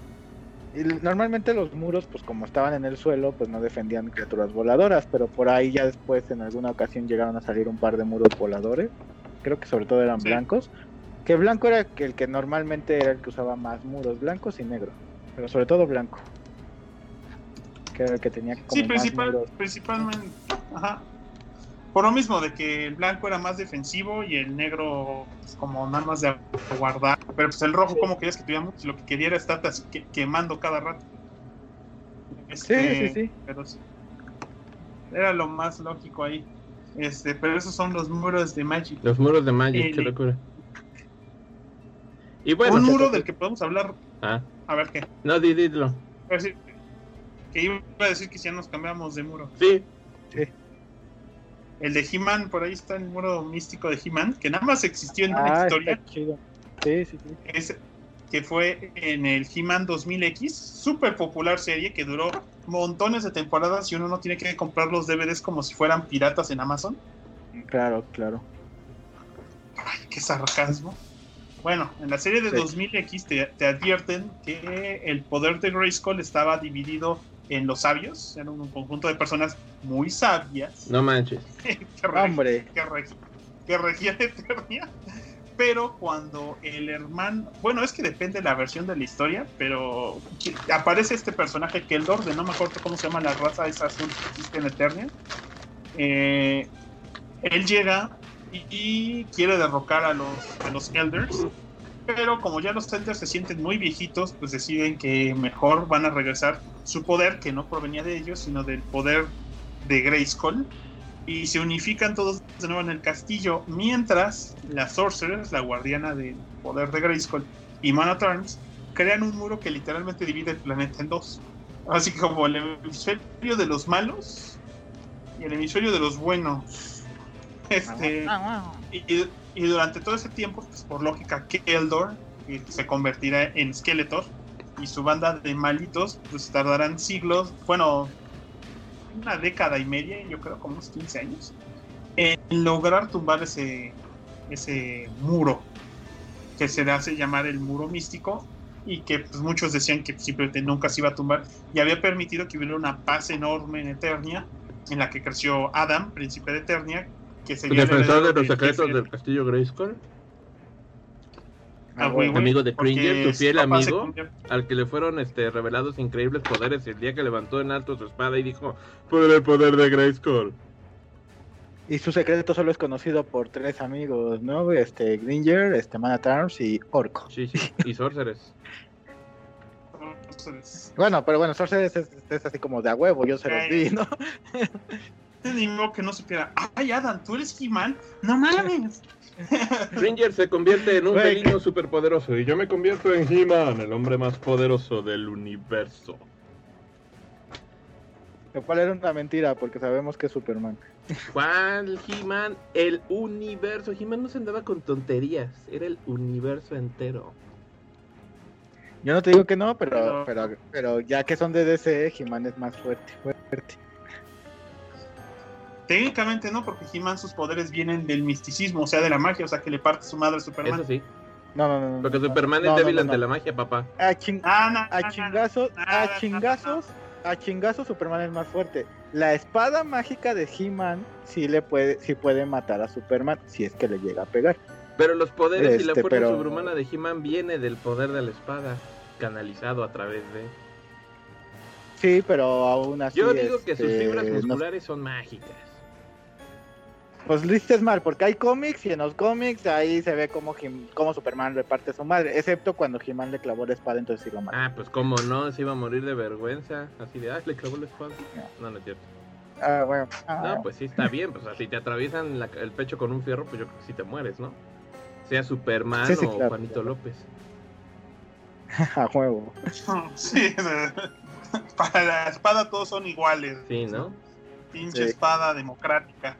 Y normalmente los muros, pues como estaban en el suelo, pues no defendían criaturas voladoras, pero por ahí ya después en alguna ocasión llegaron a salir un par de muros voladores, creo que sobre todo eran Sí. blancos, que blanco era el que normalmente era el que usaba más muros, blancos y negro, pero sobre todo blanco, que era el que tenía como Sí, más principal, muros. principalmente, ajá. Por lo mismo de que el blanco era más defensivo y el negro pues, como nada más de guardar. Pero pues el rojo Sí. como querías que tuviera lo que quería era estar así que- quemando cada rato. Sí, Este, sí, sí. Pero sí. Era lo más lógico ahí. Este, pero esos son los muros de Magic. Los muros de Magic, Eh, qué locura. Y bueno, Un muro te- del que podemos hablar. ah, A ver qué. no, di- dilo. Iba a decir- Que iba a decir que ya nos cambiamos de muro. Sí, El de He-Man, por ahí está el muro místico de He-Man, que nada más existió en una Ah, historia. está chido. Sí, sí, sí. es- que fue en el He-Man 2000X, súper popular serie que duró montones de temporadas y uno no tiene que comprar los DVDs como si fueran piratas en Amazon. Claro, claro. Ay, qué sarcasmo. Bueno, en la serie de Sí. 2000X te, te advierten que el poder de Grayskull estaba dividido en los sabios, eran un conjunto de personas muy sabias no manches. que, Hombre, que, reg- que regían Eternia. Pero cuando el hermano, bueno, es que depende de la versión de la historia, pero que- aparece este personaje Keldor, de no me acuerdo cómo se llama la raza esa azul que existe en Eternia. Eh, él llega y, y quiere derrocar a los, a los Elders, pero como ya los Elders se sienten muy viejitos, pues deciden que mejor van a regresar su poder, que no provenía de ellos, sino del poder de Grayskull, y se unifican todos de nuevo en el castillo, mientras la Sorceress, la guardiana del poder de Grayskull, y Man at Arms crean un muro que literalmente divide el planeta en dos. Así como el hemisferio de los malos y el hemisferio de los buenos. Este, y, y durante todo ese tiempo, pues, por lógica, Keldor que se convertirá en Skeletor y su banda de malitos, pues tardarán siglos, bueno, una década y media, yo creo, como unos 15 años, en lograr tumbar ese, ese muro, que se le hace llamar el muro místico, y que pues, muchos decían que simplemente nunca se iba a tumbar, y había permitido que hubiera una paz enorme en Eternia, en la que creció Adam, príncipe de Eternia, que sería el Defensor de los secretos del castillo Grayskull, Ah, güey, bueno. güey, Amigo de Cringer, tu su fiel amigo. al que le fueron este, revelados increíbles poderes el día que levantó en alto su espada y dijo, por el poder de Grayskull. Y su secreto solo es conocido por tres amigos, ¿no? Este, Gringer, este, Man at Arms y Orco. Sí, sí, y Sorceress. Bueno, pero bueno, Sorceress es, es así como de a huevo, yo se los di, ¿no? ni modo que no supiera, ay Adam, tú eres He-Man, no mames. Ranger se convierte en un felino superpoderoso y yo me convierto en He-Man, el hombre más poderoso del universo. Lo cual era una mentira, porque sabemos que es Superman. ¿Cuál He-Man? El universo. He-Man no se andaba con tonterías, era el universo entero. Yo no te digo que no, pero, Pero- pero, pero ya que son de DC, He-Man es más fuerte, fuerte. Técnicamente no, porque He-Man sus poderes vienen del misticismo, o sea, de la magia, o sea, que le parte su madre a Superman. Eso sí, No, no, no. porque no, Superman no, es no, débil no, ante no. la magia, papá. A, chin- Ah, no, a no, no, chingazos, no, no, a no, chingazos, a chingazos Superman es más fuerte. La espada mágica de He-Man sí le puede, sí puede matar a Superman si es que le llega a pegar. Pero los poderes y la Este, fuerza pero- sobrehumana de He-Man viene del poder de la espada, canalizado a través de... Sí, pero aún así. Yo digo que sus este, fibras no- musculares son mágicas. Pues lo hiciste mal, porque hay cómics y en los cómics ahí se ve como, como Superman reparte a su madre, excepto cuando He-Man le clavó la espada, entonces sí lo mató. Ah, pues cómo no, se iba a morir de vergüenza, así de, ah, le clavó la espada. No, no es cierto. Ah, bueno. Ah, no, pues sí está bien, pues si te atraviesan el pecho con un fierro, pues yo creo que sí te mueres, ¿no? Sea Superman o Juanito López. a juego. Sí, para la espada todos son iguales. Sí, ¿no? Pinche espada democrática.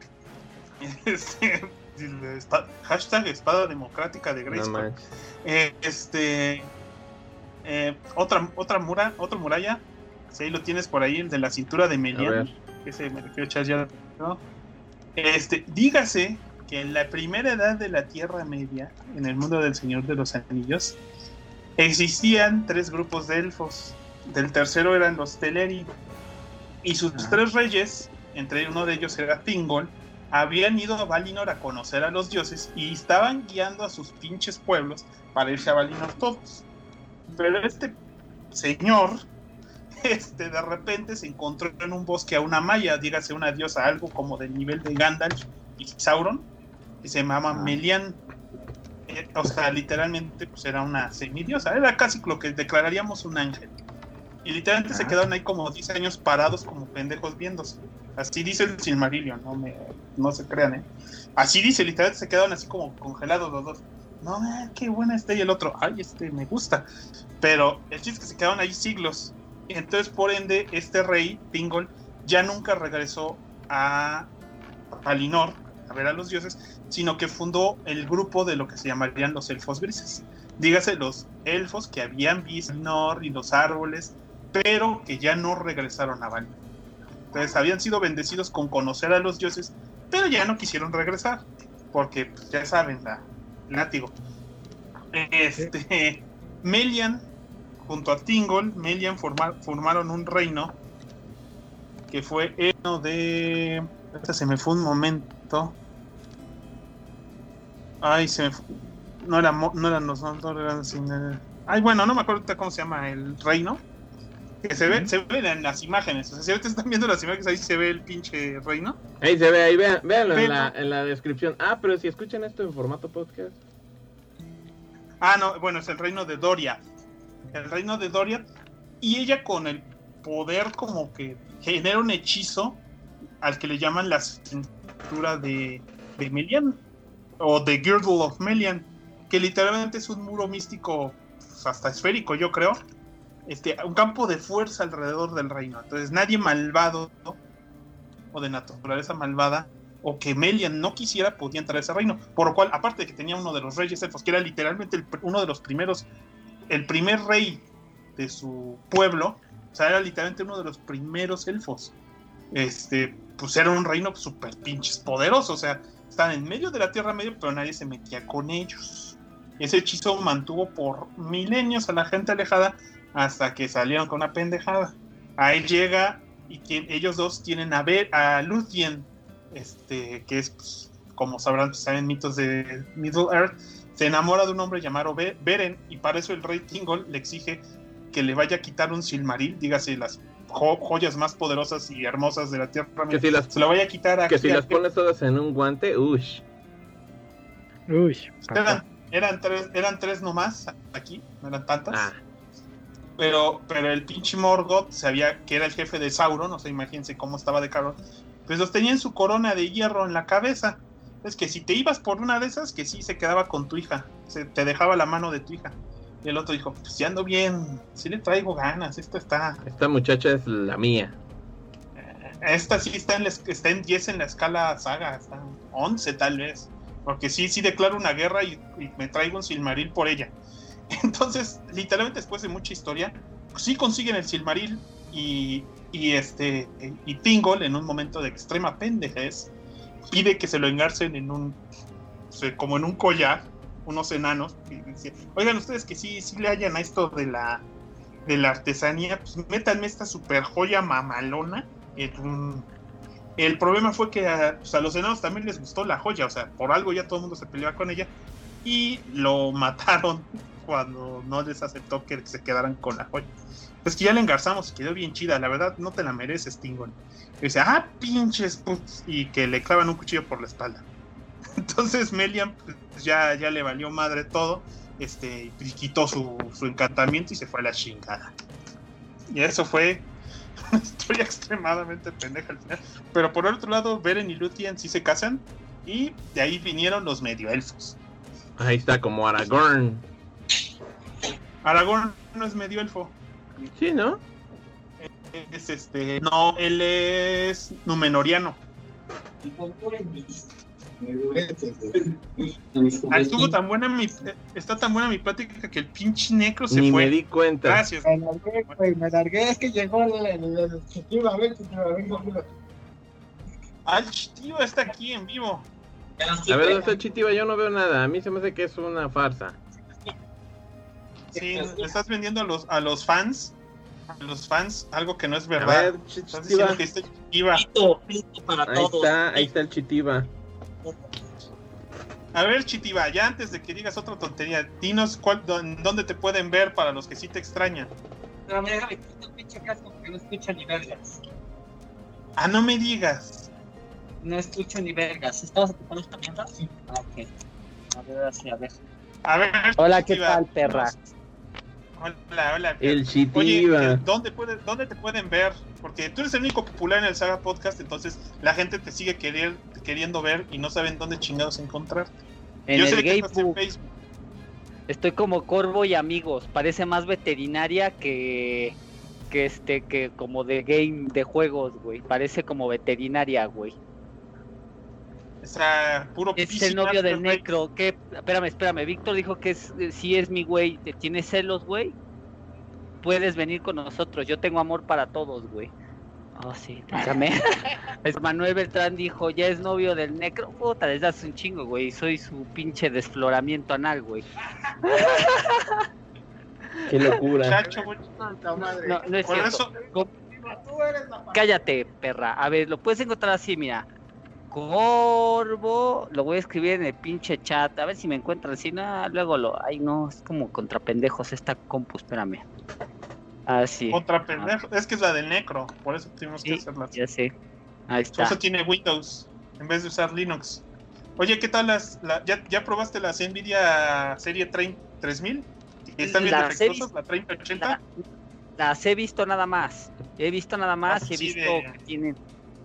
Hashtag espada democrática de Grace. Eh, este. Eh, otra, otra mura, otra muralla. Si ahí lo tienes por ahí, el de la cintura de Melian. Que se me refiero a ya, ¿no? Este, dígase que en la primera edad de la Tierra Media, en el mundo del Señor de los Anillos, existían tres grupos de elfos. Del tercero eran los Teleri. Y sus tres reyes, entre uno de ellos era Thingol, habían ido a Valinor a conocer a los dioses y estaban guiando a sus pinches pueblos para irse a Valinor todos. Pero este señor, este, de repente se encontró en un bosque a una maya, dígase una diosa, algo como del nivel de Gandalf y Sauron, que se llamaba Melian. Eh, o sea, literalmente pues era una semidiosa, era casi lo que declararíamos un ángel. Y literalmente se quedaron ahí como 10 años parados como pendejos viéndose. Así dice el Silmarillion, no, me, no se crean, ¿eh? Así dice, literalmente se quedaron así como congelados los dos. No, eh, qué buena está y el otro, ay, este me gusta. Pero el chiste es que se quedaron ahí siglos. Entonces, por ende, este rey, Pingol, ya nunca regresó a Valinor a ver a los dioses, sino que fundó el grupo de lo que se llamarían los elfos grises. Dígase los elfos que habían visto Valinor y los árboles, pero que ya no regresaron a Valinor. Entonces habían sido bendecidos con conocer a los dioses, pero ya no quisieron regresar, porque pues, ya saben, la látigo. Este, Melian, junto a Tingol, Melian formaron un reino que fue el de. Este se me fue un momento. Ay, se me fue. No, era, no eran los. No eran Ay, bueno, no me acuerdo cómo se llama el reino que se ve, se ven en las imágenes. O sea, si ahorita están viendo las imágenes, ahí se ve el pinche reino. Ahí se ve, ahí vean, véanlo en la, en la descripción. Ah, pero si escuchan esto en formato podcast. Ah, no, bueno, es el reino de Doria. El reino de Doria. Y ella con el poder como que genera un hechizo al que le llaman la cintura de, de Melian. O The Girdle of Melian. Que literalmente es un muro místico pues, hasta esférico, yo creo este, un campo de fuerza alrededor del reino. Entonces nadie malvado o de naturaleza malvada o que Melian no quisiera podía entrar a ese reino. Por lo cual, aparte de que tenía uno de los reyes elfos, que era literalmente uno de los primeros, el primer rey de su pueblo, o sea, era literalmente uno de los primeros elfos. Este, pues era un reino súper pinches poderoso, o sea, están en medio de la Tierra Media, pero nadie se metía con ellos. Ese hechizo mantuvo por milenios a la gente alejada hasta que salieron con una pendejada. Ahí llega y ellos dos tienen a ver a Luthien, este, que es, pues, como sabrán, pues, saben mitos de Middle Earth, se enamora de un hombre llamado Beren y para eso el rey Tingol le exige que le vaya a quitar un Silmaril, dígase las joyas más poderosas y hermosas de la tierra. Que si las, se lo vaya a quitar a Que si las pones todas en un guante, uy. Uy. Eran, eran, tres, eran tres nomás aquí, no eran tantas. Ah pero, pero el pinche Morgoth sabía que era el jefe de Sauron, o sea, imagínense cómo estaba de caro, pues los tenía en su corona de hierro en la cabeza. Es que si te ibas por una de esas, que sí se quedaba con tu hija, se te dejaba la mano de tu hija. Y el otro dijo, pues si ando bien, si le traigo ganas, esta está... Esta muchacha es la mía. Esta sí está en, está en 10 en la escala saga, está en 11 tal vez. Porque sí, sí declaro una guerra y, y me traigo un Silmaril por ella. Entonces, literalmente después de mucha historia, sí consiguen el Silmaril y, y este y Tingol en un momento de extrema pendejez pide que se lo engarcen en un como en un collar unos enanos y dice, oigan ustedes que sí sí le hayan a esto de la de la artesanía pues métanme esta super joya mamalona el problema fue que pues, a, los enanos también les gustó la joya o sea por algo ya todo el mundo se peleaba con ella y lo mataron cuando no les aceptó que se quedaran con la joya. Pues que ya le engarzamos y quedó bien chida, la verdad no te la mereces, Tingon. Y dice, ah, pinches putos, y que le clavan un cuchillo por la espalda. Entonces Melian pues, ya, ya le valió madre todo, este, y quitó su, su encantamiento y se fue a la chingada. Y eso fue una historia extremadamente pendeja al final. Pero por otro lado, Beren y Luthien sí se casan, y de ahí vinieron los medio elfos. Ahí está, como Aragorn. Aragorn no es medio elfo. Sí, ¿no? Es este. No, él es Numenoriano. Ah, estuvo tan buena mi, está tan buena mi plática que el pinche necro se Ni fue. me di cuenta. Gracias. Me largué, güey, me largué, es que llegó el, el, el chiquillo, a ver, chiquillo, venga, venga. Ah, el tío está aquí en vivo. A ver, ¿dónde está el Chitiba? Yo no veo nada. A mí se me hace que es una farsa. Sí, le estás vendiendo a los, a los fans. A los fans algo que no es A verdad. ver, Estás Chitiba. diciendo que este iba. Pito, pito para Ahí todos. está, ahí está el Chitiba. A ver, Chitiba, ya antes de que digas otra tontería, dinos cuál, dó- dónde te pueden ver para los que sí te extrañan. Pero me déjame el pinche casco porque no escucho ni vergas. Ah, no me digas. No escucho ni vergas. ¿Estabas ocupando esta mierda? Sí. Ah, ok. A ver, así, a ver. A ver, Hola, ¿qué Chitiba, tal, perra? Hola, hola. El Oye, Chitiba. ¿dónde, puede- ¿dónde te pueden ver? Porque tú eres el único popular en el Saga Podcast, entonces la gente te sigue querer- queriendo ver y no saben dónde chingados encontrar. En Yo el sé que estás en. Facebook. Estoy como Corvo y amigos. Parece más veterinaria que que este que como de game de juegos, güey. Parece como veterinaria, güey. Puro Es el novio del. Necro. ¿Qué? Espérame, espérame. Víctor dijo que es, eh, sí es mi güey. ¿Te ¿Tienes celos, güey? Puedes venir con nosotros. Yo tengo amor para todos, güey. Oh, sí, déjame. es Manuel Beltrán dijo, ya es novio del Necro. Puta, desde hace un chingo, güey. Soy su pinche desfloramiento anal, güey. Qué locura. Chacho, güey. No, no es Por cierto. eso, Cállate, perra. A ver, lo puedes encontrar así, mira. Corvo, lo voy a escribir en el pinche chat. A ver si me encuentran así. No, luego lo. Ay, no, es como contra pendejos esta compu, espérame. Así. otra pendeja. Es que es la del Necro, por eso tuvimos que Sí, hacerla. ya sé. Ahí Por está. eso tiene Windows en vez de usar Linux. Oye, ¿qué tal las, la- ya, ya probaste las Nvidia serie 30 3000? ¿Que ¿Están bien defectuosas? ¿La 3080? La- las he visto nada más. He visto nada más y he sí, visto de- que tienen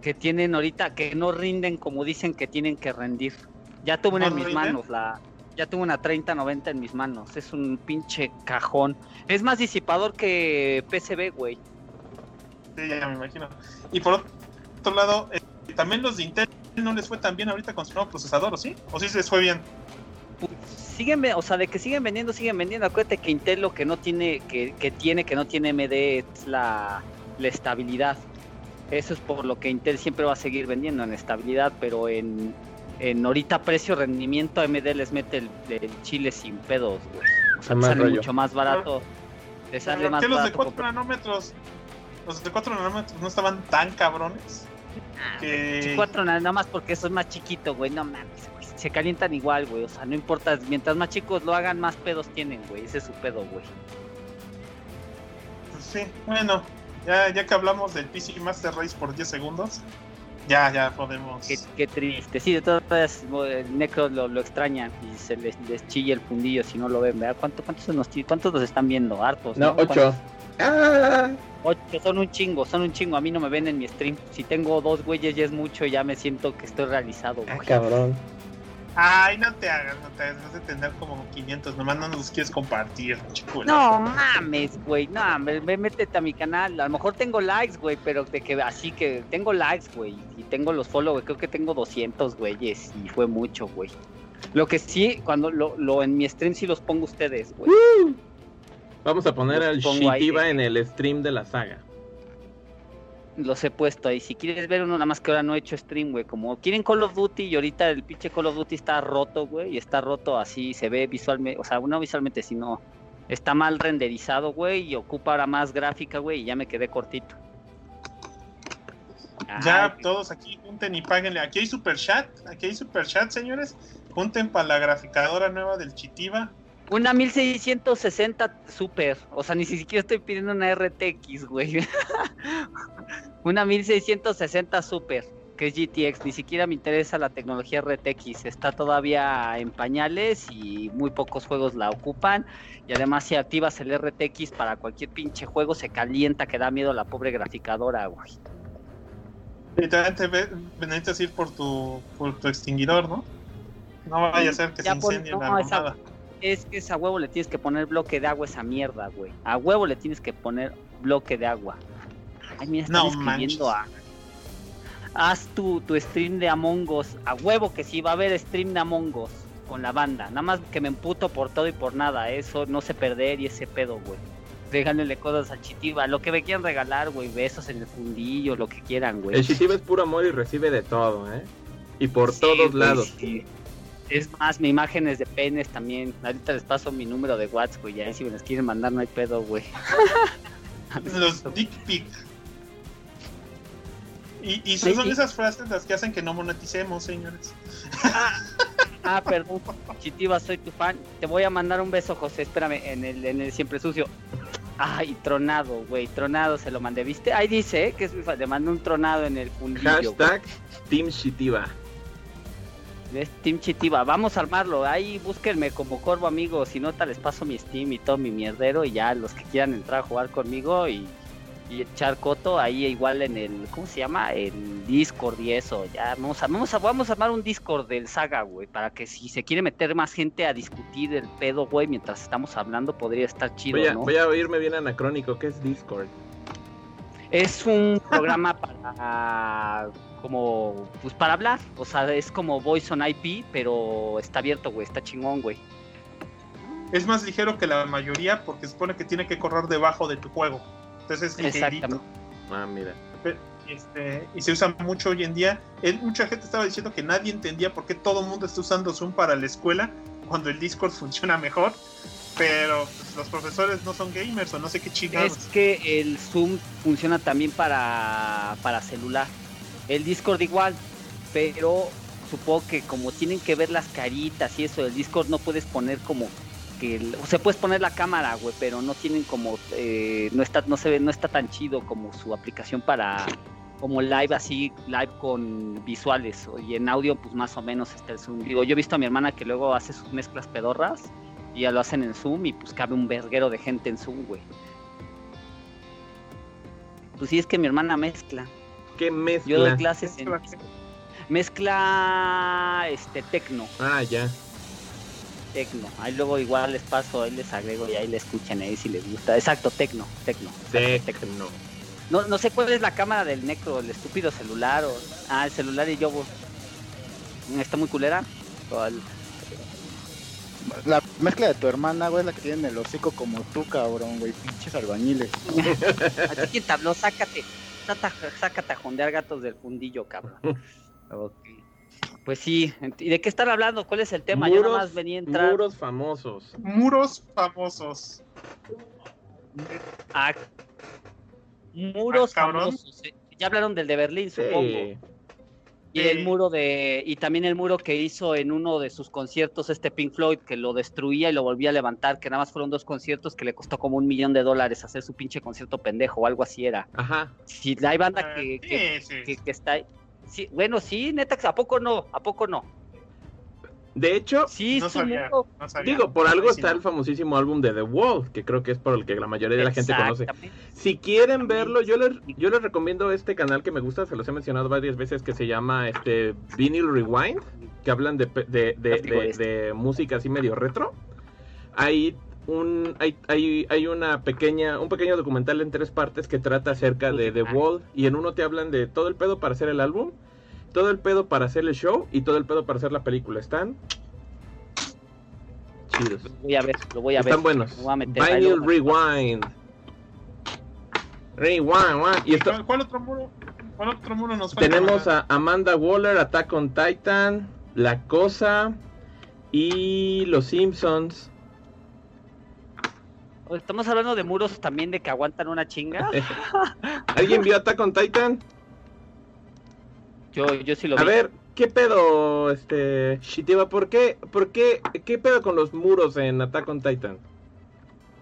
que tienen ahorita que no rinden como dicen que tienen que rendir. Ya tuve una ¿No en mis rinden? manos la ya tuve una 3090 en mis manos. Es un pinche cajón. Es más disipador que PCB, güey. Sí, ya me imagino. Y por otro lado, eh, también los de Intel no les fue tan bien ahorita con su nuevo procesador, ¿o sí? ¿O sí se les fue bien? Siguen, o sea, de que siguen vendiendo, siguen vendiendo. Acuérdate que Intel lo que no tiene, que, que tiene, que no tiene AMD es la, la estabilidad. Eso es por lo que Intel siempre va a seguir vendiendo en estabilidad, pero en, en ahorita precio rendimiento AMD les mete el, el chile sin pedos, güey. O sea, Más sale rollo. mucho más barato. Te sale ¿Por más qué los de barato 4 comprar- nanómetros? Los de 4 nanómetros no estaban tan cabrones. Ah, que- Cuatro nada nada más porque eso es más chiquito, güey. No mames, güey. Se calientan igual, güey. O sea, no importa. Mientras más chicos lo hagan, más pedos tienen, güey. Ese es su pedo, güey. Pues sí, bueno, ya, ya que hablamos del PC Master Race por 10 segundos, ya, ya podemos. Qué, qué triste. Sí, de todas maneras, el Necro lo, lo extrañan y se les, les chilla el fundillo si no lo ven, ¿verdad? ¿Cuánto, cuántos, nos, cuántos nos están viendo? Hartos. No, ocho. Ah, Ocho, son un chingo, son un chingo. A mí no me ven en mi stream. Si tengo dos güeyes ya es mucho, ya me siento que estoy realizado, ah, güey. cabrón. Ay, no te hagas, no te hagas, vas a tener como 500, nomás no nos quieres compartir, chico. No mames, güey, no, me, me- métete a mi canal. A lo mejor tengo likes, güey, pero de que así que tengo likes, güey, y tengo los follow, güey, creo que tengo 200 güeyes y fue mucho, güey. Lo que sí, cuando lo, lo en mi stream sí los pongo ustedes, güey. Vamos a poner Los al ahí, eh. en el stream de la saga. Los he puesto ahí. Si quieres ver uno, nada más que ahora no he hecho stream, güey. Como quieren Call of Duty y ahorita el pinche Call of Duty está roto, güey. Y está roto así, se ve visualmente, o sea, no visualmente, sino está mal renderizado, güey. Y ocupa ahora más gráfica, güey. Y ya me quedé cortito. Ya Ay, todos aquí junten y páguenle. Aquí hay super chat, aquí hay super chat, señores. Junten para la graficadora nueva del Chitiba. Una 1660 Super. O sea, ni siquiera estoy pidiendo una RTX, güey. una 1660 Super, que es GTX. Ni siquiera me interesa la tecnología RTX. Está todavía en pañales y muy pocos juegos la ocupan. Y además, si activas el RTX para cualquier pinche juego, se calienta que da miedo a la pobre graficadora, güey. Y también te ve- necesitas ir por tu, por tu extinguidor, ¿no? No vaya a ser que Ya se por- incendie no, la esa- mamada. Es que esa huevo le tienes que poner bloque de agua a esa mierda, güey. A huevo le tienes que poner bloque de agua. Ay, mira, están No escribiendo a... Haz tu, tu stream de Among Us. A huevo que sí va a haber stream de Among Us con la banda. Nada más que me emputo por todo y por nada. Eso no sé perder y ese pedo, güey. Regálenle cosas al Chitiba. Lo que me quieran regalar, güey. Besos en el fundillo, lo que quieran, güey. El Chitiba es puro amor y recibe de todo, ¿eh? Y por Sí, todos lados. sí. Es más, mi imágenes de penes también. Ahorita les paso mi número de WhatsApp, güey. Ya si me las quieren mandar, no hay pedo, güey. Los dick pic. Y, y son Sí, esas frases las que hacen que no moneticemos, señores. Ah, perdón. Chitiva, soy tu fan. Te voy a mandar un beso, José. Espérame, en el, en el siempre sucio. Ay, tronado, güey. Tronado se lo mandé. ¿Viste? Ahí dice, ¿eh? que es mi fan. Le mandé un tronado en el fundillo. güey. Hashtag Team Chitiba. ¿Ves? Team Chitiva. Vamos a armarlo. Ahí búsquenme como Corvo, amigo. Si no, te les paso mi Steam y todo mi mierdero. Y ya los que quieran entrar a jugar conmigo y, y echar coto, ahí igual en el. ¿Cómo se llama? El Discord y eso. Ya vamos a, vamos a, vamos a armar un Discord del Saga, güey. Para que si se quiere meter más gente a discutir el pedo, güey, mientras estamos hablando, podría estar chido, Voy a, ¿no? voy a oírme bien anacrónico. ¿Qué es Discord? Es un programa para como pues para hablar, o sea, es como Voice on IP, pero está abierto, güey, está chingón, güey. Es más ligero que la mayoría porque se supone que tiene que correr debajo de tu juego. Entonces es ligerito. Ah, mira. Este, y se usa mucho hoy en día. Mucha gente estaba diciendo que nadie entendía por qué todo el mundo está usando Zoom para la escuela cuando el Discord funciona mejor. Pero pues, los profesores no son gamers o no sé qué chingados. Es que el Zoom funciona también para, para celular. El Discord igual, pero supongo que como tienen que ver las caritas y eso, el Discord no puedes poner como que o sea, puedes poner la cámara, güey, pero no tienen como eh, no está no se no está tan chido como su aplicación para como live así, live con visuales y en audio pues más o menos está el Zoom. Digo, yo he visto a mi hermana que luego hace sus mezclas pedorras y ya lo hacen en Zoom y pues cabe un verguero de gente en Zoom, güey. Pues sí, es que mi hermana mezcla. ¿Qué mezcla? Yo doy clases en Mezcla. mezcla este tecno, Ah, ya. tecno. Ahí luego igual les paso, ahí les agrego y ahí le escuchan ahí si les gusta. Exacto, tecno, tecno. Tecno. No, no sé cuál es la cámara del necro, el estúpido celular o ah, el celular y yo está muy culera. O el- La mezcla de tu hermana, güey, es la que tiene el hocico como tú, cabrón, güey. Pinches albañiles. ¿A ti quién te habló? Sácate, sácate, sácate a jondear gatos del fundillo, cabrón. Pues sí, ¿y de qué están hablando? ¿Cuál es el tema? Yo nada más venía a entrar muros famosos. Muros famosos. a muros Ah, famosos. eh. Ya hablaron del de Berlín, Sí. supongo. Y el muro de. Y también el muro que hizo en uno de sus conciertos, este Pink Floyd, que lo destruía y lo volvía a levantar, que nada más fueron dos conciertos que le costó como un millón de dólares hacer su pinche concierto pendejo o algo así era. Ajá. Si hay banda Ah, que, sí, que, sí. que- que está ahí. Sí, bueno, sí, neta, ¿a poco no? ¿A poco no? De hecho, Sí, No su sabía, muro. no sabía. digo, por algo está el famosísimo álbum de The Wall, que creo que es por el que la mayoría de la gente conoce. Si quieren verlo, yo les, yo les recomiendo este canal que me gusta, se los he mencionado varias veces, que se llama este Vinyl Rewind, que hablan de, pe- de, de, de- de música así medio retro. Hay un hay, hay, hay una pequeña un pequeño documental en tres partes que trata acerca de The Wall y en uno te hablan de todo el pedo para hacer el álbum, todo el pedo para hacer el show y todo el pedo para hacer la película. Están chidos. Lo voy a ver, lo voy a ver. Están buenos. Me voy a meter ahí, Vinyl lo- Rewind. Rewind. Y esto, ¿Cuál, cuál otro muro? ¿Cuál otro muro nos falta? tenemos a Amanda Waller, Attack on Titan, La Cosa y Los Simpsons. Estamos hablando de muros también de que aguantan una chinga. ¿Alguien vio Attack on Titan? Yo, yo sí lo A vi. ver, ¿Qué pedo, este, Shitiva? ¿Por qué, por qué, qué pedo con los muros en Attack on Titan?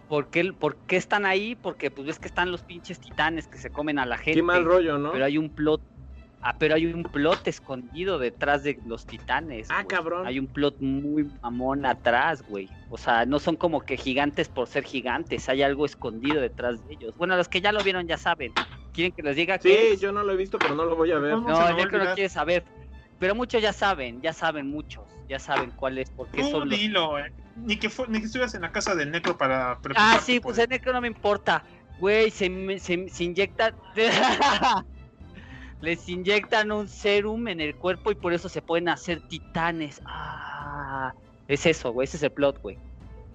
¿Por qué, por qué están ahí? Porque pues ves que están los pinches titanes que se comen a la gente. Qué mal rollo, ¿no? Pero hay un plot. Ah, pero hay un plot escondido detrás de los titanes. Ah, cabrón. Hay un plot muy mamón atrás, güey. O sea, no son como que gigantes por ser gigantes. Hay algo escondido detrás de ellos. Bueno, los que ya lo vieron ya saben. ¿Quieren que les diga Sí, es? yo no lo he visto, pero no lo voy a ver. No, se me va el a Necro no olvidar. quiere saber. Pero muchos ya saben, ya saben muchos. Ya saben cuál es, por qué Tú son los eh. Ni que, ni que estuvieras en la casa del necro para Ah, preocuparte sí, pues el necro no me importa. Güey, se, me- se, se inyecta. Les inyectan un serum en el cuerpo y por eso se pueden hacer titanes. Ah, es eso, güey. Ese es el plot, güey.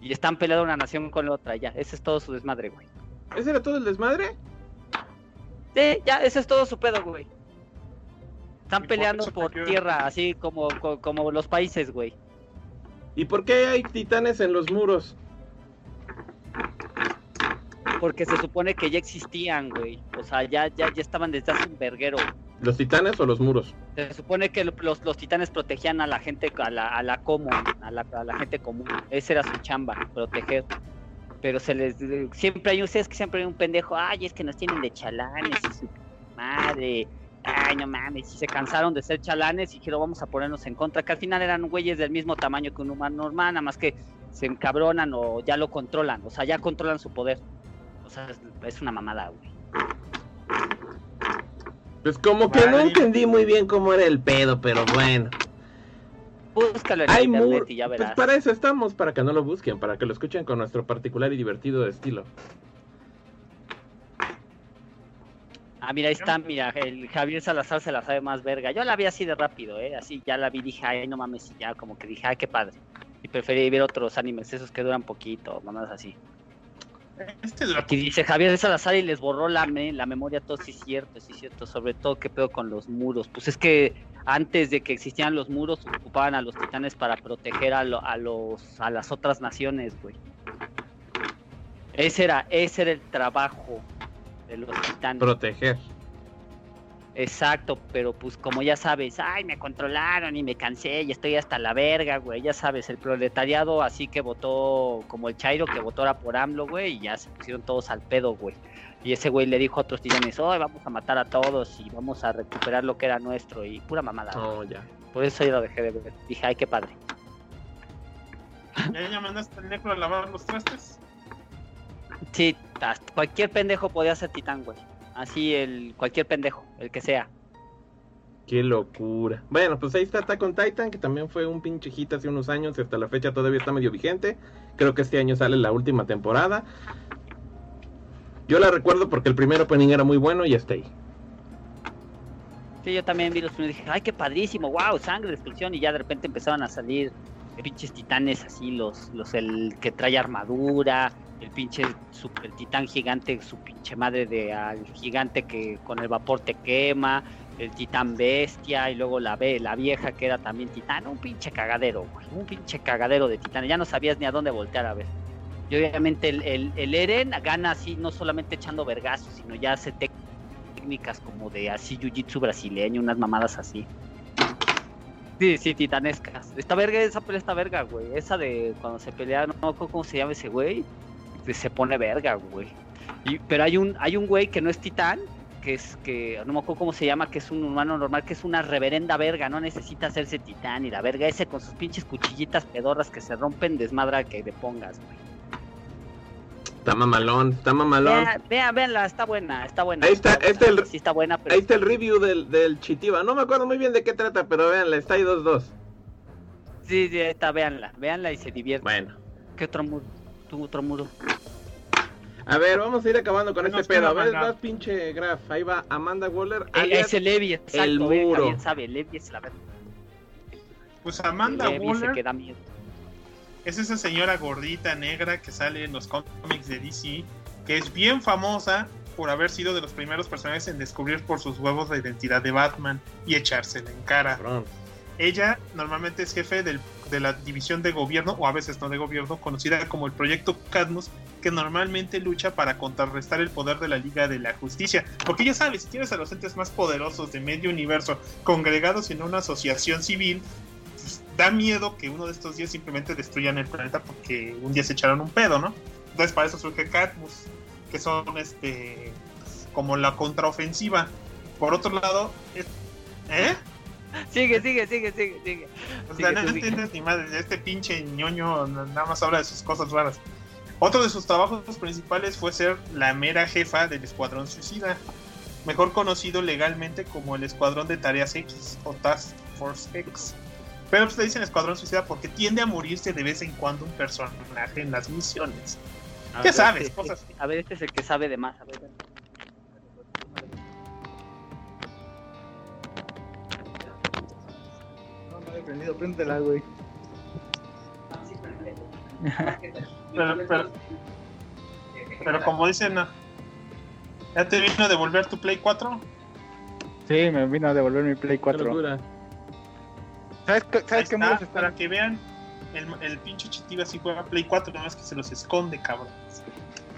Y están peleando una nación con la otra, ya. Ese es todo su desmadre, güey. ¿Ese era todo el desmadre? Sí, ya, ese es todo su pedo, güey. Están por peleando por tierra, así como, co- como los países, güey. ¿Y por qué hay titanes en los muros? Porque se supone que ya existían, güey. O sea, ya, ya, ya estaban desde hace un verguero. ¿Los titanes o los muros? Se supone que lo- los, los titanes protegían a la gente, a la, a la común, a la, a la gente común. Esa era su chamba, proteger. Pero se les siempre hay ustedes que siempre hay un pendejo, ay, es que nos tienen de chalanes y su madre. Ay, no mames, y se cansaron de ser chalanes y dijeron, vamos a ponernos en contra, que al final eran güeyes del mismo tamaño que un humano normal, nada más que se encabronan o ya lo controlan, o sea, ya controlan su poder. O sea, es, es una mamada, güey. Pues como que no entendí muy bien cómo era el pedo, pero bueno. Búscalo en Hay internet y ya Pues verás. para eso estamos, para que no lo busquen, para que lo escuchen con nuestro particular y divertido estilo. Ah, mira, ahí está, mira, el Javier Salazar se la sabe más verga. Yo la vi así de rápido, ¿eh? Así ya la vi, dije, ay, no mames, y ya como que dije, ay, qué padre. Y preferí ver otros animes, esos que duran poquito, mamadas así. Este Aquí dice Javier Salazar y les borró la, me- la memoria, todo sí es cierto, sí es cierto. Sobre todo, qué pedo con los muros. Pues es que antes de que existieran los muros, ocupaban a los titanes para proteger a, lo- a los, a las otras naciones, güey. Ese era, ese era el trabajo de los titanes. Proteger. Exacto, pero pues como ya sabes, ay, me controlaron y me cansé y estoy hasta la verga, güey. Ya sabes, el proletariado así que votó como el Chairo que votó ahora por AMLO, güey, y ya se pusieron todos al pedo, güey. Y ese güey le dijo a otros titanes, hoy vamos a matar a todos y vamos a recuperar lo que era nuestro y pura mamada. güey. Oh, ya. Por eso yo lo dejé de ver. Dije, ay, qué padre. ¿Ya, ya mandaste al necro a lavar los trastes? Sí, hasta cualquier pendejo podía ser titán, güey. Así el cualquier pendejo, el que sea. Qué locura. Bueno, pues ahí está Attack on Titan, que también fue un pinche hit hace unos años y hasta la fecha todavía está medio vigente. Creo que este año sale la última temporada. Yo la recuerdo porque el primer opening era muy bueno y está ahí. Sí, yo también vi los primeros y dije, ay, qué padrísimo, wow, sangre, destrucción, y ya de repente empezaron a salir pinches titanes así, los, los el que trae armadura, el pinche super titán gigante, su pinche madre de al gigante que con el vapor te quema, el titán bestia, y luego la ve, la vieja que era también titán, un pinche cagadero, güey, un pinche cagadero de titanes, ya no sabías ni a dónde voltear a ver. Y obviamente el, el, Eren gana así, no solamente echando vergazos, sino ya hace técnicas como de así jiu-jitsu brasileño, unas mamadas así. Sí, sí, titanescas. Esta verga, esa pelea está verga, güey. Esa de cuando se pelea, no cómo se llama ese güey. Se pone verga, güey. Y, pero hay un, hay un güey que no es titán, que es que, no me acuerdo cómo se llama, que es un humano normal, que es una reverenda verga, no necesita hacerse titán. Y la verga ese con sus pinches cuchillitas pedorras que se rompen, desmadra que le pongas, güey. Está mamalón, está mamalón. Vean, vean, veanla, está buena, está buena. Ahí está, buena. este el- Sí está buena, pero Ahí está el review del, del Chitiba. No me acuerdo muy bien de qué trata, pero véanla, está ahí 2-2. sí, sí, está, véanla, véanla y se divierte. Bueno. ¿Qué otro muro? ¿Tú otro muro? A ver, vamos a ir acabando con Nos este pedo. A ver, vas pinche graf. Ahí va Amanda Waller. Eh, ese Levi, exacto, el muro. Javier sabe, Levi es la verdad. Pues Amanda Levi se Waller queda miedo. es esa señora gordita negra que sale en los cómics de DC, que es bien famosa por haber sido de los primeros personajes en descubrir por sus huevos la identidad de Batman y echársela en cara. Ella normalmente es jefe del- de la división de gobierno, o a veces no de gobierno, conocida como el Proyecto Cadmus, que normalmente lucha para contrarrestar el poder de la Liga de la Justicia. Porque ya sabes, si tienes a los entes más poderosos de medio universo congregados en una asociación civil, pues, da miedo que uno de estos días simplemente destruyan el planeta porque un día se echaron un pedo, ¿no? Entonces para eso surge Catmus, que son este como la contraofensiva. Por otro lado, ¿eh? Sigue, sigue, sigue, sigue, sigue. O Sigue, sea, no entiendes ni madre. Este pinche ñoño nada más habla de sus cosas raras. Otro de sus trabajos principales fue ser la mera jefa del Escuadrón Suicida, mejor conocido legalmente como el Escuadrón de Tareas X o Task Force X. Pero pues le dicen Escuadrón Suicida porque tiende a morirse de vez en cuando un personaje en las misiones. A ¿Qué ver, sabes? este- Cosas. A ver, este es el que sabe de más. A ver, prendido, préndela, güey. Pero, pero, pero como dicen, ¿no? ¿ya te vino a devolver tu Play 4? Sí, me vino a devolver mi Play Qué 4. locura. ¿Sabes, qué- ¿sabes qué está, para que vean, el, el pinche Chitiba sí juega Play 4, nada más que se los esconde, cabrón.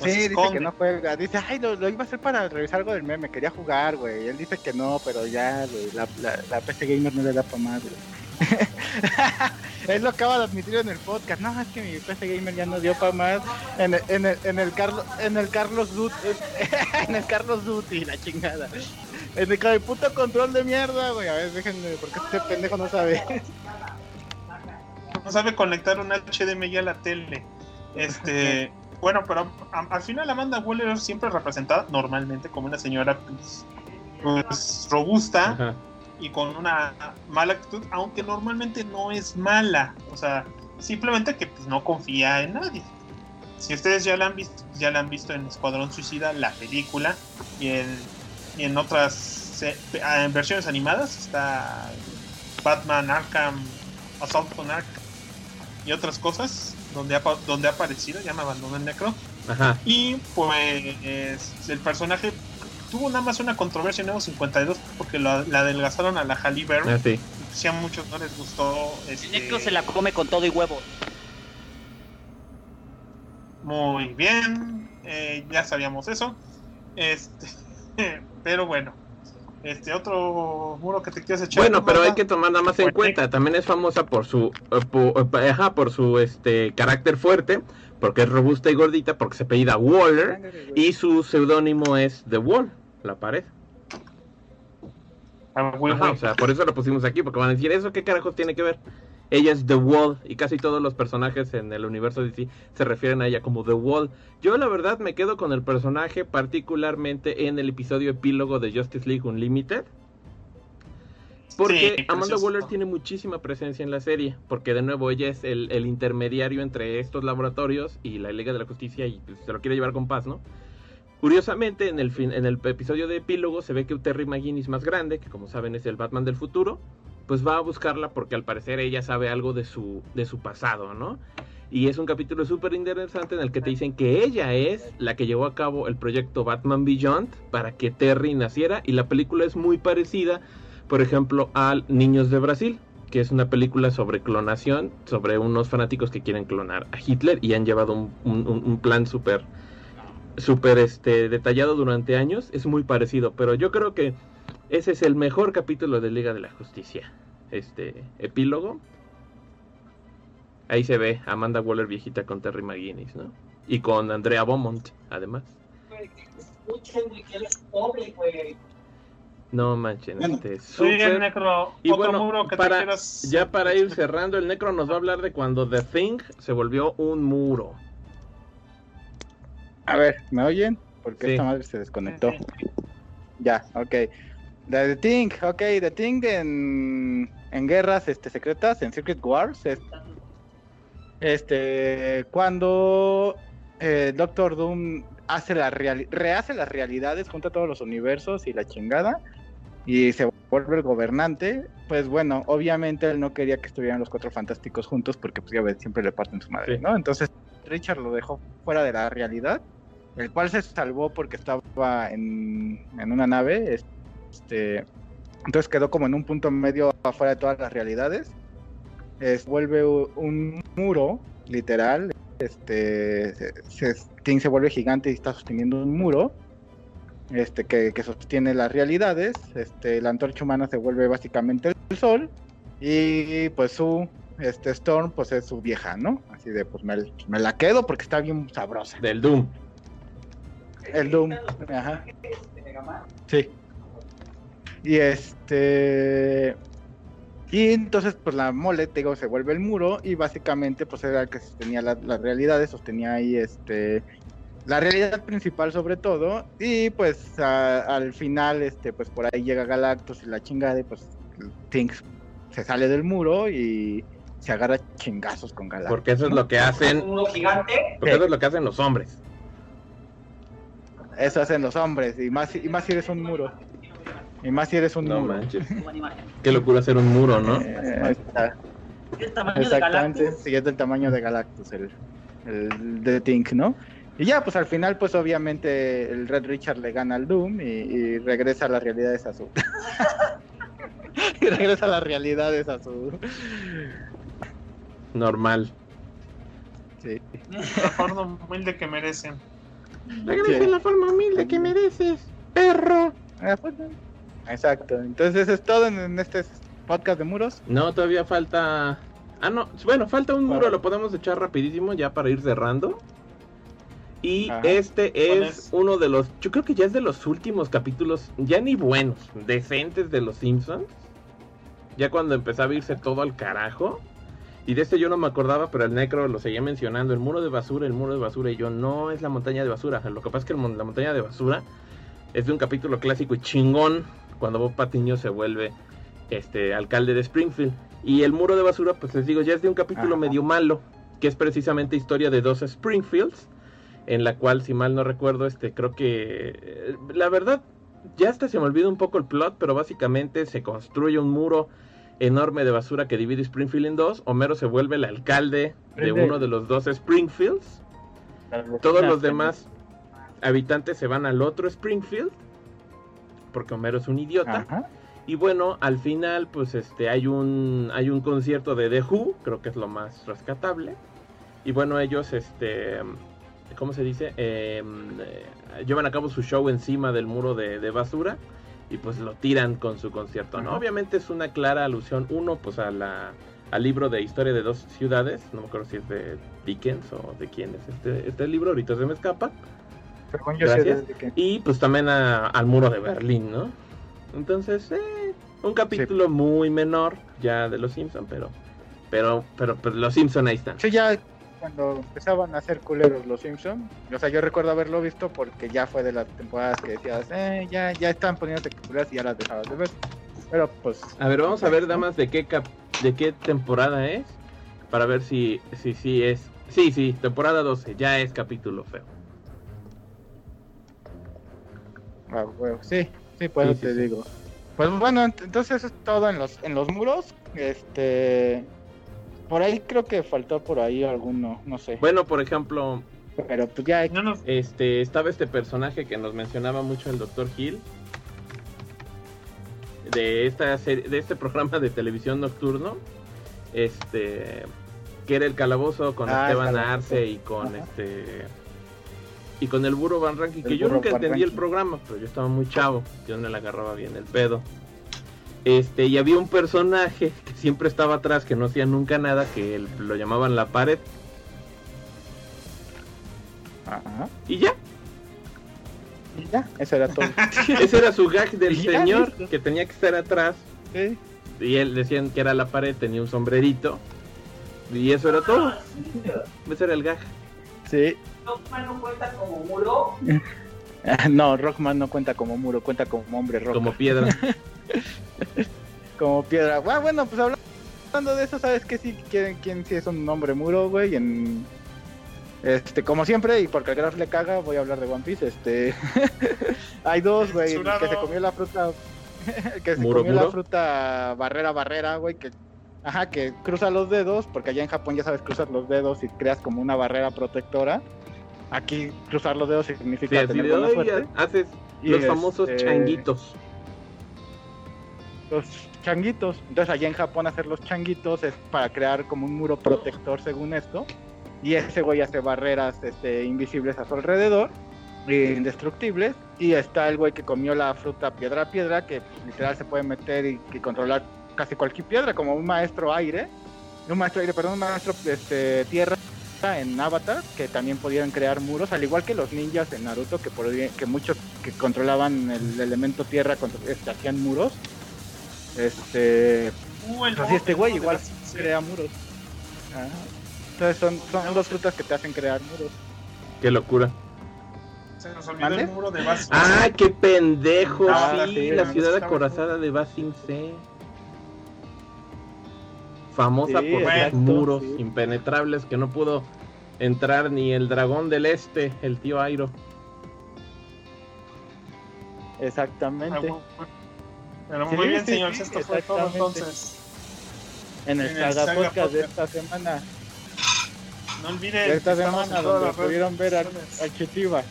Los Sí, dice que no juega. Dice, ay, lo, lo iba a hacer para revisar algo del meme. Quería jugar, güey. Él dice que no, pero ya, güey. La, la, la PC Gamer no le da para más, güey. él lo acaba de admitir en el podcast. No, es que mi PC Gamer ya no dio para más. En el, en el, en el, Carlos, en el Carlos Dut. En, el Carlos Duty, la chingada. En el, con el puto control de mierda, güey. A ver, déjenme, porque este pendejo no sabe. No sabe conectar un HDMI a la tele. Este, bueno, pero a- al final Amanda Waller siempre representada normalmente como una señora pues, pues, robusta Ajá. Y con una mala actitud, aunque normalmente no es mala. O sea, simplemente que pues, no confía en nadie. Si ustedes ya la han visto, ya la han visto en Escuadrón Suicida, la película, y en, y en otras eh, en versiones animadas está Batman Arkham, Assault on Arkham y otras cosas donde ha, donde ha aparecido, ya me abandonó el necro. Ajá. Y pues el personaje tuvo nada más una controversia en Nuevo 52 porque la, la adelgazaron a la Halle Berry. Ah, sí. Si a muchos no les gustó. Este, Necro se la come con todo y huevo. Muy bien, eh, ya sabíamos eso. Este, pero bueno, este otro muro que te quieres echar. Bueno, pero hay que tomar nada más en cuenta. También es famosa por su, eh, po- eh, ajá, por su este carácter fuerte, porque es robusta y gordita, porque se apellida Waller y su seudónimo es The Wall, la pared. Ah, Ajá, o sea, por eso lo pusimos aquí, porque van a decir, ¿eso qué carajos tiene que ver? Ella es The Wall y casi todos los personajes en el universo DC se refieren a ella como The Wall. Yo la verdad me quedo con el personaje particularmente en el episodio epílogo de Justice League Unlimited. Porque Sí, Amanda. Waller tiene muchísima presencia en la serie, porque de nuevo ella es el, el intermediario entre estos laboratorios y la Liga de la Justicia y pues, se lo quiere llevar con paz, ¿no? Curiosamente, en el, fin, en el episodio de epílogo se ve que Terry McGinnis más grande, que como saben es el Batman del futuro, pues va a buscarla porque al parecer ella sabe algo de su, de su pasado, ¿no? Y es un capítulo súper interesante en el que te dicen que ella es la que llevó a cabo el proyecto Batman Beyond para que Terry naciera y la película es muy parecida, por ejemplo, al Niños de Brasil, que es una película sobre clonación, sobre unos fanáticos que quieren clonar a Hitler y han llevado un- un plan súper súper este, detallado durante años, es muy parecido, pero yo creo que ese es el mejor capítulo de Liga de la Justicia. Este epílogo. Ahí se ve a Amanda Waller viejita con Terry McGuinness, ¿no? Y con Andrea Beaumont, además. No manchen, Bueno, este bien, súper. Necro. Y otro bueno, muro que para- te quieras. Ya para ir cerrando, el Necro nos va a hablar de cuando The Thing se volvió un muro. A ver, ¿me oyen? Porque Sí. esta madre se desconectó. Ya, ok. The Thing, ok, The Thing en, en guerras este, secretas, en Secret Wars, es- este, cuando eh, Doctor Doom hace la reali- rehace las realidades, junta todos los universos y la chingada, y se vuelve el gobernante, pues bueno, obviamente él no quería que estuvieran los cuatro fantásticos juntos porque pues ya ves, siempre le parten su madre, Sí. ¿no? Entonces Richard lo dejó fuera de la realidad, el cual se salvó porque estaba en, en una nave, este, entonces quedó como en un punto medio afuera de todas las realidades, es, vuelve un muro, literal, este, se, se vuelve gigante y está sosteniendo un muro, este, que, que sostiene las realidades, este, la antorcha humana se vuelve básicamente el sol, y pues su, este, Storm, pues es su vieja, ¿no? Así de, pues me, me la quedo porque está bien sabrosa. Del Doom. El Doom, ajá. Sí. Y este. Y entonces, pues la mole, te digo, se vuelve el muro y básicamente, pues era el que sostenía la- las realidades, sostenía ahí este. La realidad principal sobre todo, y pues a- al final, este, pues por ahí llega Galactus y la chingada, y pues Tinks se sale del muro y se agarra chingazos con Galactus. Porque eso es lo que hacen. Un muro gigante. Porque eso es lo que hacen los hombres. Eso hacen los hombres, y más, y más si eres un muro. Y más si eres un No muro. manches. Qué locura hacer un muro, ¿no? Eh, ahí está. El tamaño de Exactamente, Galactus. sí, es del tamaño de Galactus, el, el de Tink, ¿no? Y ya, pues al final, pues obviamente el Red Richard le gana al Doom y, y regresa a las realidades a su... y regresa a las realidades a su... Normal. Sí. La forma humilde que merecen. Regresa en la forma humilde que mereces, perro. Ah, pues, Exacto, entonces eso es todo en, en este podcast de muros. No, todavía falta. Ah, no. Bueno, falta un muro, lo podemos echar rapidísimo ya para ir cerrando. Y Ajá. este ¿Cuál es, es? uno de los. Yo creo que ya es de los últimos capítulos, ya ni buenos, decentes de los Simpsons. Ya cuando empezaba a irse todo al carajo. Y de este yo no me acordaba, pero el Necro lo seguía mencionando. El muro de basura, el muro de basura. Y yo, no es la montaña de basura. Lo que pasa es que el la montaña de basura es de un capítulo clásico y chingón. Cuando Bob Patiño se vuelve este alcalde de Springfield. Y el muro de basura, pues les digo, ya es de un capítulo Ajá. medio malo. Que es precisamente historia de dos Springfields. En la cual, si mal no recuerdo, este, creo que. eh, La verdad, ya hasta se me olvida un poco el plot, pero básicamente se construye un muro enorme de basura que divide Springfield en dos. Homero se vuelve el alcalde de uno de los dos Springfields. Todos los demás habitantes se van al otro Springfield. Porque Homero es un idiota. Ajá. Y bueno, al final, pues este, hay un, hay un concierto de The Who, creo que es lo más rescatable. Y bueno, ellos, este, ¿cómo se dice? Eh, eh, llevan a cabo su show encima del muro de, de basura y pues lo tiran con su concierto, ¿no? Ajá. Obviamente es una clara alusión, uno, pues a la, al libro de historia de dos ciudades, no me acuerdo si es de Dickens o de quién es este, este libro, ahorita se me escapa. Yo sé Gracias. Y pues también a- al muro de Berlín, ¿no? Entonces, eh, un capítulo muy menor ya de los Simpson, pero, pero, pero, pero los Simpson ahí están. Sí, ya cuando empezaban a hacer culeros los Simpsons, o sea, yo recuerdo haberlo visto porque ya fue de las temporadas que decías, eh, ya, ya están poniéndote culeras y ya las dejabas de ver. Pero pues, A ver, vamos a ver, damas, de qué cap- de qué temporada es, para ver si, si, si es, sí, sí, temporada 12, ya es capítulo feo. ah, huevo, sí, sí, pues Sí, te sí. digo. Pues bueno, ent- entonces es todo en los, en los muros. Este, por ahí creo que faltó por ahí alguno, no sé. Bueno, por ejemplo, Pero pues ya, No este, estaba este personaje que nos mencionaba mucho el Dr. Hill, de esta serie, de este programa de televisión nocturno, este, que era el calabozo con Ah, Esteban calabozo. Arce y con Ajá. este y con el burro Van Ranking, que yo nunca entendí el programa, pero yo estaba muy chavo, yo no le agarraba bien el pedo. Este, y había un personaje que siempre estaba atrás, que no hacía nunca nada, que él- lo llamaban la pared, ajá, y ya, y ya, eso era todo. ese era su gag del señor, listo. que tenía que estar atrás, Sí. y él decían que era la pared, tenía un sombrerito, y eso era todo, ese era el gag. Sí. Rockman no cuenta como muro. No, Rockman no cuenta como muro, cuenta como hombre rock. Como piedra. Como piedra. Ah, bueno, pues habla- hablando de eso, ¿sabes qué? Sí, quién, quién sí es un hombre muro, güey. En... Este, como siempre, y porque al Graf le caga, voy a hablar de One Piece. Este, hay dos, güey, el que se comió la fruta, el que se ¿Muro, comió muro? la fruta barrera, barrera, güey, que, ajá, que cruza los dedos, porque allá en Japón ya sabes cruzar los dedos y creas como una barrera protectora. Aquí cruzar los dedos Sí, significa así tener buena "Ay, suerte. haces Y, los famosos este, changuitos. Los changuitos. Entonces allá en Japón hacer los changuitos es para crear como un muro protector según esto. y ese güey hace barreras este, invisibles a su alrededor, indestructibles, y está el güey que comió la fruta piedra a piedra, que pues, literal se puede meter y, controlar casi cualquier piedra, como un maestro aire, un maestro aire, perdón, un maestro este, tierra en Avatar, que también podían crear muros, al igual que los ninjas en Naruto, que, podían- que muchos que controlaban el elemento tierra este, hacían muros. Este, Uh, el Así este güey igual crea muros. Ah, Entonces son, son dos frutas que te hacen crear muros. Qué locura. Se nos olvidó ¿Mande? el muro de Basin ¡Ah, qué pendejo! Ah, sí, sí, la no, ciudad acorazada de Basin C. Famosa Sí, por sus muros sí. impenetrables que no pudo entrar ni el dragón del este, el tío Airo. Ah, Exactamente. bueno. Pero Sí, muy bien, sí, señor. sí, Esto fue todo entonces. en el en el Saga Saga Podcast de esta semana. No De olviden. esta que estamos semana donde las pudieron ver sociales. al Chitiva.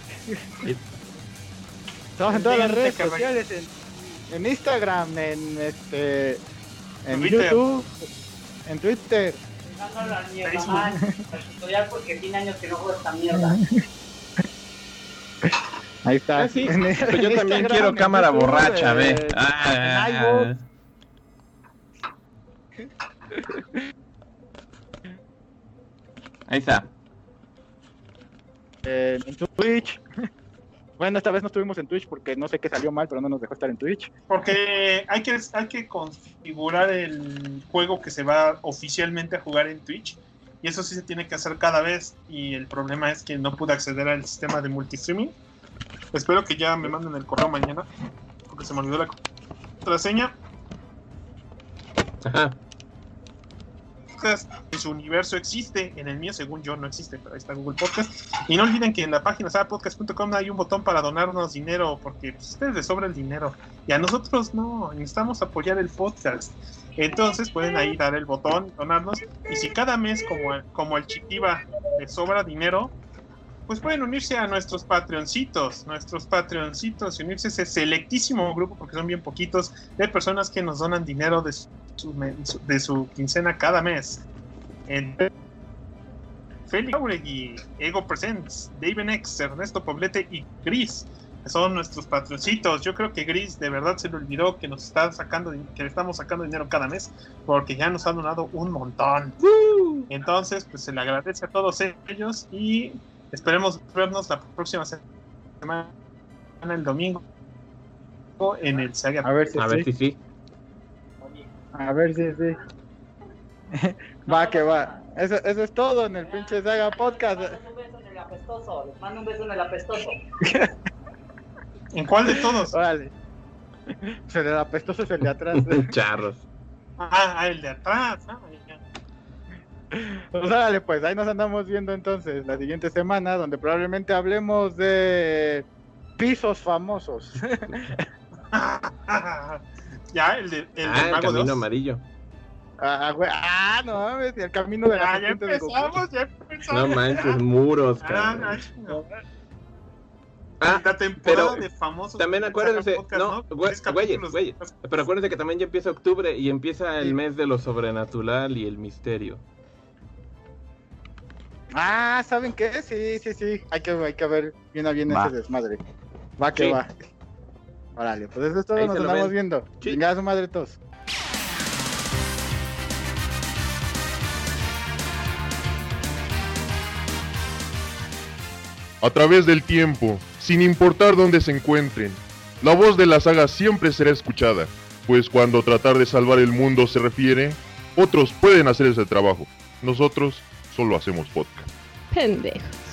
Estamos en todas las redes sociales, en, en Instagram, en este en Twitter. YouTube, en Twitter. No, no, la mierda, Facebook. man. El tutorial porque tiene años que no juego esta mierda. Ahí está. Ah, sí. En- Pues yo también Instagram, quiero cámara borracha, eh, ve. en Ah, ahí está. eh, en Twitch. Bueno, esta vez no estuvimos en Twitch porque no sé qué salió mal, pero no nos dejó estar en Twitch. Porque hay que, hay que configurar el juego que se va oficialmente a jugar en Twitch. Y eso sí se tiene que hacer cada vez. Y el problema es que no pude acceder al sistema de multistreaming. Espero que ya me manden el correo mañana. Porque se me olvidó la contraseña. Ajá. Podcast en su universo existe. En el mío, según yo, no existe. Pero ahí está Google Podcast. Y no olviden que en la página sabapodcast.com hay un botón para donarnos dinero. Porque pues, a ustedes les sobra el dinero. Y a nosotros no. Necesitamos apoyar el podcast. Entonces pueden ahí dar el botón, donarnos. Y si cada mes, como, el- como el Chitiva, les sobra dinero, pues pueden unirse a nuestros Patreoncitos. Nuestros Patreoncitos y unirse a ese selectísimo grupo, porque son bien poquitos, de personas que nos donan dinero de su, de su quincena cada mes. En Félix Jauregui, Ego Presents, David X, Ernesto Poblete y Gris son nuestros patroncitos. Yo creo que Gris de verdad se le olvidó que nos está sacando, que le estamos sacando dinero cada mes, porque ya nos han donado un montón. Entonces, pues se le agradece a todos ellos y esperemos vernos la próxima semana, el domingo, en el Saga. A ver si A ver si sí. A ver si sí. va que va. Eso, eso es todo en el pinche Saga Podcast. les mando un beso en el apestoso. Les mando un beso en el apestoso. ¿En cuál de todos? Órale. Se le apestoso es el de atrás. Charros. Ah, ah, el de atrás. Ah. Pues órale, pues ahí nos andamos viendo entonces la siguiente semana, donde probablemente hablemos de pisos famosos. ya, el, de, el ah, el Mago camino amarillo. ah, güey, ah, no mames, y el camino de la Ah, ya empezamos, ya No empezamos. manches, muros, Ah, cabrón. ah. Ah, la temporada pero de famosos. también de acuérdense, Podcast, no, Tres güeyes. Pero acuérdense que también ya empieza octubre y empieza el Sí. mes de lo sobrenatural y el misterio. Ah, ¿saben qué? Sí, sí, sí. Hay que, hay que ver bien a bien Va. ese desmadre. Va que Sí. va. Órale, pues eso es todo, Ahí nos andamos ven. viendo. Sí. Chingada su madre todos. a través del tiempo, sin importar dónde se encuentren. La voz de la saga siempre será escuchada, pues cuando tratar de salvar el mundo se refiere, otros pueden hacer ese trabajo. Nosotros solo hacemos podcast. Pendejos.